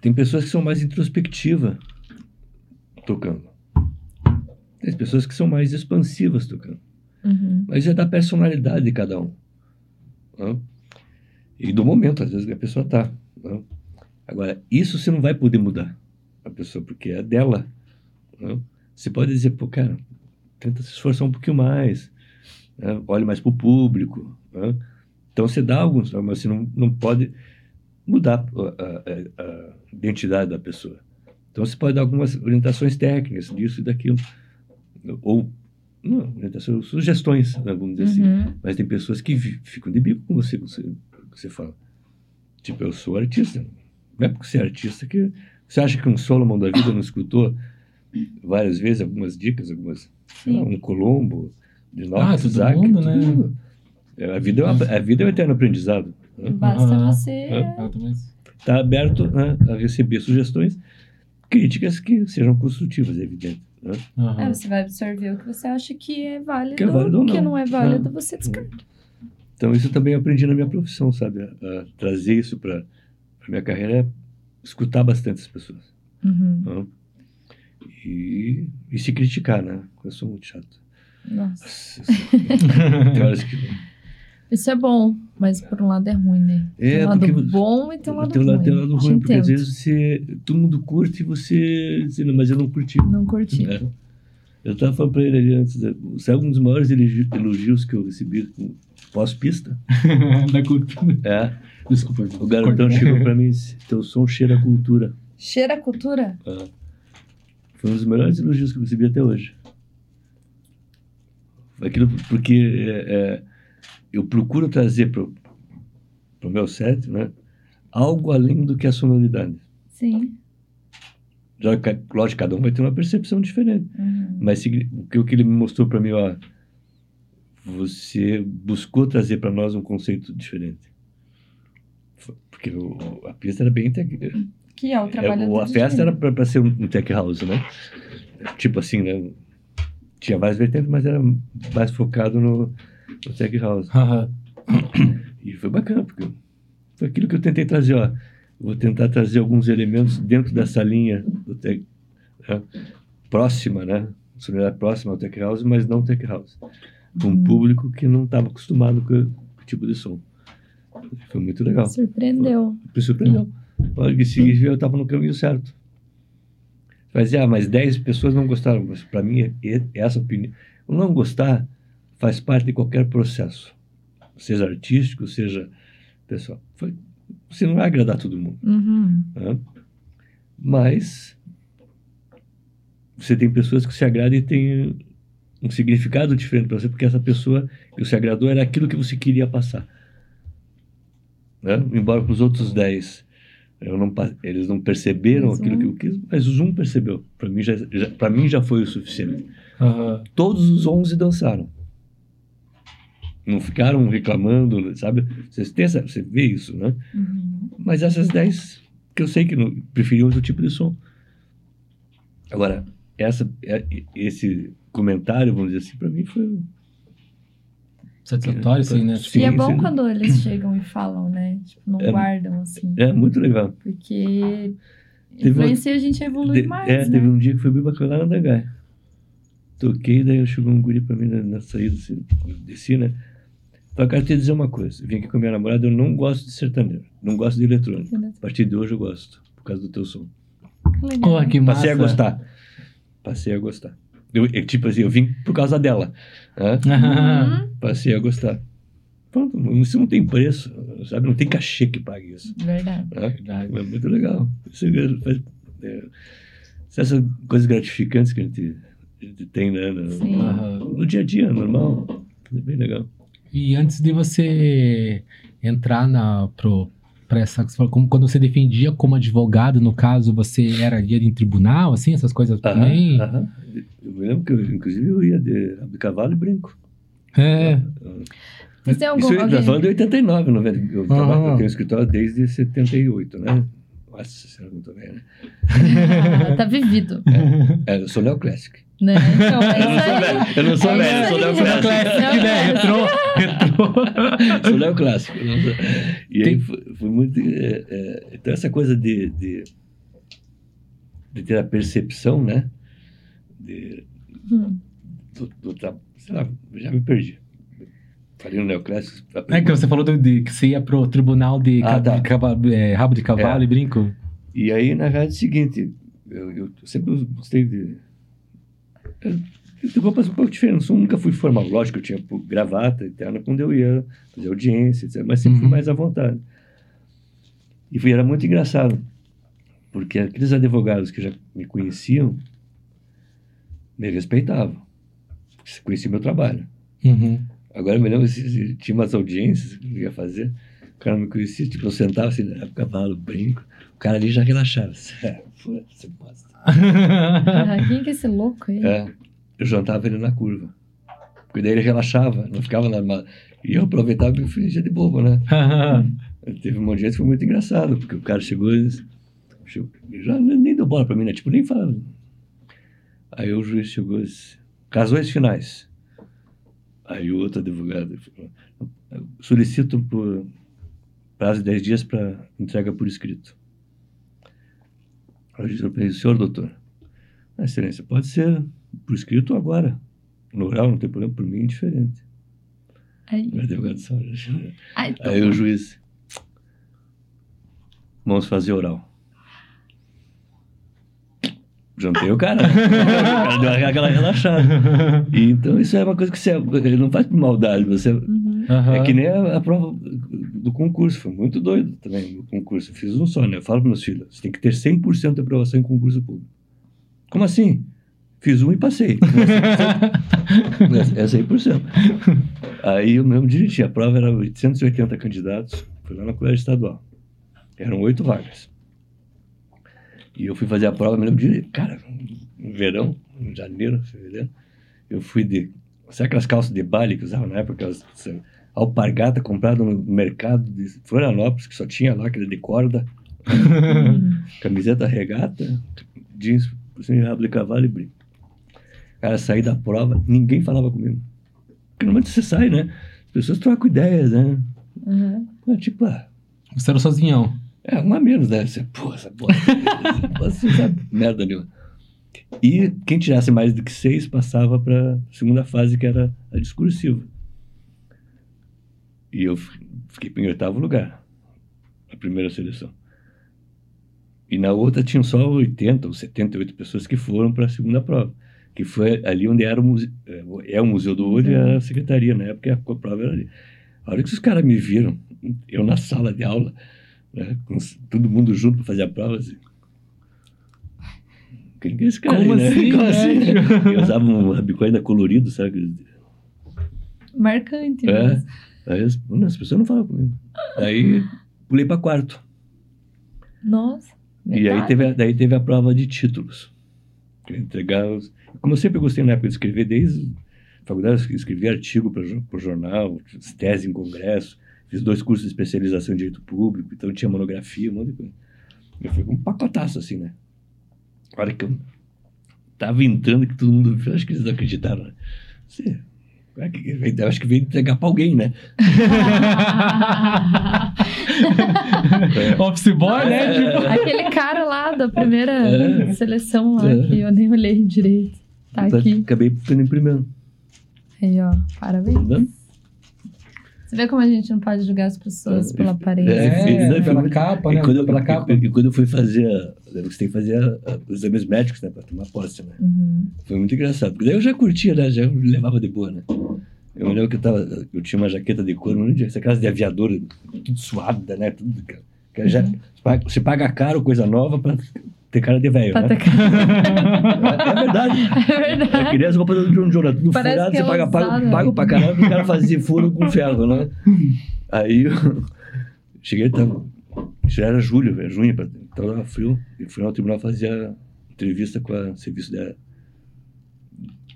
Tem pessoas que são mais introspectivas tocando. Tem pessoas que são mais expansivas tocando. Uhum. Mas é da personalidade de cada um. né? E do momento, às vezes, que a pessoa tá. né? Agora, isso você não vai poder mudar a pessoa, porque é dela. né? Você pode dizer, pô, cara, tenta se esforçar um pouquinho mais. né? Olhe mais pro público. né? Então, você dá alguns, mas você não, não pode mudar a, a- a identidade da pessoa. Então, você pode dar algumas orientações técnicas disso e daquilo. Ou, não, orientações, sugestões, né, vamos dizer assim. Uhum. Mas tem pessoas que ficam de bico com você, com você, com você fala. Tipo, eu sou artista. Não é porque você é artista que. Você acha que um Solomon da vida não escutou várias vezes algumas dicas, algumas. lá, um Colombo, de Ah, Knox, todo Isaac, mundo, né? mundo. É, A vida, é uma- a vida é um eterno aprendizado. né? Basta Aham. você. É. Está aberto né, a receber sugestões, críticas que sejam construtivas, é evidente. Né? É, você vai absorver o que você acha que é válido, Que é válido ou o que não. não é válido, É. você descarta. Então, isso eu também aprendi na minha profissão, sabe? A, a trazer isso para a minha carreira é escutar bastante as pessoas. Uhum. né? E, e se criticar, né? Eu sou muito chato. Nossa. Nossa, Tem horas que. Isso é bom, mas por um lado é ruim, né? É, tem um lado bom e tem um lado tem um ruim. tem um lado ruim, porque às entendo. vezes você, todo mundo curte e você diz, "Não, mas eu não curti. Não curti. É. Eu estava falando para ele ali antes, sabe um dos maiores elogi- elogios que eu recebi pós-pista? da cultura. É, Desculpa. o garotão cortei. chegou para mim e disse, teu som cheira a cultura. Cheira a cultura? É. Foi um dos melhores elogios que eu recebi até hoje. Aquilo porque é, é, eu procuro trazer para o meu set né, algo além do que a sonoridade. Sim. Lógico, cada um vai ter uma percepção diferente. Uhum. Mas o que, o que ele me mostrou para mim, ó, você buscou trazer para nós um conceito diferente. Porque o- a pista era bem tech, Que é o trabalho é, o- a festa era para ser um, tech house, né? Tipo assim, né? Tinha várias vertentes, mas era mais focado no, no tech house. Aham. E foi bacana, porque foi aquilo que eu tentei trazer, ó. Vou tentar trazer alguns elementos dentro dessa linha do tech, né? próxima, né? Sonoridade próxima ao tech house, mas não tech house. Com um público que não estava acostumado com o tipo de som. Foi muito legal. Surpreendeu. Me surpreendeu. Olha, que se eu estava no caminho certo. Mas, ah, mas 10 pessoas não gostaram. Para mim, essa opinião. O não gostar faz parte de qualquer processo. Seja artístico, seja pessoal. Foi, você não vai agradar todo mundo. Uhum. né? Mas você tem pessoas que se agradam e tem um significado diferente para você, porque essa pessoa que você agradou era aquilo que você queria passar. Né? Embora para os outros 10 eu não, eles não perceberam Mas aquilo um- que eu quis, mas os um percebeu. Para mim já, já, para mim já foi o suficiente. Aham. Todos os 11 dançaram. Não ficaram reclamando, sabe? Você, tem essa, você vê isso, né? Uhum. Mas essas 10 que eu sei que não, preferiam outro tipo de som. Agora, essa, é- esse comentário, vamos dizer assim, para mim foi. Satisfatório, sim, né? Sim, e é bom sim. quando eles chegam e falam, né? Tipo, não É- guardam, assim. É muito legal. Porque Teve uma- Influencia a gente a evoluir De- mais, é, né? teve um dia que foi bem bacana lá na Dangai. Toquei, daí chegou um guri pra mim na, na saída, assim, desci, né? Cara, eu te dizer uma coisa. Eu vim aqui com a minha namorada, eu não gosto de sertanejo. Não gosto de eletrônico. A partir de hoje eu gosto, por causa do teu som. Que legal. Porra, que massa. Passei a gostar. Passei a gostar. Eu, eu, tipo assim, eu vim por causa dela. né? Uhum. Passei a gostar. Pronto, isso não tem preço, sabe? Não tem cachê que pague isso. Verdade. né? Verdade. É muito legal. Isso é, faz- é, essas coisas gratificantes que a gente, a gente tem né, no, Sim. Aham. no dia a dia, normal. É bem legal. E antes de você entrar na pro para essa você falou, como quando você defendia como advogado, no caso, você era ia em tribunal, assim, essas coisas também? Aham, aham. Eu me lembro que, eu, inclusive, eu ia de, de cavalo e brinco. É. Você tem algum. Isso eu alguém... de 89, 90. Eu, trabalho, Ah. eu tenho escritório desde 78, né? Nossa senhora, muito bem, né? tá vivido. É, eu sou neoclássico. Né? Então, é Eu não sou isso aí. eu não sou velho, eu sou neoclássico. né? Retrô, retrô. sou neoclássico. E aí foi, foi muito. é, é, então, essa coisa de, de, de ter a percepção, né? De, Hum. do, do tra- sei lá, já me perdi. Falei no neoclássico. É que você falou do- de, que você ia pro tribunal de, Ah, tá. de é, rabo de cavalo É. e brinco. E aí, na verdade, é o seguinte, eu, eu sempre gostei de. Roupas um pouco diferentes, eu nunca fui formal. Lógico, eu tinha gravata interna quando eu ia fazer audiência, etc., mas sempre fui Uhum. mais à vontade. E foi, era muito engraçado, porque aqueles advogados que já me conheciam me respeitavam, conheciam meu trabalho. Uhum. Agora eu me lembro, tinha umas audiências que eu ia fazer, o cara me conhecia, tipo, eu sentava assim, cavalo, brinco, o cara ali já relaxava. É, você bosta. Ah, quem que é esse louco aí? É, eu jantava ele na curva. Porque daí ele relaxava, não ficava na. E eu aproveitava e fingia de bobo, né? Teve um monte de gente que foi muito engraçado, porque o cara chegou e disse- já nem deu bola pra mim, né? Tipo, nem falava. Aí o juiz chegou e disse: casões finais. Aí o outro advogado falou: solicito por prazo de 10 dias para entrega por escrito. O juiz falou: senhor doutor, "Ah, excelência, pode ser por escrito agora. No oral não tem problema, por mim é diferente. Aí, O advogado só. ai, Aí o juiz. Vamos fazer oral. Juntei o cara. né? o cara deu aquela relaxada. E, então isso é uma coisa que você ele não faz por maldade. Você, Uhum. É que nem a, a prova do concurso. Foi muito doido também o concurso. Fiz um só, né? Eu falo para meus filhos: você tem que ter 100% de aprovação em concurso público. Como assim? Fiz um e passei. Como é 100%? É 100%. Aí eu mesmo dirigi. A prova era 880 candidatos. Foi lá na colégio estadual. Eram oito vagas. E eu fui fazer a prova, me lembro de. Cara, no verão, em janeiro, fevereiro, eu fui de. Sabe aquelas calças de baile que usavam na época? Aquelas sabe, alpargata comprada no mercado de Florianópolis, que só tinha lá, aquele de corda, camiseta regata, jeans cima de rabo de cavalo e brinco. Cara, saí da prova, ninguém falava comigo. Porque normalmente você sai, né? As pessoas trocam ideias, né? Uhum. Ah, Tipo, ah, Você era sozinhão. é, uma menos, né? Você, pô, essa bosta. Você não sabe merda nenhuma. E quem tirasse mais do que seis passava para a segunda fase, que era a discursiva. E eu fi- fiquei em oitavo lugar, na primeira seleção. E na outra tinham só 80 ou 78 pessoas que foram para a segunda prova. Que foi ali onde era o museu, é o Museu do Ouro e era a secretaria, na época a prova era ali. A hora que os caras me viram, eu na sala de aula, né, com todo mundo junto para fazer a prova, assim. Quem que é esse cara Como aí, assim, né? Como né? assim? Eu usava um rabicó ainda colorido, sabe? Marcante. É. mas- Aí as, pessoas não falavam comigo. Aí pulei para quarto. Nossa. E aí verdade. teve, a, daí teve a prova de títulos. Entregar os, como eu sempre gostei na época de escrever, desde a faculdade escrevi artigo para o jornal, tese em congresso, fiz dois cursos de especialização em direito público, então tinha monografia, um monte de coisa. Eu fui um pacotaço assim, né? A hora que eu tava entrando, que todo mundo viu, acho que eles não acreditaram, né? Você, eu acho que veio entregar para alguém, né? Office boy, né? É. Tipo, Aquele cara lá da primeira É. seleção lá, É. que eu nem olhei direito. Tá aqui. Acabei ficando em primeiro. Aí, ó. Parabéns. Tá? Você vê como a gente não pode julgar as pessoas pela aparência. É, É, pela muito- capa, E né? quando, eu, Pela capa. e, e quando eu fui fazer. Você tem que fazer a- a- os exames médicos, né? Pra tomar posse, né? Uhum. Foi muito engraçado. Porque daí eu já curtia, né? Já levava de boa, né? Eu me lembro que eu, tava, eu tinha uma jaqueta de couro, dia, essa casa de aviador, tudo suada, né? Tudo, cara. Já, Uhum. você paga- você paga caro coisa nova pra ter cara de velho, né? É, é verdade. É verdade. Eu queria as roupas do John Jonah, tudo Parece furado, que você é paga, paga, paga pra caramba, o cara fazia furo com ferro, né? Aí eu cheguei, tava, já era julho, velho, junho, então tava frio, e fui ao tribunal fazer entrevista com a serviço de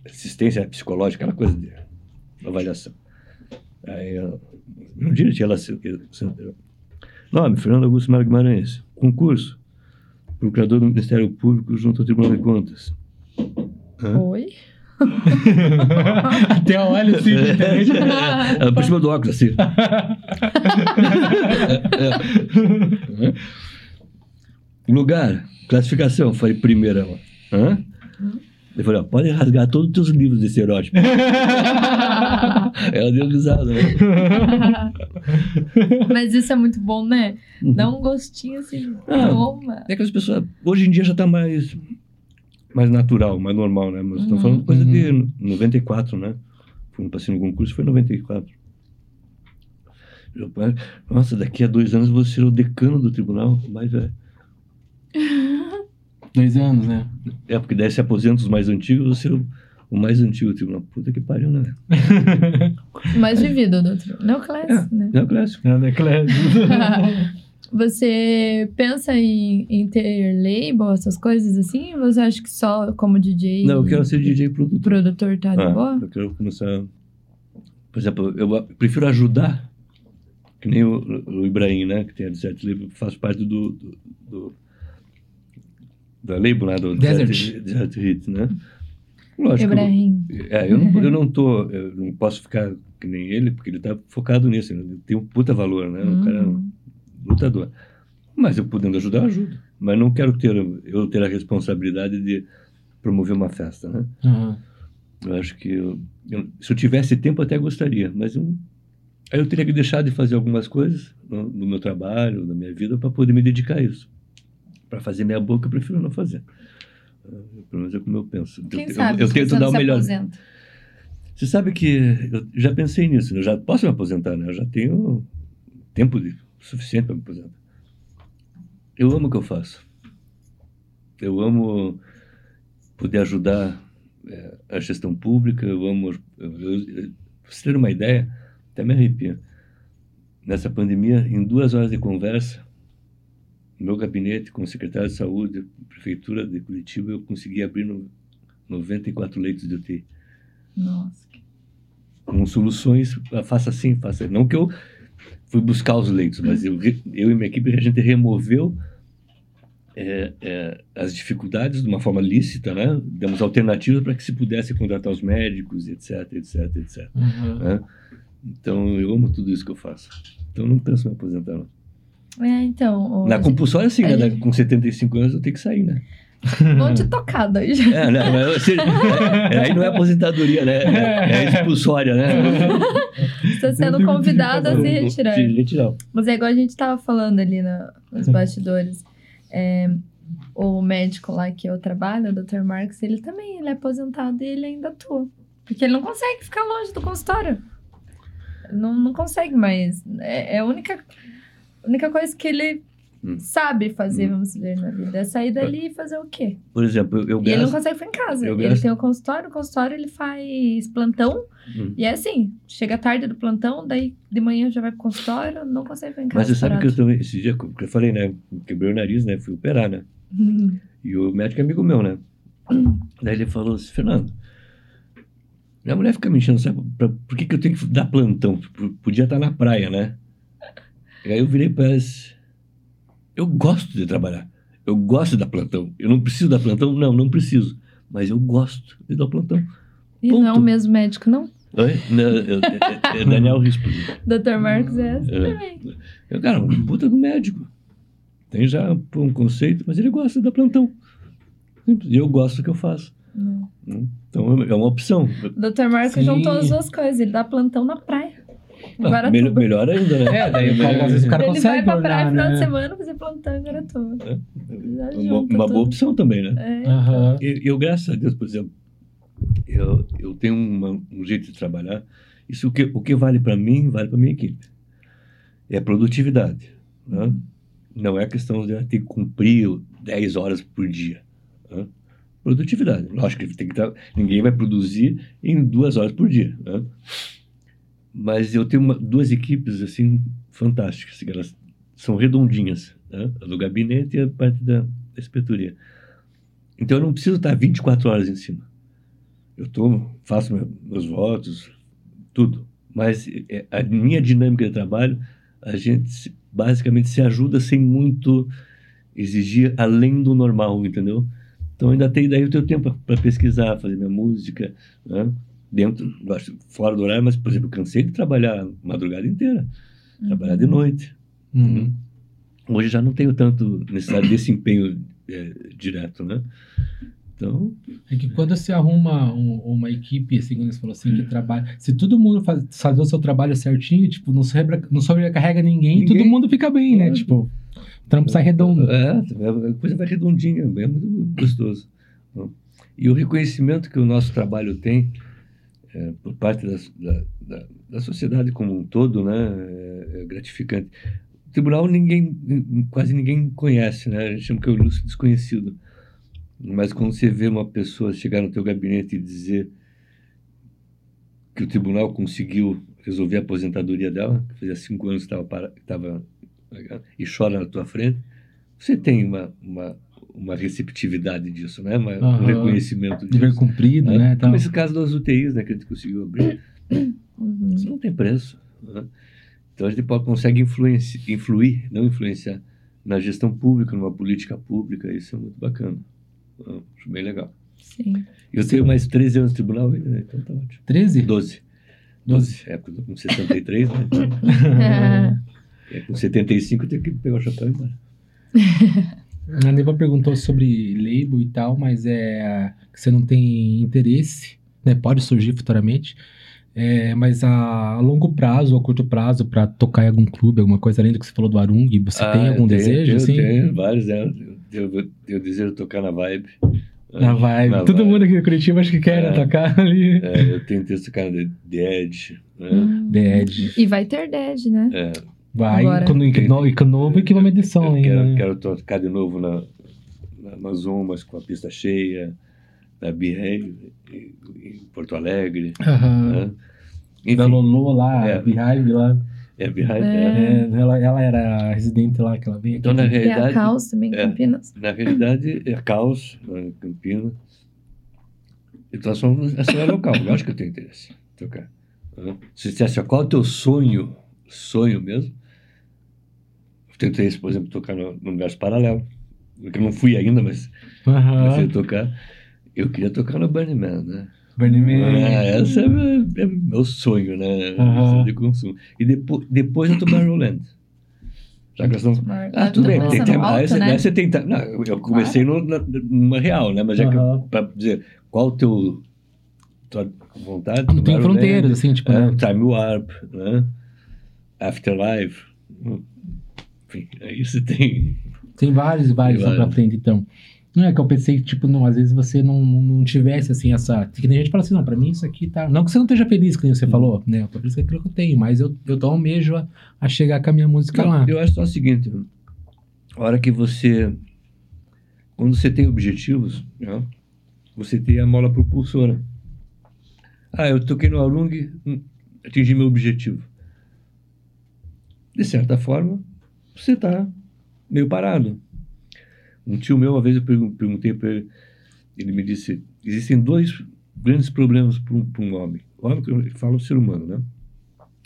assistência psicológica, aquela coisa de avaliação. Aí, eu- um dia tinha lá, eu- nome, Fernando Augusto Mário Guimarães, concurso, procurador do Ministério Público junto ao Tribunal de Contas. Hã? Oi? Até olha assim na internet. É, por cima do óculos, assim. É. Lugar, classificação, falei primeira. Hã? Eu falei, ó, pode rasgar todos os teus livros de estereótipo. Ela deu risada, né? Mas isso é muito bom, né? Uhum. Dá um gostinho assim. Ah. Toma. É que as pessoas, hoje em dia já tá mais, mais natural, mais normal, né? Mas estão Uhum. falando coisa de 94, né? Fui passei no concurso, foi em 94. Meu pai, Nossa, daqui a dois anos eu vou ser o decano do tribunal, mas é. Dois anos, né? É, porque daí se aposenta os mais antigos, vou ser o, mais antigo do tribunal. Puta que pariu, né? Mais vivido do outro. Neoclássico, né? É o clássico. Nada é claro. Você pensa em, em ter label, essas coisas assim? Ou você acha que só como DJ Não, eu quero ser DJ produtor. produtor tá de Ah, boa? eu quero começar. Por exemplo, eu prefiro ajudar, que nem o, o Ibrahim, né? Que tem a Desert Label, faz parte do. do, do da label, né? Do Desert. Desert Hit, né? Lógico. Ibrahim. É, eu não, eu não tô. Eu não posso ficar que nem ele, porque ele tá focado nisso. Ele tem um puta valor, né? O cara é um Hum. lutador. Mas eu podendo ajudar, eu ajudo. Mas não quero ter eu ter a responsabilidade de promover uma festa, né? Aham. Eu acho que eu- eu- se eu tivesse tempo até gostaria, mas eu, aí eu teria que deixar de fazer algumas coisas no, no meu trabalho, na minha vida, para poder me dedicar a isso. Para fazer minha boca, eu prefiro não fazer. Ah, Pelo menos é como eu penso. Eu Quem eu, sabe? eu se tento dar o melhor. aposenta. Você sabe que eu já pensei nisso, né? eu já posso me aposentar, né? Eu já tenho tempo suficiente para me aposentar. Eu amo o que eu faço. Eu amo poder ajudar eh, a gestão pública, eu amo. Eu, eu, eu, você ter uma ideia, até me arrepia. Nessa pandemia, em duas horas de conversa, no meu gabinete com o secretário de saúde, prefeitura de Curitiba, eu consegui abrir no, 94 leitos de UTI Nossa. com soluções, faça assim, faça. Não que eu fui buscar os leitos, mas eu, eu e minha equipe a gente removeu é, é, as dificuldades de uma forma lícita, né? Demos alternativas para que se pudesse contratar os médicos, etc, etc, etc. Uhum. né? Então eu amo tudo isso que eu faço. Então não penso em me aposentar. Não. É, então. Na compulsória, sim, né? gente- Com 75 anos eu tenho que sair, né? Vão te tocar daí já. É, né? Mas, você- é, aí não é aposentadoria, né? É, é expulsória, né? Está sendo Não convidado a se retirar. Se retirar. Mas é igual a gente tava falando ali na- nos bastidores. É, o médico lá que eu trabalho, o Dr. Marcos, ele também ele é aposentado e ele ainda atua. Porque ele não consegue ficar longe do consultório. Não, não consegue mais. É, é a única, única coisa que ele Hum. sabe fazer, Hum. vamos dizer, na vida. É sair dali e fazer o quê? Por exemplo, eu, eu E ele não gasto... consegue ficar em casa. eu Ele gasto- tem o consultório, o consultório ele faz plantão. Hum. E é assim, chega tarde do plantão, daí de manhã já vai pro consultório, não consegue ficar em casa. Mas você sabe que eu também, esse dia que eu falei, né? Quebrei o nariz, né? Fui operar, né? E o médico é amigo meu, né? Daí ele falou assim, Fernando, minha mulher fica me enchendo, sabe? Pra, por que, que eu tenho que dar plantão? Podia estar na praia, né? E aí eu virei para ela e disse, eu gosto de trabalhar. Eu gosto de dar plantão. Eu não preciso dar plantão? Não, não preciso. Mas eu gosto de dar plantão. E não é o Ponto. mesmo médico, não? Oi? Não, eu- é, é Daniel Rispoli. Dr. Marcos é assim É. também. Eu, cara, um puta do médico. Tem já um conceito, mas ele gosta da plantão. E eu gosto do que eu faço. Não. Hum. Então é uma opção. Dr. Marcos Sim. juntou as duas coisas. Ele dá plantão na praia. Guaratuba. melhor, melhor ainda, né? É, daí o cara, às vezes o cara Ele vai consegue pra praia no final de né? semana fazer plantão Guaratuba. Já Uma, junta uma boa opção também, né? É. Aham. Eu, eu, graças a Deus, por exemplo, eu, eu tenho uma- um jeito de trabalhar. Isso o que, o que vale para mim, vale para minha equipe. É produtividade. Né? Não é questão de ah, ter que cumprir 10 horas por dia. né? Produtividade. Lógico que tem que ninguém vai produzir em duas horas por dia. né? Mas eu tenho uma- duas equipes assim fantásticas. que Elas são redondinhas. Né? A do gabinete e a parte da, inspetoria. Então eu não preciso estar 24 horas em cima. Eu tô, faço meu- meus votos, tudo. Mas é, a minha dinâmica de trabalho, a gente basicamente se ajuda sem muito exigir além do normal, entendeu? Então ainda tem daí o teu tempo para pesquisar, fazer minha música, né? Dentro, fora do horário, mas, por exemplo, eu cansei de trabalhar madrugada inteira, trabalhar de noite. Uhum. Hoje já não tenho tanto necessidade desse empenho é, direto, né? Então, É que quando você arruma um- uma equipe, assim, como você falou assim, que trabalha. Se todo mundo faz, fazer o seu trabalho certinho, tipo, não, sobra, não sobrecarrega ninguém, Ninguém. todo mundo fica bem, né? É. Tipo, o trampo sai redondo. É, a coisa vai redondinha, é muito gostoso. E o reconhecimento que o nosso trabalho tem é, por parte da, da, da sociedade como um todo, né, é, é gratificante. O tribunal ninguém, quase ninguém conhece, né? A gente chama que é o ilustre desconhecido. Mas quando você vê uma pessoa chegar no teu gabinete e dizer que o tribunal conseguiu resolver a aposentadoria dela, que fazia cinco anos que estava e chora na tua frente, você tem uma, uma, uma receptividade disso, né? Uma, Um Aham. reconhecimento Dever disso. cumprido, né? né? Como Tal. esse caso das UTIs, né? Que a gente conseguiu abrir. Uhum. Isso não tem preço. né? Então a gente pode, consegue influenci, influir, não influenciar, na gestão pública, numa política pública. Isso é muito bacana. né? Acho bem legal. Sim. Eu tenho mais 13 anos de tribunal ainda, né? Então tá ótimo. 13? 12. 12. É, porque eu tô com 73, né? Então, É. é, com 75 eu tenho que pegar o chapéu e ir embora. A Neva perguntou sobre label e tal, mas é que você não tem interesse, né? Pode surgir futuramente. É, mas a longo prazo ou a curto prazo pra tocar em algum clube, alguma coisa além do que você falou do Arung, você tem Ah, algum tenho, desejo? tenho, assim? Tenho vários, né? Eu, eu, eu desejo tocar na Vibe. Na vibe. Na Todo vibe. mundo aqui do Curitiba acho que quer né, É. tocar ali. É, eu tenho que tocar na The Edge. Né? Hum. Dead. E vai ter Dead, né? É, Vai, e com, e com novo equipamento de som eu ainda. quero, né? quero tocar de novo na, na Amazon, mas com a pista cheia, na Birrey, em, Porto Alegre. Aham. Né? Enfim, Da Lolo lá, É. Lá. é Birrey, É. né? É, ela, ela era residente lá, que ela veio aqui. Então, na Tem a realidade, Caos também em é. Campinas. na realidade, é caos lá em Campinas. Então, só essa é local. Lógico que eu tenho interesse em tocar. né? Se você dissesse, qual é o teu sonho, sonho mesmo? Interesse, por exemplo, tocar no, no universo paralelo. Porque eu não fui ainda, mas Aham. comecei a tocar. Eu queria tocar no Burning Man, né? Burning Man. Ah, essa é, meu- é meu sonho, né? Aham. De consumo. E depois, depois eu Tomorrowland. Já que nós estamos... Ah, tudo bem. Tem, tem, aí você, né? você tem, não, eu- eu comecei no, na, numa real, né? Mas já que para dizer qual o teu tua vontade, Não tem fronteiras, assim, tipo, é, né? Time Warp, né? Afterlife, hum, enfim, aí você tem. Tem vários e vários lá pra frente, então. Não é que eu pensei que, tipo, não, às vezes você não, não, tivesse, assim, essa... Que nem a gente fala assim, não, pra mim isso aqui tá... Não que você não esteja feliz, que nem você falou, né? Eu tô feliz com aquilo que eu tenho, mas eu, eu tô almejo a, a chegar com a minha música Não, lá. Eu acho só o seguinte: a hora que você. Quando você tem objetivos, né, você tem a mola propulsora. Ah, eu toquei no Arung, hum, atingi meu objetivo. De certa forma, você está meio parado. Um tio meu, uma vez eu pergun- perguntei para ele, ele me disse: existem dois grandes problemas para um, um homem. O homem, falo, o ser humano, né?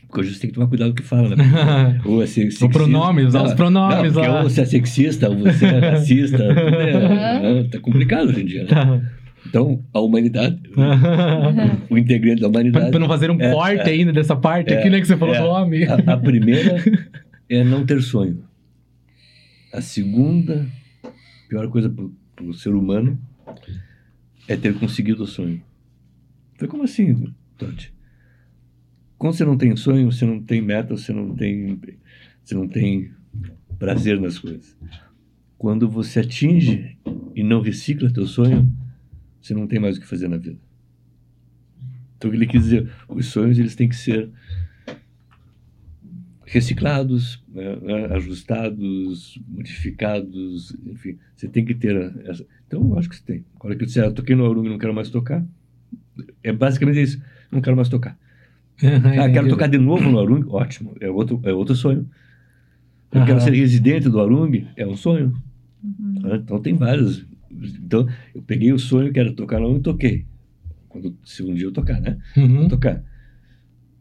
Porque hoje você tem que tomar cuidado com o que fala, né? Ou é se- sexista. O pronome, usar os pronomes não, lá. Ou você é sexista, ou você é racista. é, né? Tá complicado hoje em dia, né? Tá. Então, a humanidade, o integrante da humanidade. pra não fazer um É, corte é. ainda dessa parte É, aqui, né? Que você falou é. do homem. A, a primeira é não ter sonho. A segunda, pior coisa para o ser humano, é ter conseguido o sonho. Foi como assim, Totti? Quando você não tem sonho, você não tem meta, você não tem, você não tem prazer nas coisas. Quando você atinge e não recicla teu sonho, você não tem mais o que fazer na vida. Então, ele quis dizer, os sonhos eles têm que ser reciclados, né, né, ajustados, modificados, enfim, você tem que ter essa. Então, eu acho que você tem. Agora que eu disser, ah, toquei no Arung e não quero mais tocar, é basicamente isso. Não quero mais tocar. Ah, quero tocar de novo no Arung, ótimo, é outro, é outro sonho. Eu quero Aham. ser residente do Arung, é um sonho. Ah, Então tem vários. Então, eu peguei o sonho que era tocar no Arung e toquei. Quando, se um dia eu tocar, né? Uhum. Tocar.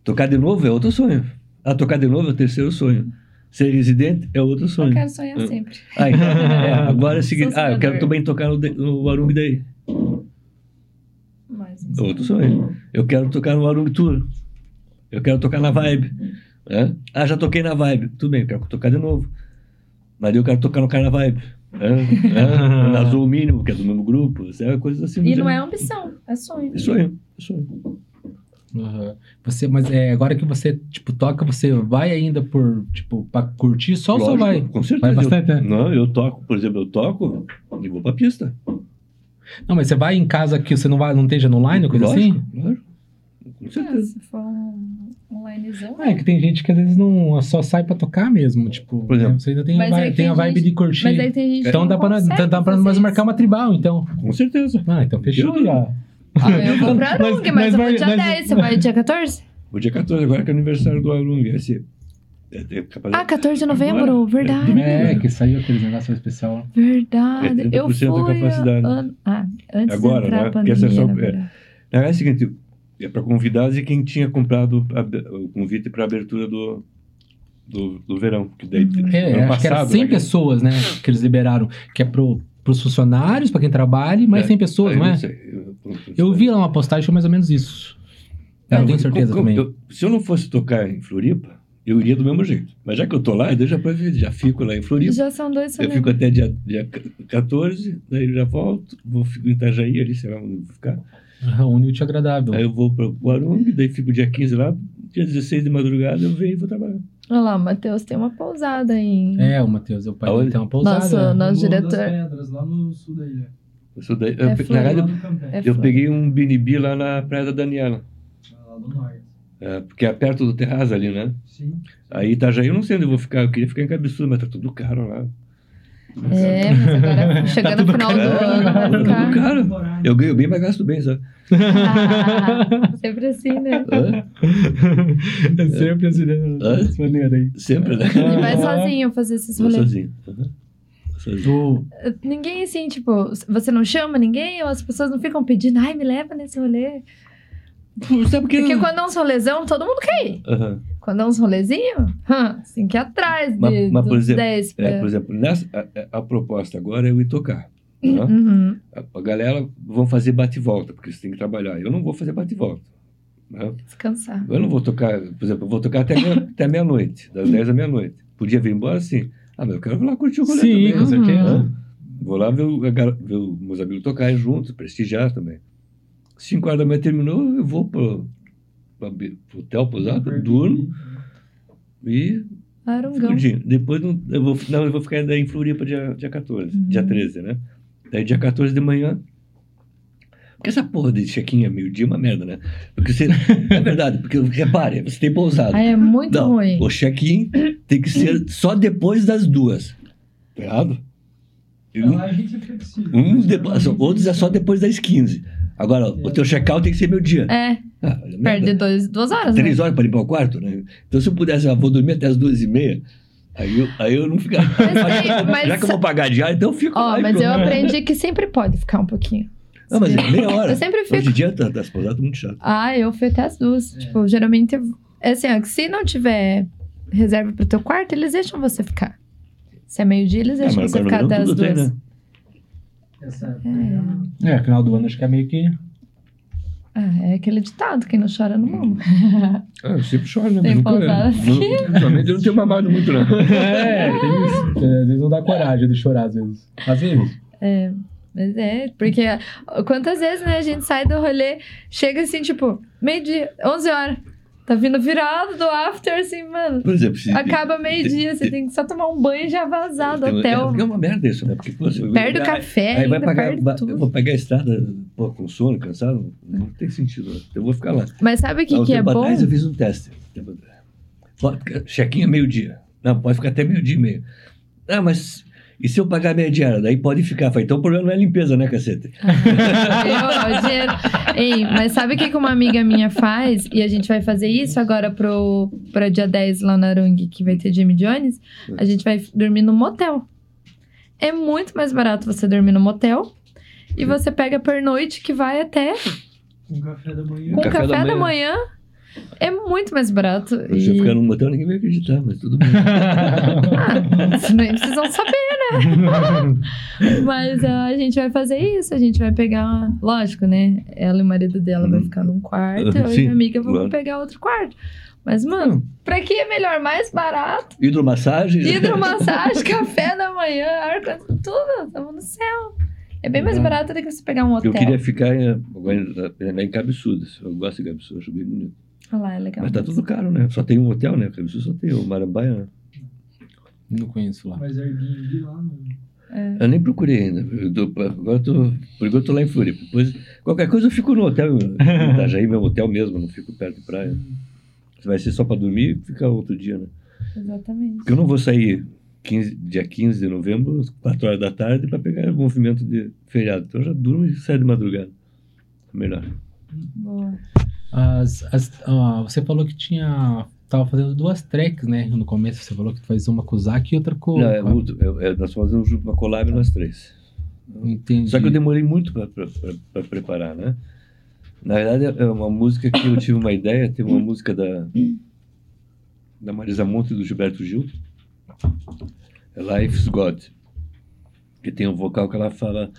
Tocar de novo é outro sonho. Ah, tocar de novo é o terceiro sonho. Ser residente é outro Eu sonho. quero sonhar Ah. sempre. Ah, então, é, agora é o seguinte. Ah, eu quero também tocar no, no Arung daí. Mas, É outro sonho. Eu quero tocar no Arung Tour. Eu quero tocar na Vibe. né? Ah, já toquei na Vibe. Tudo bem, eu quero tocar de novo. Mas eu quero tocar no Carna Vibe. É, é, na Azul Mínimo, que é do mesmo grupo. É coisas assim. E não é gênero. ambição, é sonho. É sonho. É sonho. Aham. Você, mas é, agora que você, tipo, toca, você vai ainda por, tipo, pra curtir só ou só Lógico, vai? Com certeza. Vai bastante, eu, é? Não, eu toco, por exemplo, eu toco e vou pra pista. Não, mas você vai em casa que você não vai, não esteja no online ou coisa lógico, assim? Lógico. Com É, certeza. se for um onlinezão. Ah, é que tem gente que às vezes não só sai pra tocar mesmo, tipo, Por exemplo. né, você ainda tem, a Mas vibe, tem tem a vibe gente- de curtir. Mas aí tem gente então que dá não pra, dá pra isso. marcar uma tribal, então. Com certeza. Ah, então fechou Eu- já. Ah, eu vou pra Mas- Arung, mas, mas eu vou dia mas- 10. Você vai dia 14? O dia 14 agora que é aniversário do Arung. Esse, é, é capaz Ah, 14 de novembro, Agora. verdade. É, que saiu aquele negócio especial. Verdade. É 30% eu fui. da capacidade. an- Ah, antes Agora, de entrar né? a essa pandemia, é só- na é. verdade. É o seguinte, é para convidados e quem tinha comprado a- o convite para abertura do, do, do verão. Que daí, É, ano acho que era passado, 100 né, pessoas, né, que eles liberaram, que é pro, pros funcionários, pra quem trabalha, mais É, 100 pessoas, não é? sei, eu, vi lá uma postagem, foi mais ou menos isso. Eu não tenho certeza Como- também. eu- se eu não fosse tocar em Floripa, eu iria do mesmo jeito. Mas já que eu tô lá, eu já, já fico lá em Floripa. Já são dois Eu fico até dia, dia 14, daí eu já volto, vou fico em Itajaí ali, sei lá onde eu vou ficar. Ah, útil e agradável. Aí eu vou para o Arung, daí fico dia 15 lá, dia 16 de madrugada eu venho e vou trabalhar. Olha lá, o Matheus tem uma pousada em. É, o Matheus, o pai Aonde? tem uma pousada. Nossa, né? nosso No Morro diretor. das Pedras, lá no sul da ilha. Eu sou daí, É eu, na Floripa. verdade, eu, no. É eu Flor. peguei um binibi lá na Praia da Daniela, Lá do norte. é, porque é perto do terraço ali, né? Sim. Aí Itajaí eu não sei onde eu vou ficar, eu queria ficar em Cabeçudo, mas tá tudo caro lá. É, mas agora chegando no tudo final do caro. ano Tá tudo caro. Eu ganho bem, mas gasto bem, sabe? Ah, sempre assim, né? Hã? É sempre assim, né? Maneira aí. Sempre, né? E vai Ah. sozinho fazer esses Vou rolês. sozinho. Uhum. Vou sozinho. O- Ninguém assim, tipo, você não chama ninguém ou as pessoas não ficam pedindo, ai, me leva nesse rolê. Porque quando é uns rolezão, todo mundo quer ir. Aham. Quando é uns rolezinhos, hum, tem que ir atrás de, Mas- mas, por exemplo, 10 pra... É, por exemplo, nessa, a, a proposta agora é eu ir tocar. né? Uhum. A, a galera vão fazer bate-volta, porque você tem que trabalhar. Eu não vou fazer bate-volta. né? Descansar. Eu não vou tocar, por exemplo, eu vou tocar até, meia- até meia-noite, das 10 à meia-noite. Podia vir embora sim. Ah, mas eu quero lá curtir o rolê Sim, também. com Uhum. certeza. Vou lá ver, o, ver os meus amigos tocarem juntos, prestigiar também. 5 horas da manhã terminou, eu vou pro, pro, pro hotel, pousada, durmo e Arungão. Depois não, eu vou, não, eu vou ficar ainda em Floripa dia, dia 14, Uhum. dia 13, né? Daí dia 14 de manhã. Porque essa porra de check-in a meio-dia é uma merda, né? Porque você. é verdade, porque repare, você tem pousada. Aí é muito não, ruim. o check-in tem que ser só depois das duas. Tá errado? E um- Lá a gente é Mas depois, normalmente- outros é só depois das 15. Agora, o teu check-out tem que ser meio-dia. É, Ah, perde dois, duas horas, né? Três horas para limpar o quarto, né? Então, se eu pudesse, ah, vou dormir até as duas e meia, aí eu, aí eu não ficava. Mas Já que eu vou pagar diário, então eu fico Ó, lá. mas eu aprendi que sempre pode ficar um pouquinho. Não, mas é meia hora. Eu sempre Hoje em fico. dia, tá- das pousadas, muito chato. Ah, eu fui até as duas. É. Tipo, geralmente, é assim, ó, que se não tiver reserva pro teu quarto, eles deixam você ficar. Se é meio-dia, eles Ah, deixam mas você ficar até as tudo tem, duas. né? Época já- É, final do ano acho que é meio que. Ah, é aquele ditado, quem não chora não mama. Ah, eu sempre choro, né? Tem Mas nunca- Ultimamente eu não tenho mamado muito, não. É, tem isso. É, Às vezes não dá coragem de chorar, às vezes. Às vezes. Mas é, porque quantas vezes, né, a gente sai do rolê, chega assim, tipo, meio-dia, 11 horas. Tá vindo virado do after, assim, mano. Por exemplo, se... Acaba meio-dia, você tem que só tomar um banho e já vazar do tem- hotel. É, uma merda isso, né? Porque, pô, Perde o café, Aí vai ainda pagar, perde vai- eu vou pegar a estrada, pô, com sono, cansado, não tem sentido. né? Eu vou ficar lá. Mas sabe o que, que é bom? atrás eu fiz um teste. Check-in é meio-dia. Não, pode ficar até meio-dia e meio. Ah, mas e se eu pagar meia diária? Daí pode ficar. Falei, então o problema não é limpeza, né, cacete? Eu, o dinheiro. Ei, mas sabe o que, que uma amiga minha faz? E a gente vai fazer isso agora pro, pro dia 10 lá na Arung, que vai ter Jimmy Jones. A gente vai dormir no motel. É muito mais barato você dormir no motel. E você pega pernoite que vai até Com café da manhã. com café café, da da, manhã. manhã. É muito mais barato. Se eu E... ficar num motel, ninguém vai acreditar, mas tudo bem. Ah, vocês nem precisam saber, né? Mas ah, a gente vai fazer isso. A gente vai pegar. Lógico, né? Ela e o marido dela vai Uhum. ficar num quarto. Eu e Sim, minha amiga claro. pegar outro quarto. Mas, mano, pra que é melhor? Mais barato. Hidromassagem. Hidromassagem, café da manhã, ar tudo. Estamos no céu. É bem mais barato do que você pegar um hotel. Eu queria ficar em, agora, em, em Cabeçudas. Eu gosto de Cabeçudas, acho bem bonito. Olha lá, é legal. Mas tá tudo caro, né? Só tem um hotel, né? Cabeçudas só tem o Marambaia. né? Não conheço lá. Mas Airbnb lá no. Eu nem procurei ainda. Eu tô- agora eu tô, por enquanto eu tô lá em Floripa. Depois, qualquer coisa eu fico no hotel, em Itajaí, meu hotel mesmo, não fico perto de praia. Se vai ser só pra dormir, fica outro dia, né? Exatamente. Porque eu não vou sair 15, dia 15 de novembro, 4 horas da tarde, pra pegar o movimento de feriado. Então eu já durmo e saio de madrugada. Melhor. Boa. As, as- ah, você falou que tinha. Tava fazendo duas tracks, né? No começo você falou que faz uma com o Zac e outra com. Não, é, com a- muito- é- é- nós fazemos uma collab nós três. Entendi. Só que eu demorei muito para preparar, né? Na verdade, é uma música que eu tive uma ideia. Tem uma música da, da Marisa Monte e do Gilberto Gil. É Life's God. Que tem um vocal que ela fala.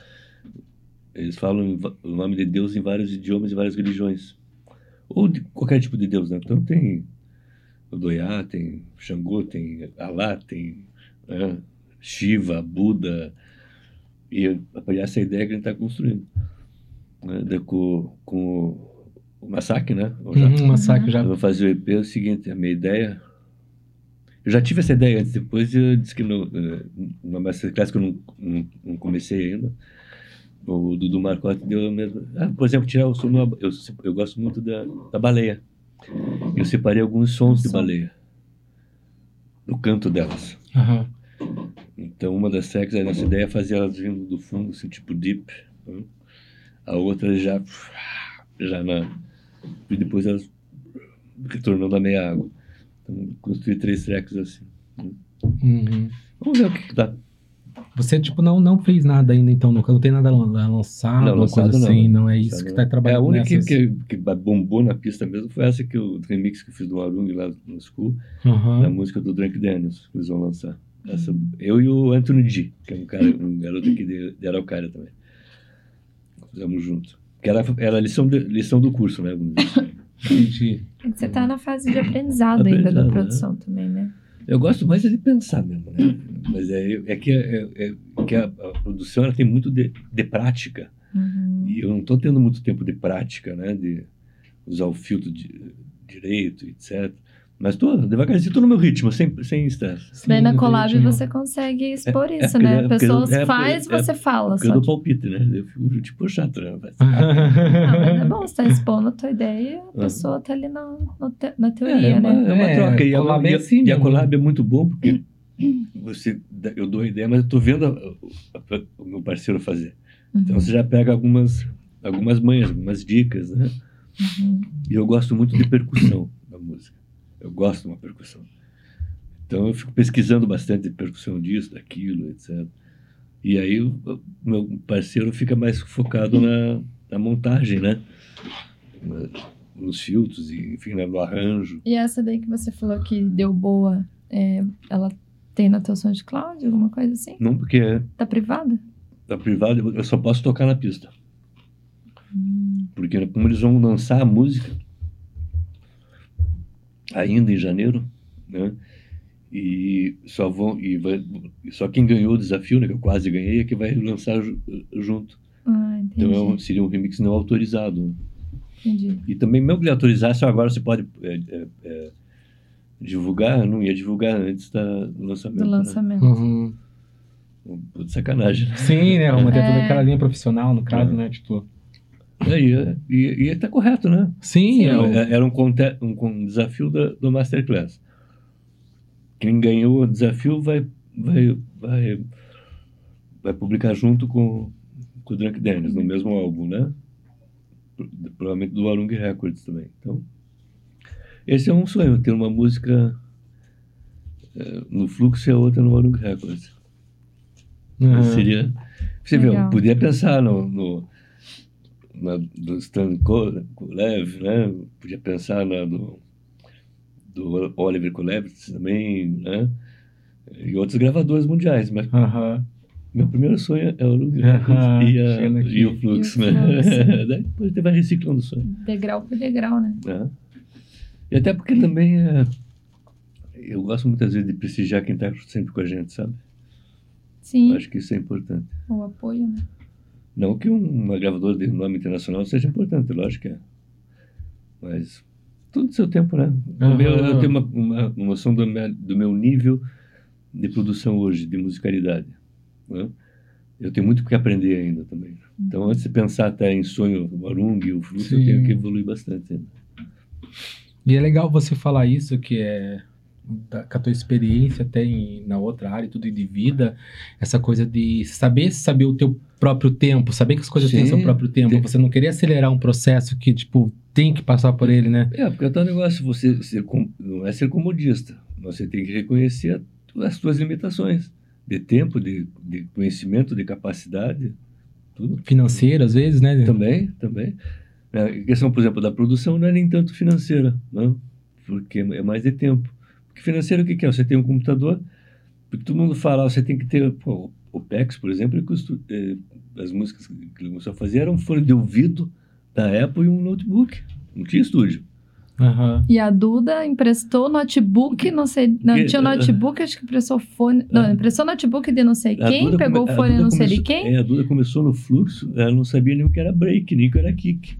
Eles falam o nome de Deus em vários idiomas e várias religiões. Ou de qualquer tipo de Deus, né? Então tem o Doiá, tem Xangô, tem Alá, tem né, Shiva, Buda. E eu- essa ideia que a gente está construindo. Né? Daí com, com o, Massacre, né? Eu já- Uhum, massacre já. eu vou fazer o EP é o seguinte, a minha ideia. Eu já tive essa ideia antes, depois eu disse que no, eh, numa masterclass que eu não, não, não comecei ainda. O Dudu Marcotte deu a mesma. Ah, por exemplo, tirar o som. Eu, eu gosto muito da, da baleia. Eu separei alguns sons de baleia. No canto delas. Aham. Então, uma das tracks, a nossa ideia é fazer elas vindo do fundo, assim, tipo deep. né? A outra já, já na... E depois elas retornando à meia água. Então, construí três tracks assim. Uhum. Vamos ver o que, que dá. Você, tipo, não, não fez nada ainda, então, nunca não tem nada lan- lançado, Não, uma lançado coisa não, assim, né? não, é isso que tá É, trabalhando a única nessas... que, que bombou na pista mesmo foi essa que o remix que eu fiz do Arung lá no School, Aham. da música do Drunk Daniels, que eles vão lançar. Essa, eu e o Anthony G, que é um cara, um garoto aqui de, de Araucária também. Fizemos junto. Que era, era lição, de- lição do curso, né? assim. Entendi. É que Você tá na fase de aprendizado ainda da Aprendizado, produção também, né? Eu gosto mais é de pensar mesmo, né? Mas é, é que, é, é- que a, a produção ela tem muito de, de prática. Uhum. E eu não estou tendo muito tempo de prática, né? De usar o filtro de, direito, etc. Mas tô devagarzinho, tô no meu ritmo, sem sem estresse. Daí na collab você consegue expor é isso, porque- né? é A porque pessoa eu- é faz, é você fala. Porque Só eu dou palpite, né? Eu fico tipo chato, né? Mas- Ah, mas é bom, você tá expondo a tua ideia, a pessoa tá ali na, te- na É, teoria, é uma, né? é uma É, troca. E a, collab é e a- assim e a collab é muito bom porque você, eu dou a ideia, mas eu tô vendo a- a- o meu parceiro fazer. Então Uhum. você já pega algumas, algumas manhas, algumas dicas, né? Uhum. E eu gosto muito de percussão na música. Eu gosto de uma percussão. Então eu fico pesquisando bastante de percussão disso, daquilo, etc. E aí o meu parceiro fica mais focado na, na montagem, né? Nos filtros, e, enfim, né? no arranjo. E essa daí que você falou que deu boa, é, ela tem na tua SoundCloud, alguma coisa assim? Não porque é Tá privada? da privada, eu só posso tocar na pista. Porque como eles vão lançar a música ainda em janeiro, né? E só vão e vai, só quem ganhou o desafio, né, que eu quase ganhei, é que vai lançar ju- junto. Ah, entendi. Então é um- seria um remix não autorizado. né? entendi. E também, mesmo que ele autorizasse, agora você pode é, é, é, divulgar, não ia divulgar antes da, do lançamento. Do né? lançamento. Uhum. Puta sacanagem. né? Sim, né? Vamos ter toda É. aquela linha profissional, no caso, É. né? Tipo. É, e, e, e tá correto, né? Sim, É, é o- é- Era um, conte- um, um desafio da, do Masterclass. Quem ganhou o desafio vai, vai, vai, vai publicar junto com, com o Drunk Dennis, no mesmo álbum, né? Pro- Provavelmente do Arung Records também. Então, esse é um sonho, ter uma música eh, no fluxo e a outra no Arung Records. Uhum. Seria. Você vê, eu podia pensar no, no na do Stan Ko- Kolev, né? Podia pensar na do, do Oliver Kolev também, né? E outros gravadores mundiais, mas Aham. meu primeiro sonho é o Aham, e, a- e o Fluxo, E o né? Daí depois você vai reciclando o sonho. Degrau por degrau, né? né? E até porque também é, eu gosto muitas vezes de prestigiar quem está sempre com a gente, sabe? Sim, Eu acho que isso é importante. o apoio, né? Não que um- uma gravadora de nome internacional seja importante, lógico que é. Mas tudo do seu tempo, né? Meu- Aham. eu tenho uma, uma, noção do meu, do meu nível de produção hoje, de musicalidade. né? Eu tenho muito o que aprender ainda também. Então, antes de pensar até em sonho, o Arung, o Fruto, eu Sim. tenho que evoluir bastante ainda. E é legal você falar isso, que é da, com a tua experiência até em, na outra área, tudo de vida, essa coisa de saber saber o teu próprio tempo, saber que as coisas têm Sim, seu próprio tempo, tem- você não querer acelerar um processo que, tipo, tem que passar por ele, né? É, porque é um negócio, você ser, não é ser comodista, você tem que reconhecer as suas limitações de tempo, de, de conhecimento, de capacidade, tudo. Financeiro, às vezes, né? Também, também. É, A questão, por exemplo, da produção não é nem tanto financeira, não? porque é mais de tempo. Porque financeiro o que que é? Você tem um computador, porque todo mundo fala, você tem que ter, pô, o PEX, por exemplo, ele custo, eh, as músicas que ele começou a fazer eram um fone de ouvido da Apple e um notebook, não tinha estúdio. Aham. E a Duda emprestou notebook, não sei. Não, Que- tinha notebook, acho que emprestou fone. Não, Ah. emprestou notebook de não sei quem, Duda pegou come- o fone não sei de quem. É, a Duda começou no fluxo, ela não sabia nem o que era break, nem o que era kick.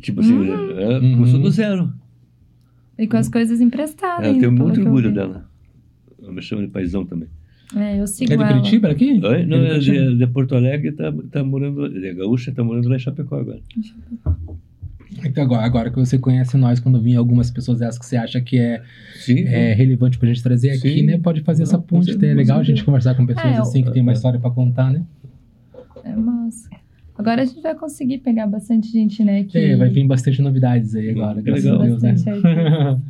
Tipo assim, Hum. ela Uhum. começou do zero. E com as coisas emprestadas. Ela ainda, tem muito orgulho dela. Ela me chama de paizão também. É, eu sigo É de ela. Curitiba aqui? Oi? Não, Ele é continua- de, de Porto Alegre, tá, tá morando, é gaúcha, tá morando lá em Chapecó agora. Então, agora, agora que você conhece nós, quando vir algumas pessoas dessas que você acha que é, Sim. é relevante pra gente trazer aqui, Sim. né? Pode fazer Não, essa ponte. certeza, É legal a gente conversar com pessoas É, assim que tem uma história pra contar, né? É massa. Agora a gente vai conseguir pegar bastante gente, né? Que... É, vai vir bastante novidades aí agora, graças legal. a Deus, né?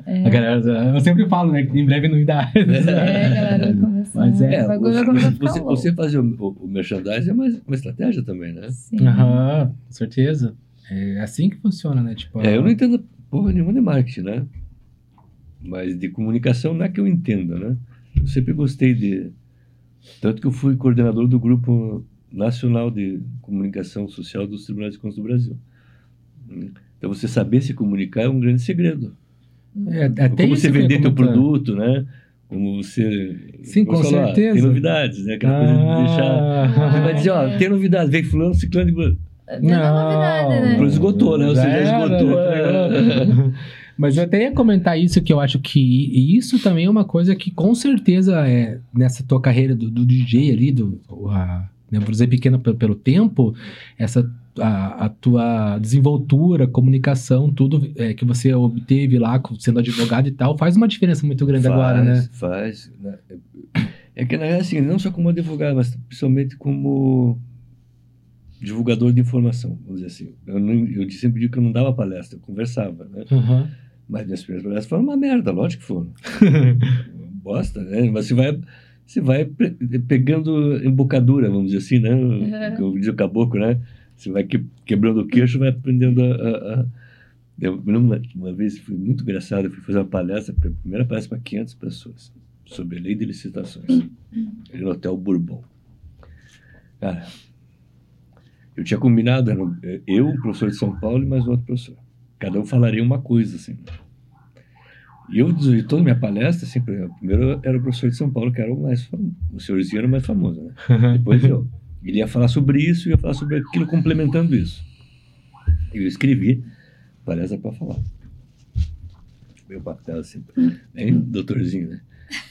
É, A galera, eu sempre falo, né? Que em breve novidades. é, galera, vai começar. Mas é, o bagulho vai começar a ficar você, você fazer o, o, o merchandising é uma, uma estratégia também, né? Sim. Aham, com certeza. É assim que funciona, né? Tipo, É, eu não entendo porra nenhuma de marketing, né? Mas de comunicação não é que eu entenda, né? Eu sempre gostei de... Tanto que eu fui coordenador do Grupo Nacional de Comunicação Social dos Tribunais de Contas do Brasil. Então, você saber se comunicar é um grande segredo. é, até Como você vender teu produto, né? Como você... Sim, com ah, certeza. Tem novidades, né? Aquela coisa de deixar... Ah, Você vai dizer, ó, tem novidade, vem fulano, ciclano... de- Não, é novidade, né? Esgotou, né? Você já era, esgotou. né? Mas eu até ia comentar isso, que eu acho que e isso também é uma coisa que com certeza é nessa tua carreira do, do DJ ali, do, a, né, por dizer pequena pelo, tempo, essa a, a tua desenvoltura, comunicação, tudo é, que você obteve lá sendo advogado e tal, faz uma diferença muito grande agora, né? Faz, né? É que, na verdade, assim, não só como advogado, mas principalmente como divulgador de informação, vamos dizer assim. Eu, não, eu sempre digo que eu não dava palestra, eu conversava, né? Aham. Mas minhas primeiras palestras foram uma merda, lógico que foram. Bosta, né? Mas você vai, você vai pe- pegando embocadura, vamos dizer assim, né? Uhum. Como diz o caboclo, né? Você vai que- quebrando o queixo, vai aprendendo a... a- a- Eu uma, uma vez, foi muito engraçado, eu fui fazer uma palestra, a primeira palestra para 500 pessoas, sobre a lei de licitações, no Hotel Bourbon. Cara, Eu tinha combinado, eu, o professor de São Paulo e mais outro professor. Cada um falaria uma coisa, assim. E eu, de toda a minha palestra, assim, primeiro era o professor de São Paulo, que era o mais famoso, o senhorzinho era o mais famoso, né? Depois eu. Ele ia falar sobre isso e ia falar sobre aquilo complementando isso. Eu escrevi palestra para falar. Meu papel, assim, bem doutorzinho, né?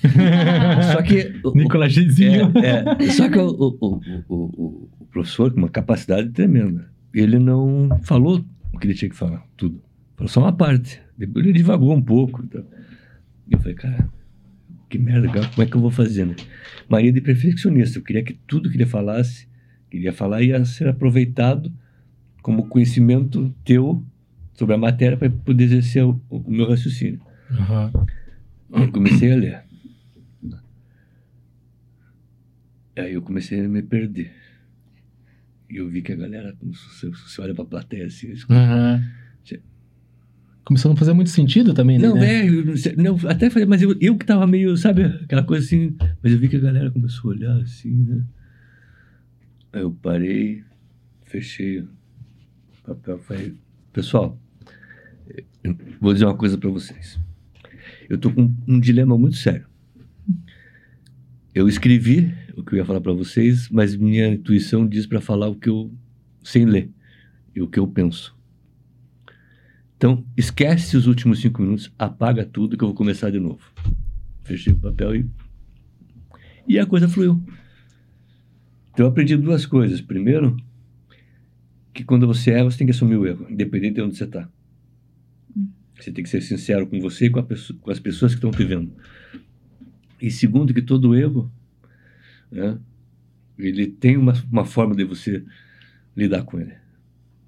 só que. Nicolas Gizinho. É, é, só que o, o, o, o, professor, com uma capacidade tremenda, ele não falou o que ele tinha que falar, tudo. Falou só uma parte. Depois ele divagou um pouco. Então. Eu falei, cara, que merda, cara, como é que eu vou fazer, né? Maria de perfeccionista. Eu queria que tudo que ele falasse, queria falar, ia ser aproveitado como conhecimento teu sobre a matéria para poder exercer o, o meu raciocínio. Uhum. Eu comecei a ler. Aí eu comecei a me perder. E eu vi que a galera, você, você olha pra plateia assim, uhum. Começou a não fazer muito sentido também, né? Não, é, não, até falei, mas eu, eu que tava meio, sabe, aquela coisa assim, mas eu vi que a galera começou a olhar assim, né? Aí eu parei, fechei o papel, falei, pessoal, vou dizer uma coisa para vocês. Eu tô com um dilema muito sério. Eu escrevi o que eu ia falar para vocês, mas minha intuição diz para falar o que eu sem ler e o que eu penso. Então, esquece os últimos cinco minutos, apaga tudo que eu vou começar de novo. Fechei o papel e e a coisa fluiu. Então, eu aprendi duas coisas. Primeiro, que quando você erra, você tem que assumir o erro, independente de onde você está. Você tem que ser sincero com você e com, pessoa, com as pessoas que estão te vendo. E segundo, que todo erro né? Ele tem uma, uma forma de você lidar com ele.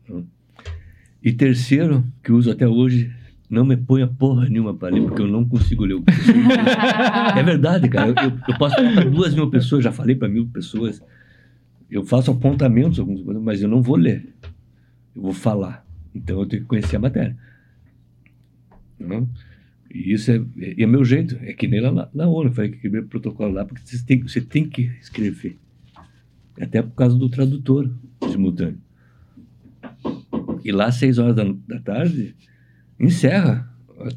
Né? E terceiro, que uso até hoje, não me ponha porra nenhuma para ler, porque eu não consigo ler o que É verdade, cara. Eu, eu, eu posso falar para duas mil pessoas, já falei para mil pessoas. Eu faço apontamentos, coisas, mas eu não vou ler. Eu vou falar. Então eu tenho que conhecer a matéria. Não? E isso é, é, é meu jeito. É que nem lá na, na ONU, eu falei que escrever protocolo lá, porque você tem, você tem que escrever. Até por causa do tradutor simultâneo. E lá, às seis horas da, da tarde, encerra.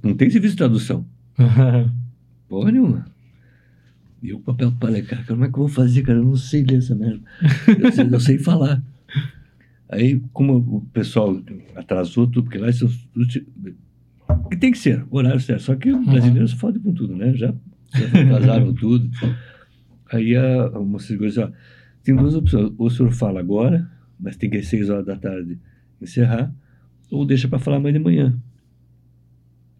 Não tem serviço de tradução. Porra nenhuma. E eu, papel, falei, cara, como é que eu vou fazer, cara? Eu não sei ler essa merda. Eu sei, eu sei falar. Aí, como o pessoal atrasou tudo, porque lá são que tem que ser, o horário certo. Só que o brasileiro se fode com tudo, né? Já, já atrasaram tudo. Aí a, a moça disse, ó, tem duas opções. Ou o senhor fala agora, mas tem que ir seis horas da tarde encerrar, ou deixa para falar amanhã de manhã.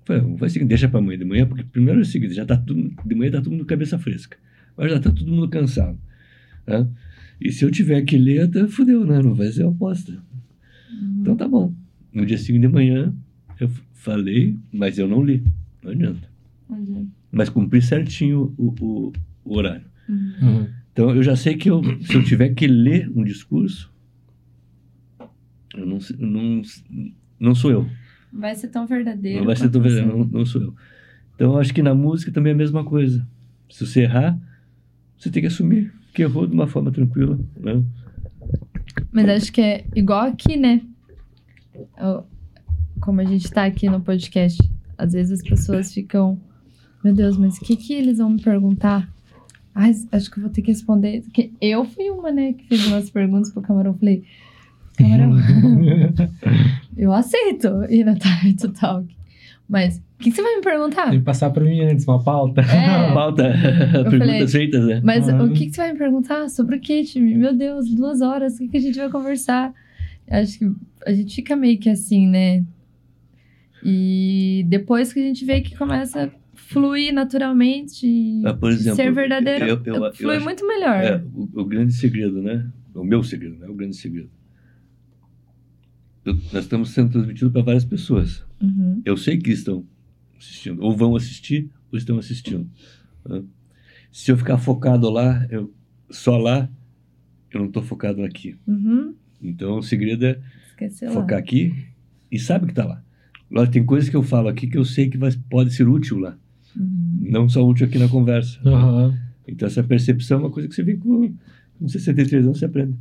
Falei, vai seguir, deixa para amanhã de manhã, porque primeiro é o seguinte, já tá tudo, de manhã tá todo mundo cabeça fresca. Mas já tá todo mundo cansado. Né? E se eu tiver que ler, até fudeu, né? Não vai ser aposta. Uhum. Então tá bom. No dia seguinte de manhã, eu falei, mas eu não li. Não adianta. Uhum. Mas cumpri certinho o, o, o horário. Uhum. uhum. Então eu já sei que eu, se eu tiver que ler um discurso, eu não, não, não sou eu. Vai ser tão verdadeiro. Não vai ser tão verdadeiro, não, não, sou eu. Então eu acho que na música também é a mesma coisa. Se você errar, você tem que assumir que errou de uma forma tranquila. Né? Mas acho que é igual aqui, né? como a gente tá aqui no podcast, às vezes as pessoas ficam, meu Deus, mas o que que eles vão me perguntar? Ai, acho que eu vou ter que responder. Porque eu fui uma, né, que fez umas perguntas pro Camarão. Falei, Camarão, eu aceito ir na Time to Talk. Mas, o que, que, você vai me perguntar? Tem que passar pra mim antes, uma pauta. É, uma pauta. Perguntas feitas, né? Mas o que, que você vai me perguntar? Sobre o que, time? Meu Deus, duas horas, o que, que a gente vai conversar? Acho que a gente fica meio que assim, né? E depois que a gente vê que começa a fluir naturalmente, ah, por exemplo, ser verdadeiro, eu, eu, eu flui muito melhor. É, o, o, grande segredo, né? O meu segredo, né? O grande segredo. Nós estamos sendo transmitidos para várias pessoas. Uhum. Eu sei que estão assistindo, ou vão assistir, ou estão assistindo. Né? Se eu ficar focado lá, eu, só lá, eu não estou focado aqui. Uhum. Então, o segredo é Esqueci focar lá. aqui e sabe que está lá. Lógico, tem coisas que eu falo aqui que eu sei que vai, pode ser útil lá. Uhum. Não só útil aqui na conversa. Uhum. Então, essa percepção é uma coisa que você vem com, Com 63 anos você aprende.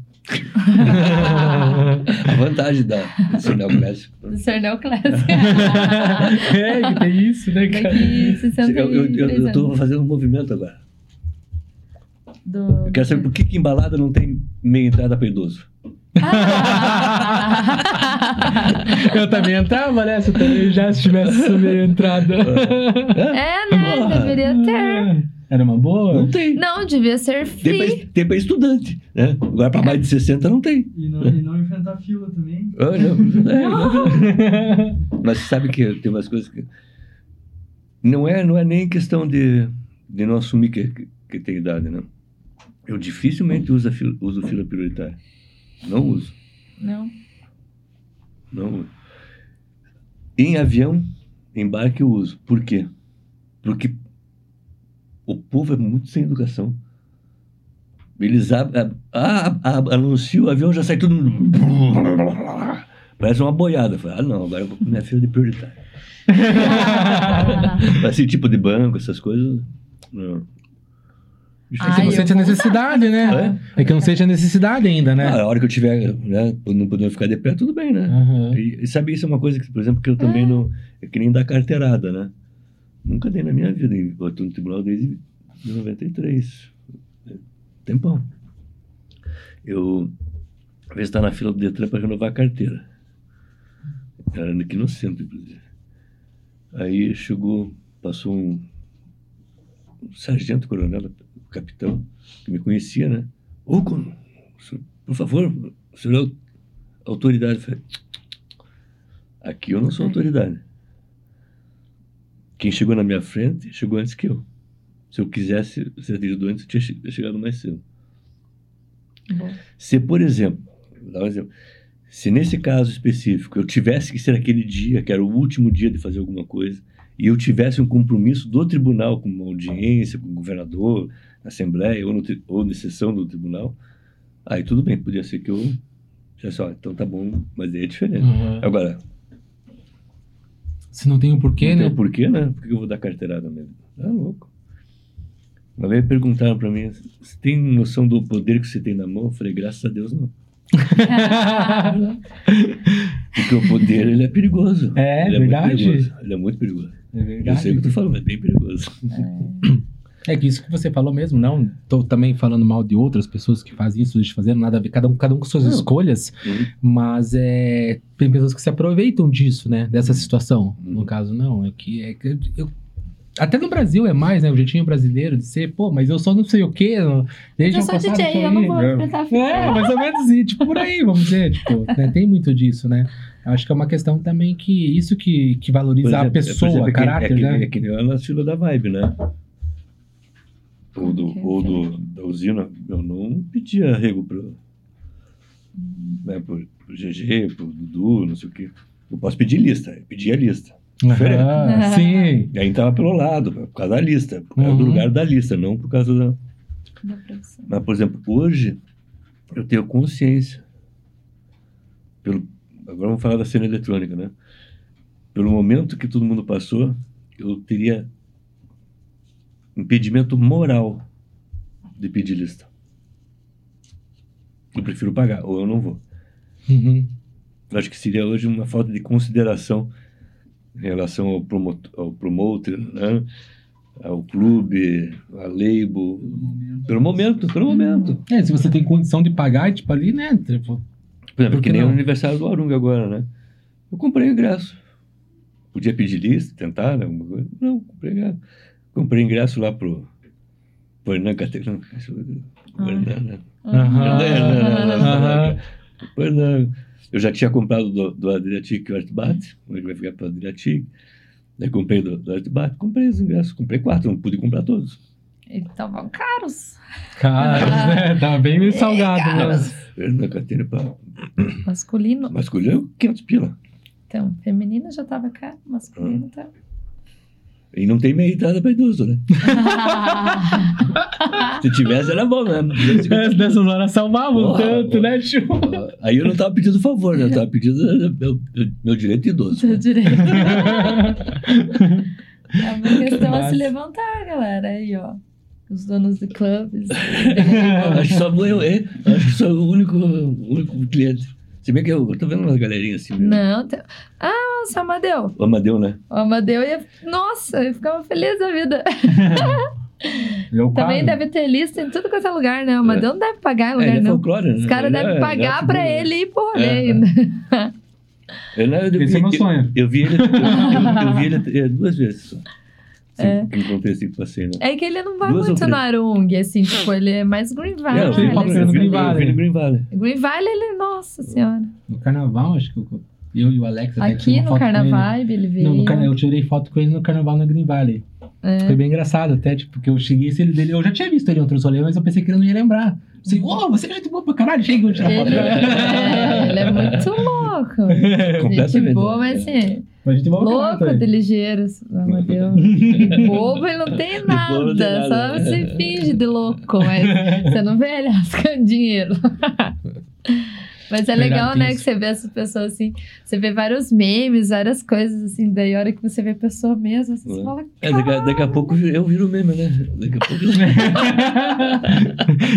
A vantagem da do ser neoclássico. Do ser neoclássico. é, que tem isso, né, cara? Daqui 63 Eu, eu, eu, eu tô fazendo um movimento agora. Do... Eu quero saber por que, que embalada não tem meia entrada para idoso. Ah! Eu também entrava nessa também, já se tivesse essa meia entrada. é, né? Porra. Deveria ter. Era uma boa? Não tem. Não, devia ser Tem free. pra, tem pra estudante, né? Agora para mais de 60 não tem. E não, e não enfrentar fila também. Ah, não, é, não. Mas você sabe que tem umas coisas que. Não é, não é nem questão de, de não assumir que, que, que tem idade, não. Eu dificilmente uso, a fila, uso fila prioritária. Não uso. Não. Não uso. Em avião, embarque eu uso. Por quê? Porque o povo é muito sem educação. Eles abrem. Ah, ah, anuncia o avião, já sai tudo. Parece uma boiada. Falei, ah, não, agora eu vou minha fila de prioritária. Assim, tipo de banco, essas coisas. Não. É que não sente a necessidade, né? É que não sente a necessidade ainda, né? Ah, a hora que eu tiver, né, não podendo ficar de pé, tudo bem, né? Aham. E, e sabe, isso é uma coisa que, por exemplo, que eu também não. É que nem dar carteirada, né? Nunca dei na minha vida. Eu estou no tribunal desde 93. É, Tempão. Eu. Às vezes está na fila do Detran para renovar a carteira. Era aqui no centro, inclusive. Aí chegou, passou um, um sargento coronel, capitão, que me conhecia, né? Ô, por favor, o senhor é au- autoridade. Eu falei, Aqui eu não sou autoridade. Quem chegou na minha frente chegou antes que eu. Se eu quisesse ser atendido antes, eu tinha che- chegado mais cedo. Bom. Se, por exemplo, vou dar um exemplo, se nesse caso específico eu tivesse que ser aquele dia, que era o último dia de fazer alguma coisa, e eu tivesse um compromisso do tribunal, com uma audiência, com o governador, na Assembleia ou, no, ou na sessão do tribunal, aí tudo bem, podia ser que eu. Já só, então tá bom, mas aí é diferente. Aham. Agora, Se não tem o porquê, não tem né? o porquê, né? Por que eu vou dar carteirada mesmo? Tá louco. Uma vez perguntaram pra mim, você tem noção do poder que você tem na mão? Eu falei, graças a Deus não. Porque o poder, ele é perigoso. É, ele verdade. É perigoso. Ele é muito perigoso. É Eu sei o que eu tô falando, é bem perigoso. É que isso que você falou mesmo, não tô também falando mal de outras pessoas que fazem isso, deixam fazer nada a ver, cada um, cada um com suas Não. escolhas, Uhum. mas é, tem pessoas que se aproveitam disso, né, dessa situação. Uhum. No caso, não, é que, é que eu- até no Brasil é mais, né, o jeitinho brasileiro de ser, pô, mas eu só não sei o quê, não- deixa Eu sou passar, DJ, eu não vou enfrentar. É, mais ou menos isso, tipo, por aí, vamos dizer, tipo, né, tem muito disso, né. Acho que é uma questão também que, isso que, que valoriza a Por exemplo, pessoa, exemplo, é que- caráter, é que, né. É que nem lá na fila da Vibe, né? Ou, do, Ok, ou do, da usina, eu não pedia arrego pro, né, pro, pro GG, pro Dudu, não sei o quê. Eu posso pedir lista, eu pedi a lista. Diferente. Aham, sim. E aí estava pelo lado, por causa da lista, por causa do Uhum. lugar da lista, não por causa da. Da profissão. Mas, por exemplo, hoje eu tenho consciência. Pelo, agora vamos falar da cena eletrônica, né? Pelo momento que todo mundo passou, eu teria impedimento moral de pedir lista. Eu prefiro pagar, ou eu não vou. Uhum. Eu acho que seria hoje uma falta de consideração em relação ao, promotor, ao promoter, né? ao clube, à label. Pelo momento, pelo momento. É, se você tem condição de pagar, tipo, ali, né? Tipo, Por exemplo, que nem não? o aniversário do Arunga agora, né? Eu comprei ingresso. Podia pedir lista, tentar, né? Alguma coisa. Não, comprei ingresso. Comprei ingresso lá pro. Pro Hernan Categão. O Hernan, né? Aham. Aham. O Hernan. Eu já tinha comprado do, do Adriatic o Artbat, ele vai ficar pro Adriatic. Daí comprei do, do Artbat, comprei os ingressos, comprei quatro, não pude comprar todos. Então vão caros. Cara, né? Tá bem meio salgado, né? caros. Categão para Masculino. masculino, 500 pila. Então, feminino já tava caro, masculino tá. E não tem meia entrada para idoso, né? Se tivesse, era bom mesmo. 250 É, Nessas horas salvavam tanto, porra. né, tio? Aí eu não tava pedindo favor, né? Eu tava pedindo meu, meu direito de idoso. Seu direito. É uma questão a Massa. se levantar, galera. Aí, ó. Os donos de clubes. acho que só eu, é, acho que sou o único, o único cliente. Se bem que eu, eu tô vendo umas galerinhas assim. mesmo. Não, tem... Ah, o Amadeu. O Amadeu, né? O Amadeu ia. Nossa, eu ficava feliz da vida. Eu Também deve ter lista em tudo quanto é lugar, né? O Amadeu não deve pagar em É, lugar ele é não. folclore, né? Os caras devem é- pagar ele é pra ele ir pro rolê É. ainda. Eu, não, eu, Esse vi, é meu eu- sonho. Eu, vi ele, eu, eu- eu vi ele é, duas vezes só. É. encontrei assim né? É que ele não vai Duas muito no Arung, assim, tipo, ele é mais Green Valley. É, eu vi, vi, Green no Green Valley. Green Valley, ele, nossa senhora. No carnaval, acho que eu, eu e o Alex até Aqui no foto com ele. Carnaval, ele veio. Não, no carna... eu tirei foto com ele no carnaval na Green Valley. É. Foi bem engraçado até, tipo, porque eu cheguei e ele dele. Eu já tinha visto ele em outros rolês, mas eu pensei que ele não ia lembrar. Assim, ô, você é gente boa pra caralho, chega, vou tirar foto. Ele, é, ele é muito louco. Gente Completamente. boa, mas assim, Mas a gente louco também. de ligeiro. Meu Deus. Bobo ele não tem nada. não tem nada. Só se finge de louco, mas você não vê ele rascando dinheiro. Mas é legal, né, que você vê essas pessoas assim. Você vê vários memes, várias coisas assim. Daí, a hora que você vê a pessoa mesmo, você É. fala. É, daqui, a- daqui a pouco eu viro meme, né? Daqui a pouco.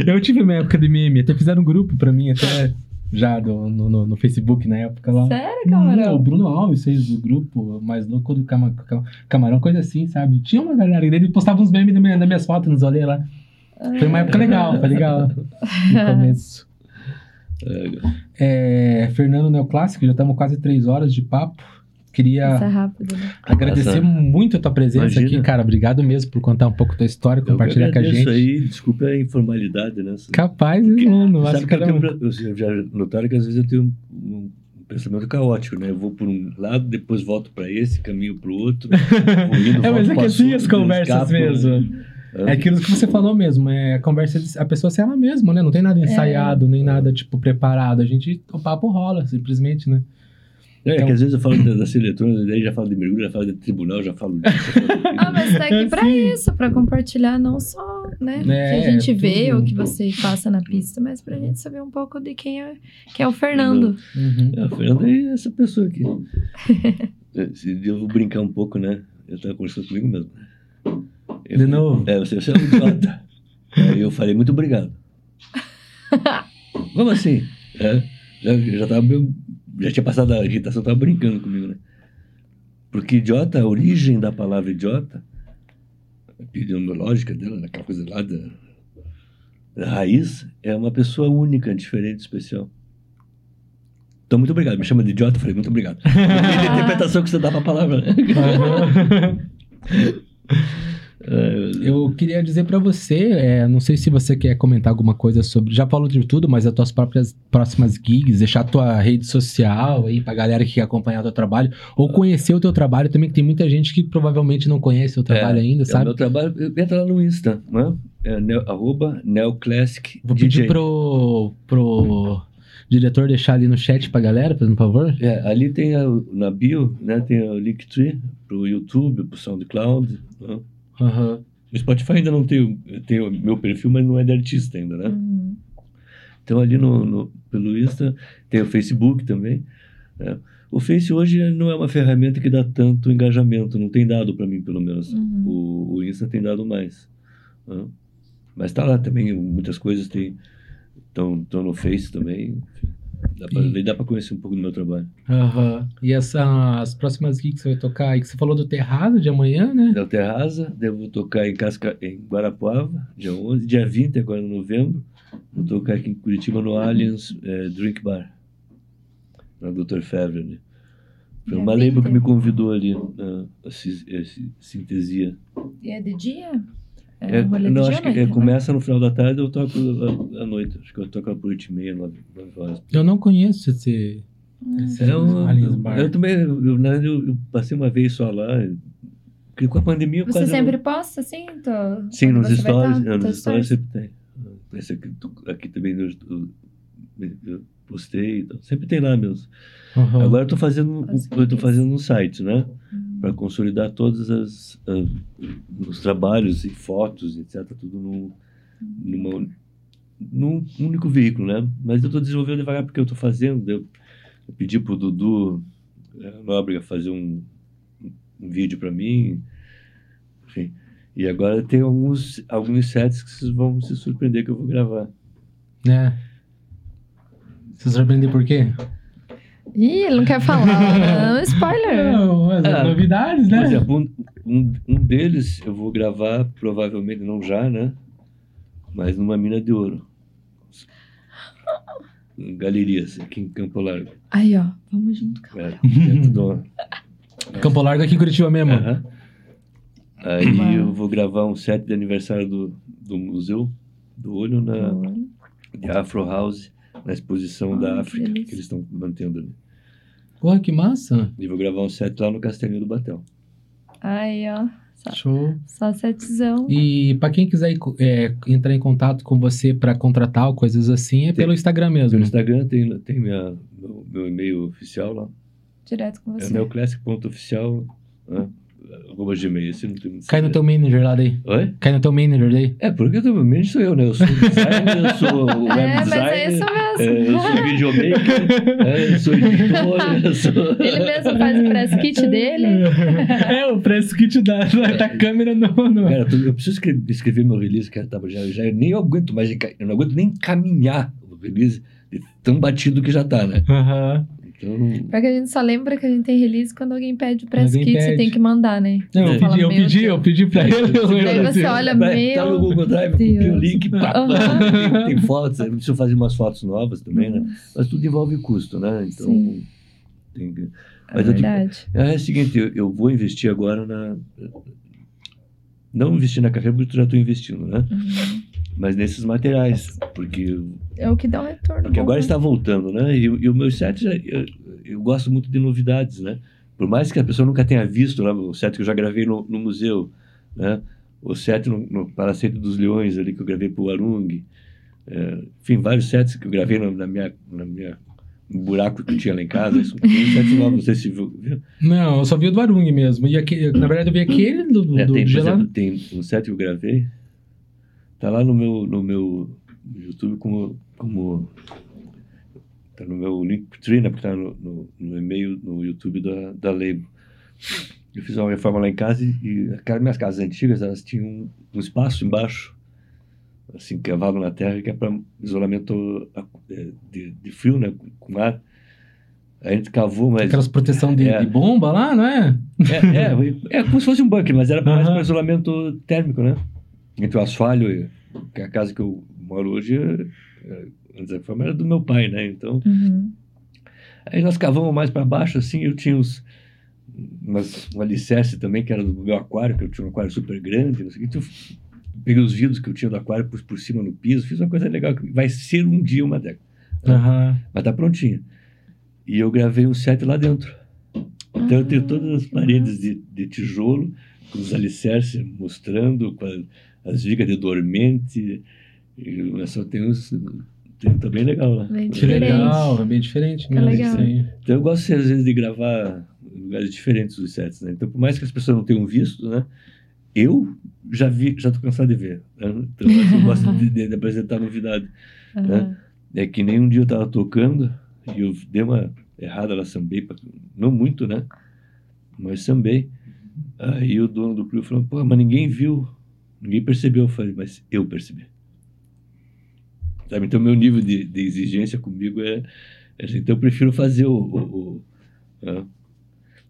eu tive minha época de meme, até fizeram um grupo pra mim, até já do- no, no, no Facebook na época lá. Sério, Hum, o camarão? Bruno Alves fez o grupo mais louco do cama, Cama- Camarão, coisa assim, sabe? Tinha uma galera, ele postava uns memes da minha, das minhas fotos nos rolês lá. Foi uma época legal, foi legal. No começo. É, Fernando Neoclássico, já estamos quase três horas de papo. Queria Isso é rápido, né? agradecer Nossa. muito a tua presença Imagina. aqui, cara. Obrigado mesmo por contar um pouco da história, Eu compartilhar com a gente. aí, desculpa a informalidade, né? Capaz, mano. Acho Sabe que eu, tenho- eu já notaram que às vezes eu tenho um, um pensamento caótico, né? Eu vou por um lado, depois volto para esse, caminho para o outro. indo, É, mas é que assim as conversas escapo, mesmo. né? É aquilo que você falou mesmo, é a conversa, de- a pessoa ser ela mesma, né? Não tem nada ensaiado, nem nada, tipo, preparado. A gente, o papo rola, simplesmente, né? É, Então- que às vezes eu falo da- das eletrônicas, daí já falo de mergulho, já falo de tribunal, já falo disso. já falo daquilo. Ah, mas tá aqui pra Sim. isso, pra compartilhar não só, né, o É, que a gente vê, tudo. o que você passa na pista, mas pra gente saber um pouco de quem é, quem é o Fernando. Uhum. É, a Fernanda é essa pessoa aqui. É, Se eu vou brincar um pouco, né? Eu tava conversando comigo mesmo. Eu De novo? É, você, você é um idiota. Aí eu falei, muito obrigado. Como assim? É, já, já tava já tinha passado a irritação, tava brincando comigo, né? Porque idiota, a origem da palavra idiota, a epidemiológica dela, aquela coisa lá da, da raiz, é uma pessoa única, diferente, especial. Então, muito obrigado. Me chama de idiota, eu falei, muito obrigado. Da interpretação que você dá pra palavra, né? É, Eu queria dizer pra você, é, não sei se você quer comentar alguma coisa sobre. Já falou de tudo, mas as tuas próprias próximas gigs, deixar a tua rede social aí pra galera que quer acompanhar o teu trabalho, ou conhecer o teu trabalho também, que tem muita gente que provavelmente não conhece o trabalho ainda, É o sabe? meu trabalho, entra lá no Insta, né? É neo, arroba neoclassic Vou pedir DJ. pro, pro diretor deixar ali no chat pra galera, por favor. É, ali tem a, na bio, né? Tem o Linktree pro YouTube, pro SoundCloud. Né? Aham. No Spotify ainda não tem, o- tem o meu perfil, mas não é de artista ainda, né? Uhum. Então ali no, no- pelo Insta, tem o Facebook também. né? O Face hoje não é uma ferramenta que dá tanto engajamento, não tem dado para mim, pelo menos. Uhum. O, o Insta tem dado mais. né? Mas tá lá também, muitas coisas estão no Face também. enfim. Dá pra, E- daí dá para conhecer um pouco do meu trabalho. Aham. E essa, as próximas gigs que você vai tocar aí, que você falou do Terrado de amanhã, né? Del Terraza, devo tocar em, Casca, em Guarapuava, dia 11. Dia 20, agora em novembro, vou tocar aqui em Curitiba no Aliens eh, Drink Bar, na Dr. Fever. Né? Foi uma label que 20? me convidou ali, na a, Cis- eh, Ci- Sintesia. E é de dia? É, É, um rolê não, acho que é, né? começa no final da tarde, eu toco à, noite. Acho que eu toco por 8 e meia, 9, horas. Eu não conheço esse. esse É um- Aliens Bar. eu também, eu, eu, eu passei uma vez só lá, porque com a pandemia eu Você quase não- sempre posta, assim? Tô... Sim, quando nos você vai stories, tá? é, nos stories sempre tem. Esse aqui, aqui também eu, eu- eu postei, então, sempre tem lá mesmo. Aham. Agora eu tô fazendo, eu tô fazendo um site, né? Uhum. Para consolidar todos as, as- os trabalhos e fotos, etc, tudo num, numa, num único veículo, né? Mas eu tô desenvolvendo devagar porque eu tô fazendo, eu, eu pedi pro Dudu eh, Nóbrega fazer um, um vídeo para mim, enfim. E agora tem alguns, alguns sets que vocês vão se surpreender que eu vou gravar. Né? Você surpreendeu por quê? Ih, ele não quer falar. Não, spoiler. Não, as Ah, novidades, Por né? exemplo, um, um, um deles eu vou gravar, provavelmente não já, né? Mas numa mina de ouro. Galerias, aqui em Campo Largo. Aí, ó. Vamos junto, cara. É, do- Campo Largo aqui em Curitiba mesmo. Aham. Aí Uau. eu vou gravar um set de aniversário do, do Museu do Olho na, de Afro House, na exposição Ah, da que África, delícia. que eles estão mantendo ali. Porra, que massa. E vou gravar um set lá no Castelinho do Batel. Aí, ó. Só, Show. só setzão. E pra quem quiser é, entrar em contato com você pra contratar ou coisas assim, é Tem- pelo Instagram No mesmo. Instagram tem, tem minha, meu, meu e-mail oficial lá. Direto com É você. neoclassic.oficial, né? Arroba gmail. Esse não tem muito Cai no teu manager lá daí. Oi? Cai no teu manager daí. É, porque eu também sou eu, né? Eu sou designer, eu sou web É, mas designer. é isso é, mesmo. eu sou videomaker, é, eu sou editor, eu sou... Ele mesmo faz o press kit dele. é, o press kit da, da câmera no. no... Cara, eu preciso escrever, escrever meu release, cara, tá, já, já eu nem aguento mais, eu não aguento nem caminhar o release, de tão batido que já tá, né? Aham. Então, Porque a gente só lembra que a gente tem release quando alguém pede o press Alguém kit, você pede. tem que mandar, né? Não, eu Você fala, pedi, eu meu pedi, Deus. eu pedi pra ele. eu Daí lembro você olha, vai, tá no meu Google Drive, copia o link, pá, pá, Aham. tem, tem fotos, eu preciso fazer umas fotos novas também, né? Mas tudo envolve custo, né? Então, Sim. tem que... É Mas eu digo- verdade. É o seguinte, eu, eu vou investir agora na... Não investir na carreira, porque eu já estou investindo, né? Uhum. Mas nesses materiais, porque É o que dá um retorno. Porque bom, agora né? está voltando, né? E, e o meu set, já- eu, eu gosto muito de novidades, né? Por mais que a pessoa nunca tenha visto lá, o set que eu já gravei no, no museu, né? O set no, no Palacete dos Leões, ali, que eu gravei para o Arung. É, enfim, vários sets que eu gravei na, na minha, na minha no buraco que eu tinha lá em casa. Isso, tem um não sei se viu. viu? Não, eu só vi o do Arung mesmo. E aquele, na verdade, eu vi aquele do, do, É, do tem, por gelado. exemplo, tem um set que eu gravei, tá lá no meu, no meu YouTube como, como tá no meu Linktree, né, porque tá no, no, no e-mail, no YouTube da, da Label. Eu fiz uma reforma lá em casa e, e minhas casas antigas, elas tinham um, um espaço embaixo, assim, cavado na terra, que é para isolamento eh, de, de frio, né, com ar. A gente cavou, mas... Aquelas proteção de, É. de bomba lá, não é? É, é, é como se fosse um bunker, mas era mais para isolamento térmico, né? Entre o asfalho e que a casa que eu moro hoje, é, é, antes da forma, era do meu pai, né? Então, Uhum. aí nós cavamos mais para baixo, assim, eu tinha uns, umas, um alicerce também, que era do meu aquário, que eu tinha um aquário super grande, não sei o que. Então, eu peguei os vidros que eu tinha do aquário, pus por cima no piso, fiz uma coisa legal, que vai ser um dia uma década, Aham. mas tá prontinha. E eu gravei um set lá dentro. Então eu tenho todas as paredes de, de tijolo, com os alicerces mostrando, com a- as vigas de dormente. E eu só tem uns. Tem, tá bem legal lá. Bem Que Diferente. legal, é bem diferente mesmo. legal. Então eu gosto às vezes de gravar em lugares diferentes os sets, né? Então por mais que as pessoas não tenham visto, né? Eu já vi, já tô cansado de ver. né? Então eu gosto de, de- de apresentar novidade. Aham. É que nem um dia eu tava tocando e eu dei uma errada lá, sambei, pra- não muito, né? Mas sambei. Aí o dono do clube falou, pô, mas ninguém viu, ninguém percebeu. Eu falei, mas eu percebi. Sabe? Então meu nível de, de exigência comigo é, é assim. Então eu prefiro fazer o... o, o?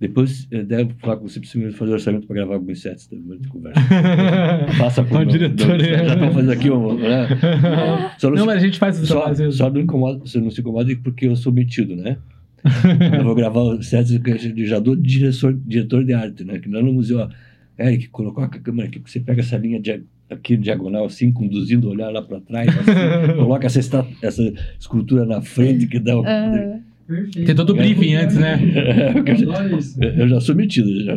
Depois eu devo falar com você, preciso fazer orçamento para gravar alguns sets também de conversa. Passa por O diretor, é. Já estão fazendo aqui um... Né? Só Não, mas a gente faz isso só, vezes. só não incomoda, você não se incomoda porque eu sou metido, né? eu vou gravar o set que eu já dou diretor, diretor de arte, né? Que lá no museu, ó, Eric, colocou a câmera aqui, porque você pega essa linha dia- aqui diagonal, assim, conduzindo o olhar lá para trás, assim, coloca essa, esta- essa escultura na frente que dá o. Ah, Perfeito. Tem todo o briefing antes, né? eu, já, Adoro isso. eu já sou metido, já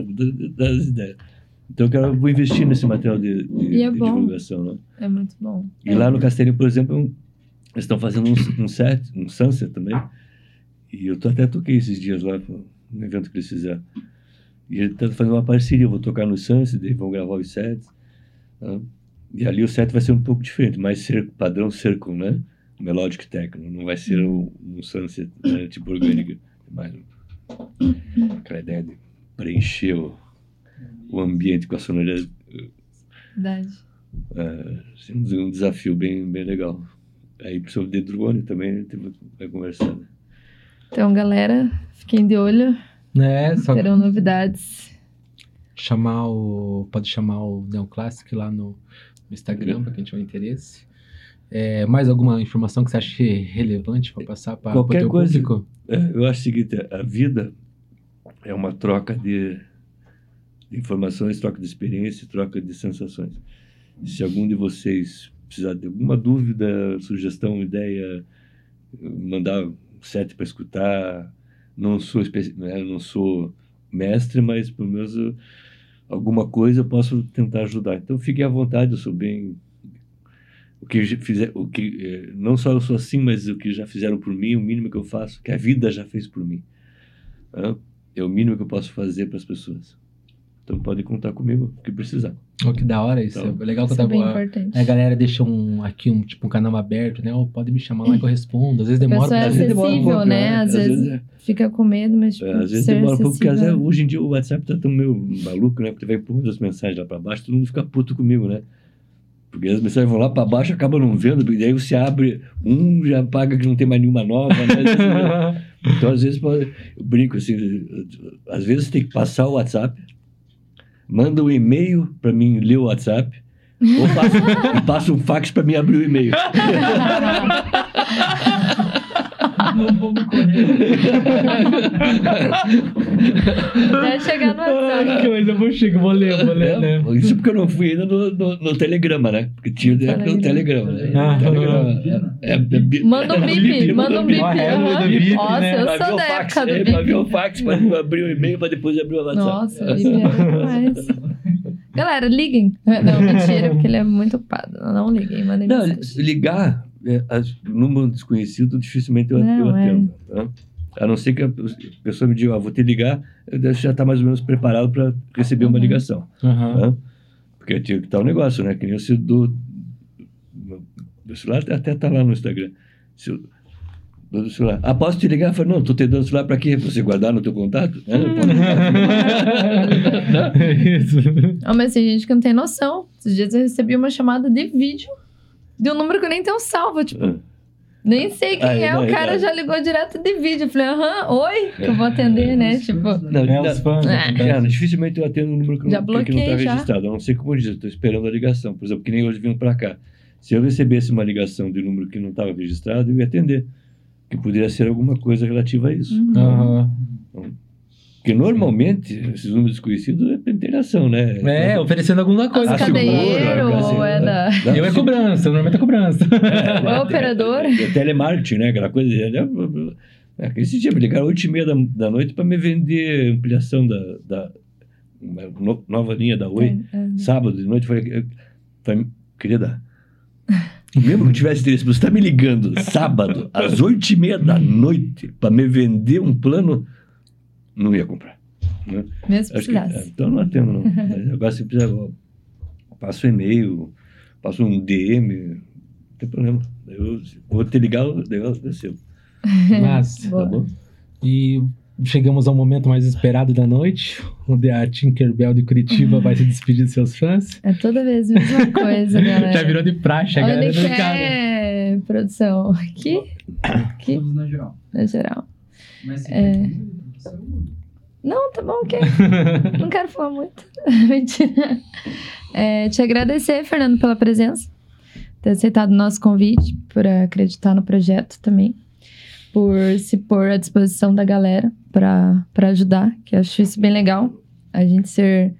das ideias. Então eu quero, vou investir nesse material de, de- E é de bom. divulgação, né? é muito bom. E lá no Castelinho, por exemplo, um- eles estão fazendo um, um set, um sunset também. E eu tô, até toquei esses dias lá no evento que eles fizeram. E ele está fazendo uma parceria. Eu vou tocar no sunset, daí vão gravar os sets. né? E ali o set vai ser um pouco diferente, mais cer- padrão circle, né? Melodic techno. Não vai ser um, um sunset né, tipo orgânico. Mais um- aquela ideia de preencher o, o ambiente com a sonoridade. Verdade. É, assim, um um desafio bem, bem legal. Aí sobre de drone também a gente vai conversar. Né? Então, galera, fiquem de olho. É, só Terão novidades. chamar o. Pode chamar o Neoclassic lá no, no Instagram, pra quem tiver interesse. É, mais alguma informação que você acha relevante para passar para o Qualquer teu coisa. público? É, eu acho o seguinte, a vida é uma troca de, de informações, troca de experiência, troca de sensações. Se algum de vocês precisar de alguma dúvida, sugestão, ideia, mandar um set para escutar, não sou né, não sou mestre, mas pelo menos eu- alguma coisa eu posso tentar ajudar. Então fiquem à vontade, eu sou bem o que fizer, o que eh, não só eu sou assim, mas o que já fizeram por mim, o mínimo que eu faço, que a vida já fez por mim, é o mínimo que eu posso fazer para as pessoas. Então podem contar comigo, o que precisar. Oh, que da hora isso. Então, é legal Isso quando é bem a, importante. a galera deixa um, aqui um, tipo, um canal aberto, né? Ou pode me chamar lá que eu respondo. Às vezes demora pessoa é pra Às vezes demora um acessível, pouco, né? Às vezes é- Fica com medo, mas tipo, é, às vezes demora um pouco, porque às vezes, hoje em dia o WhatsApp tá tão meio maluco, né? Porque vai empurrando as mensagens lá para baixo, todo mundo fica puto comigo, né? Porque as mensagens vão lá para baixo, acaba não vendo, porque daí você abre, um já paga que não tem mais nenhuma nova, né? Então, às vezes, pode- eu brinco assim, às vezes tem que passar o WhatsApp, manda um e-mail para mim ler o WhatsApp, ou passa, passa um fax para mim abrir o e-mail. Não vamos correr. Até chegar no WhatsApp. Mas eu vou chegar, vou ler, vou ler, né? É, Isso porque eu não fui ainda no, no, no Telegrama, né? Porque tinha na época o Telegrama. Né? Ah, Telegrama é, é, bi- Manda um bip, manda um bip. É, bip, Nossa, né? eu Pra ver sou o da fax, época do é, pra ver o bip. fax, para abrir o e-mail, para depois abrir o WhatsApp. Nossa, o bip demais. Galera, liguem. Não, mentira, porque ele é muito ocupado. Não liguem, mandem Não, mensagem. ligar, é, número desconhecido, dificilmente eu, Não, eu é. atendo. né? A não ser que a pessoa me diga, ah, vou te ligar, eu já estar mais ou menos preparado para receber uma Uhum. ligação. Aham. né? Porque tinha que estar o negócio, né? Que nem se do. Meu celular até está lá no Instagram. Se eu- do celular. Ah, posso te ligar? Eu falei, não, tô te dando o celular para quê? Pra você guardar no teu contato? É, não pode ligar. Isso. Ah, mas tem gente que não tem noção. Esses dias eu recebi uma chamada de vídeo de um número que eu nem tenho salvo. Tipo, Ah, nem sei quem Ah, é. não, O cara verdade. já ligou direto de vídeo. Eu falei, aham, oi, que eu vou atender, né? Tipo, Não, É, não, os fãs. É. dificilmente eu atendo um número que não, Já que- que não bloqueei, está já. registrado. A não ser como eu disse, eu estou esperando a ligação. Por exemplo, que nem hoje vindo para cá. Se eu recebesse uma ligação de número que não estava registrado, eu ia atender. Que poderia ser alguma coisa relativa a isso. uhum. Aham. Porque normalmente, esses números desconhecidos é para interação, né? É, oferecendo alguma coisa. Seguro, cadeiro, ou é da... Eu é cobrança, normalmente é cobrança. Ou é operador. É, é telemarketing, né? Aquela coisa. É, é, esse dia me ligaram às 8 e meia da, da noite para me vender ampliação da, da uma no- nova linha da Oi. É. Sábado de noite, eu falei, eu, querida, mesmo que eu tivesse interesse, você está me ligando sábado, às oito e meia da noite, para me vender um plano, não ia comprar. Né? Mesmo que, precisasse. é, então não atendo, não. Mas Agora, se precisar, eu passo um e-mail, passo um DM, não tem problema. Eu vou te ligar, eu eu recebo. Mas, Boa. Tá bom? e chegamos ao momento mais esperado da noite, onde a Tinkerbell de Curitiba vai se despedir de seus fãs. É toda vez a mesma coisa, galera. Já virou de praxe, a Onde galera que cara. é, produção? Aqui, aqui, Estamos na geral. na geral. Mas se É. Não, tá bom, ok. Não quero falar muito. Mentira. É, te agradecer, Fernando, pela presença, ter aceitado o nosso convite, por acreditar no projeto também, por se pôr à disposição da galera para ajudar, que eu acho isso bem legal. A gente ser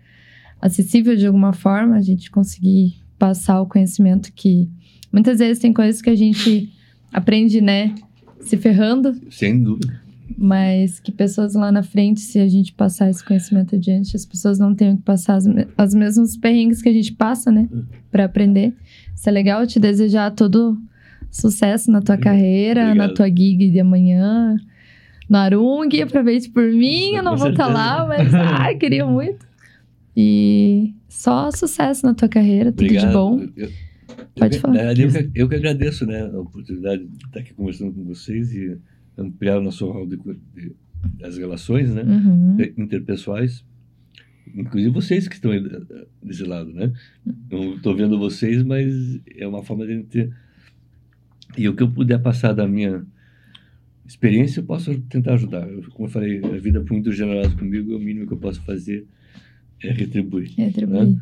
acessível de alguma forma, a gente conseguir passar o conhecimento que muitas vezes tem coisas que a gente aprende, né, se ferrando, Sem dúvida. Mas que pessoas lá na frente, se a gente passar esse conhecimento adiante, as pessoas não tenham que passar as, me- os mesmos perrengues que a gente passa, né? Pra aprender. Isso é legal, te desejar todo sucesso na tua carreira, na Obrigado. tua gig de amanhã. No Arung, aproveite por mim, eu não Com vou estar certeza. lá, mas ah, queria muito. E só sucesso na tua carreira, tudo Obrigado. de bom. Eu- Pode eu, falar. na verdade, Eu, que, eu que agradeço né, a oportunidade de estar aqui conversando com vocês e ampliar o nosso rol de, de, das relações né, Uhum. interpessoais. Inclusive vocês que estão aí eh, desse lado, né? Eu estou vendo vocês, mas é uma forma de ter. E o que eu puder passar da minha experiência, eu posso tentar ajudar. Eu, como eu falei, a vida foi muito generosa comigo, o mínimo que eu posso fazer é retribuir. Retribuir.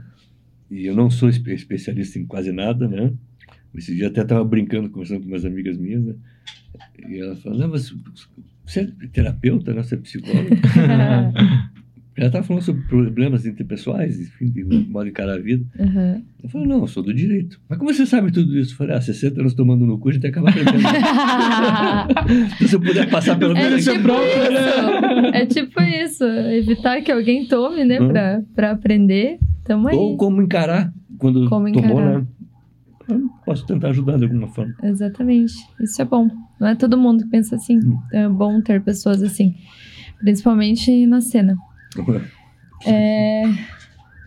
E eu não sou espe- especialista em quase nada, né? Esse dia até estava brincando, conversando com umas amigas minhas, né? E ela falou, não, mas você é terapeuta, né? Você é psicóloga? Ela estava falando sobre problemas interpessoais, enfim, de modo de encarar a vida. Uhum. Eu falei, não, eu sou do direito. Mas como você sabe tudo isso? Eu falei, ah, 60 anos tomando no cu, a gente acaba aprendendo. Se eu puder passar pelo É menos... tipo isso. É tipo isso. Evitar que alguém tome, né? Hum. Pra, pra aprender. Tamo aí. Ou como encarar quando Como tomou, encarar. né? Eu posso tentar ajudar de alguma forma. Exatamente. Isso é bom. Não é todo mundo que pensa assim. Hum. É bom ter pessoas assim. Principalmente na cena. É...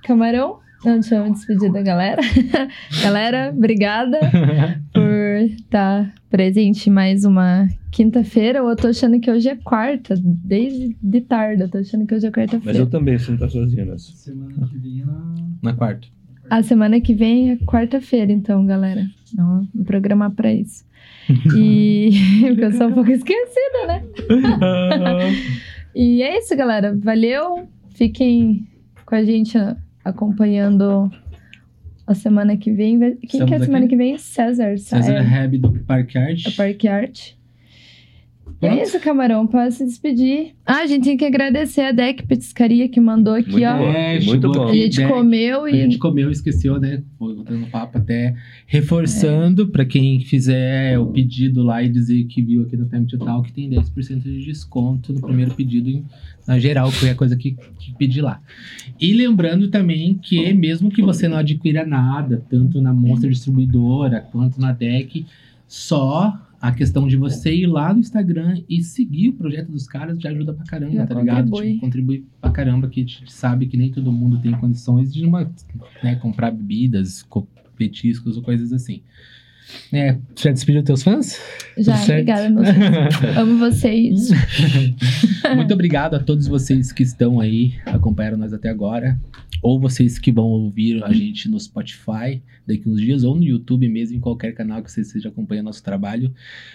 Camarão, não deixa eu me despedir da galera. galera, obrigada por estar presente mais uma quinta-feira. Eu tô achando que hoje é quarta, desde de tarde. Eu tô achando que hoje é Mas eu quarta-feira. também, você não tá sozinha nessa. Semana que vem na. Na quarta. A semana que vem é quarta-feira, então, galera. Então, vou programar pra isso. E porque eu sou um pouco esquecida, né? E é isso, galera. Valeu. Fiquem com a gente acompanhando a semana que vem. Quem que é Estamos a semana aqui. que vem? César. César é, Reb do Parque Art. a Park Art. É isso, Camarão. Pode se despedir. Ah, a gente tem que agradecer a Deck Petiscaria que mandou aqui, Muito ó. bom. É, Muito bom. A gente né? comeu A e. gente comeu e esqueceu, né? Foi botando um papo até reforçando pra quem fizer o pedido lá e dizer que viu aqui no Time to Talk, tem 10% de desconto no primeiro pedido em- na geral, qualquer coisa que, que pedir lá. E lembrando também que mesmo que você não adquira nada, tanto na Monster Distribuidora quanto na Deck, só a questão de você ir lá no Instagram e seguir o projeto dos caras já ajuda pra caramba, Já tá ligado? contribui. Tipo, contribui pra caramba, que a gente sabe que nem todo mundo tem condições de uma, né, comprar bebidas, co- petiscos ou coisas assim. É, já despediu teus fãs? Já, obrigada, meus filhos. Amo vocês. Muito obrigado a todos vocês que estão aí, acompanharam nós até agora. Ou vocês que vão ouvir a gente no Spotify daqui uns dias, ou no YouTube mesmo, em qualquer canal que você esteja acompanhando nosso trabalho.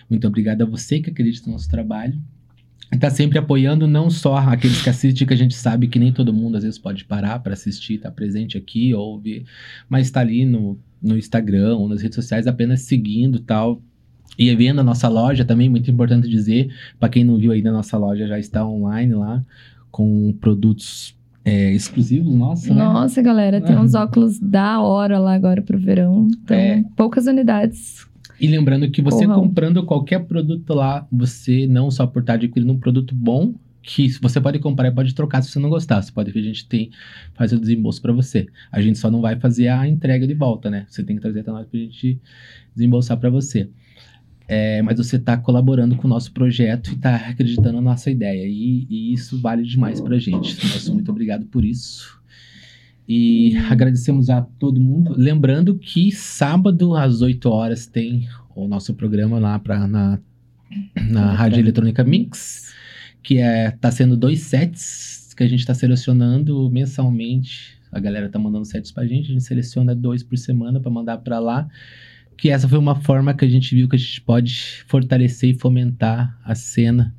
Muito obrigado a você que acredita no nosso trabalho. E tá sempre apoiando não só aqueles que assistem, que a gente sabe que nem todo mundo às vezes pode parar para assistir, tá presente aqui, ou ouvir, mas tá ali no, no Instagram ou nas redes sociais apenas seguindo tal. E vendo a nossa loja também, muito importante dizer, para quem não viu ainda, a nossa loja já está online lá, com produtos é, exclusivos, nossa, né? Nossa, galera, tem uns óculos da hora lá agora pro verão. Então, É. poucas unidades. E lembrando que você Corram. comprando qualquer produto lá, você não só por estar adquirindo um produto bom, que você pode comprar e pode trocar se você não gostar. Você pode ver, a gente tem, faz o desembolso para você. A gente só não vai fazer a entrega de volta, né? Você tem que trazer até nós pra gente desembolsar para você. É, mas você está colaborando com o nosso projeto e está acreditando na nossa ideia. E, e isso vale demais pra gente. Nosso muito obrigado por isso. E agradecemos a todo mundo. Lembrando que sábado às 8 horas tem o nosso programa lá pra, na, na Rádio Eletrônica Mix, que é tá sendo dois sets que a gente está selecionando mensalmente. A galera tá mandando sets pra gente, a gente seleciona dois por semana para mandar para lá. Que essa foi uma forma que a gente viu que a gente pode fortalecer e fomentar a cena.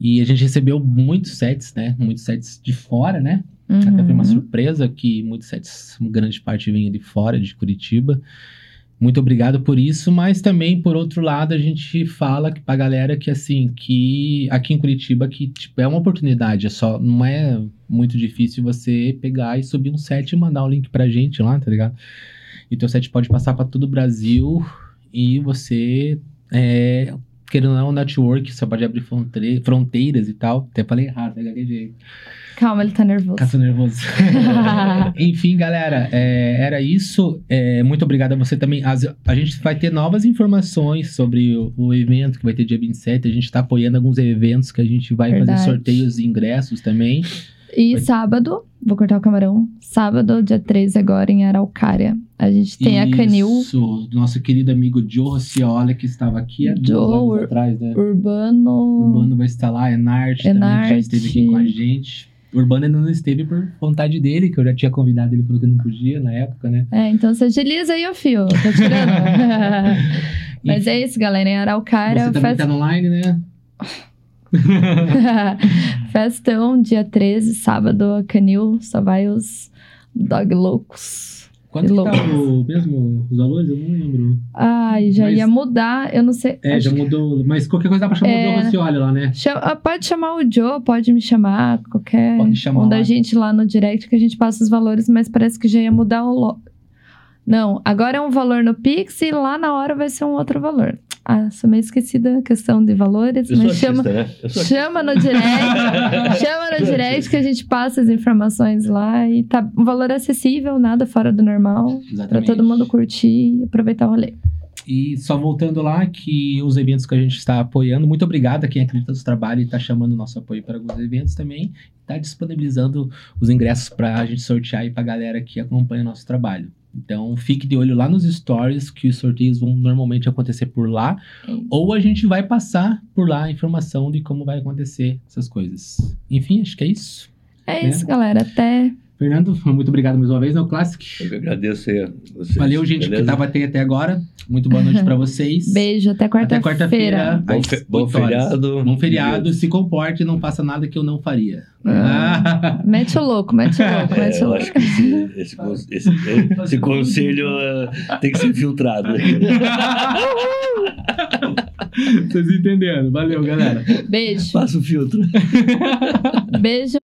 E a gente recebeu muitos sets, né? Muitos sets de fora, né? Até foi uma Uhum. surpresa que muitos sets, uma grande parte vinha de fora, de Curitiba. Muito obrigado por isso, mas também, por outro lado, a gente fala pra galera que, assim, que aqui em Curitiba, que, tipo, é uma oportunidade, é só, não é muito difícil você pegar e subir um set e mandar o link pra gente lá, tá ligado? E teu set pode passar pra todo o Brasil e você, é, querendo ou não, network, você pode abrir fronte- fronteiras e tal. Até falei errado, né? Gaguejei. Calma, ele tá nervoso. Caça nervoso. Enfim, galera, é, era isso. É, muito obrigado a você também. As- a gente vai ter novas informações sobre o, o evento que vai ter dia 27. A gente está apoiando alguns eventos que a gente vai Verdade. fazer sorteios de ingressos também. E Vai- sábado, vou cortar o camarão. Sábado, dia 13, agora em Araucária. A gente tem a Canil Isso, nosso querido amigo Joe Rocciola, que estava aqui há duas Joe, anos Ur- atrás, né? Urbano. O Bando vai estar lá, Enarte, também, que já Enarte. esteve aqui com a gente. O Urbano ainda não esteve por vontade dele, que eu já tinha convidado ele, falou que não podia na época, né? É, então você agiliza aí, ô fio. Tá tirando. Mas é isso, galera. Em Araucária, Você também festa... tá online, né? festão, dia 13, sábado, Canil, só vai os dog loucos. Quanto Que tá o mesmo, os valores? Eu não lembro. Ai, já Mas- ia mudar, eu não sei. É, já que- mudou. Mas qualquer coisa dá pra chamar É. o Joe Rossioli lá, né? Chama- ah, pode chamar o Joe, pode me chamar, qualquer Pode chamar um da gente lá no direct que a gente passa os valores, mas parece que já ia mudar o. Lo... Não, agora é um valor no Pix e lá na hora vai ser um outro valor. Ah, sou meio esquecida a questão de valores, Eu sou mas artista, chama, né? Eu sou chama no direct. chama no direct que a gente passa as informações lá e tá um valor acessível, nada fora do normal, pra Exatamente. todo mundo curtir e aproveitar o rolê. E só voltando lá, que os eventos que a gente está apoiando, muito obrigado a quem acredita no trabalho e está chamando o nosso apoio para alguns eventos também. Está disponibilizando os ingressos para a gente sortear aí para a galera que acompanha o nosso trabalho. Então, fique de olho lá nos stories, que os sorteios vão normalmente acontecer por lá. É isso. Ou a gente vai passar por lá a informação de como vai acontecer essas coisas. Enfim, acho que é isso. É né? isso, galera. Até Fernando, muito obrigado mais uma vez no Classic. Eu que agradeço aí a vocês. Valeu, gente, que beleza? tava até, até agora. Muito boa noite para vocês. beijo, até Até quarta-feira. quarta-feira. Bom, fe- bom 8 horas. feriado. Bom feriado, se comporte, não faça nada que eu não faria. Ah, mete o louco, mete o louco, É, mete o eu louco. acho que esse, esse, esse- esse conselho eh, tem que ser filtrado. Vocês entenderam. Valeu, galera. Beijo, Faça o filtro. beijo.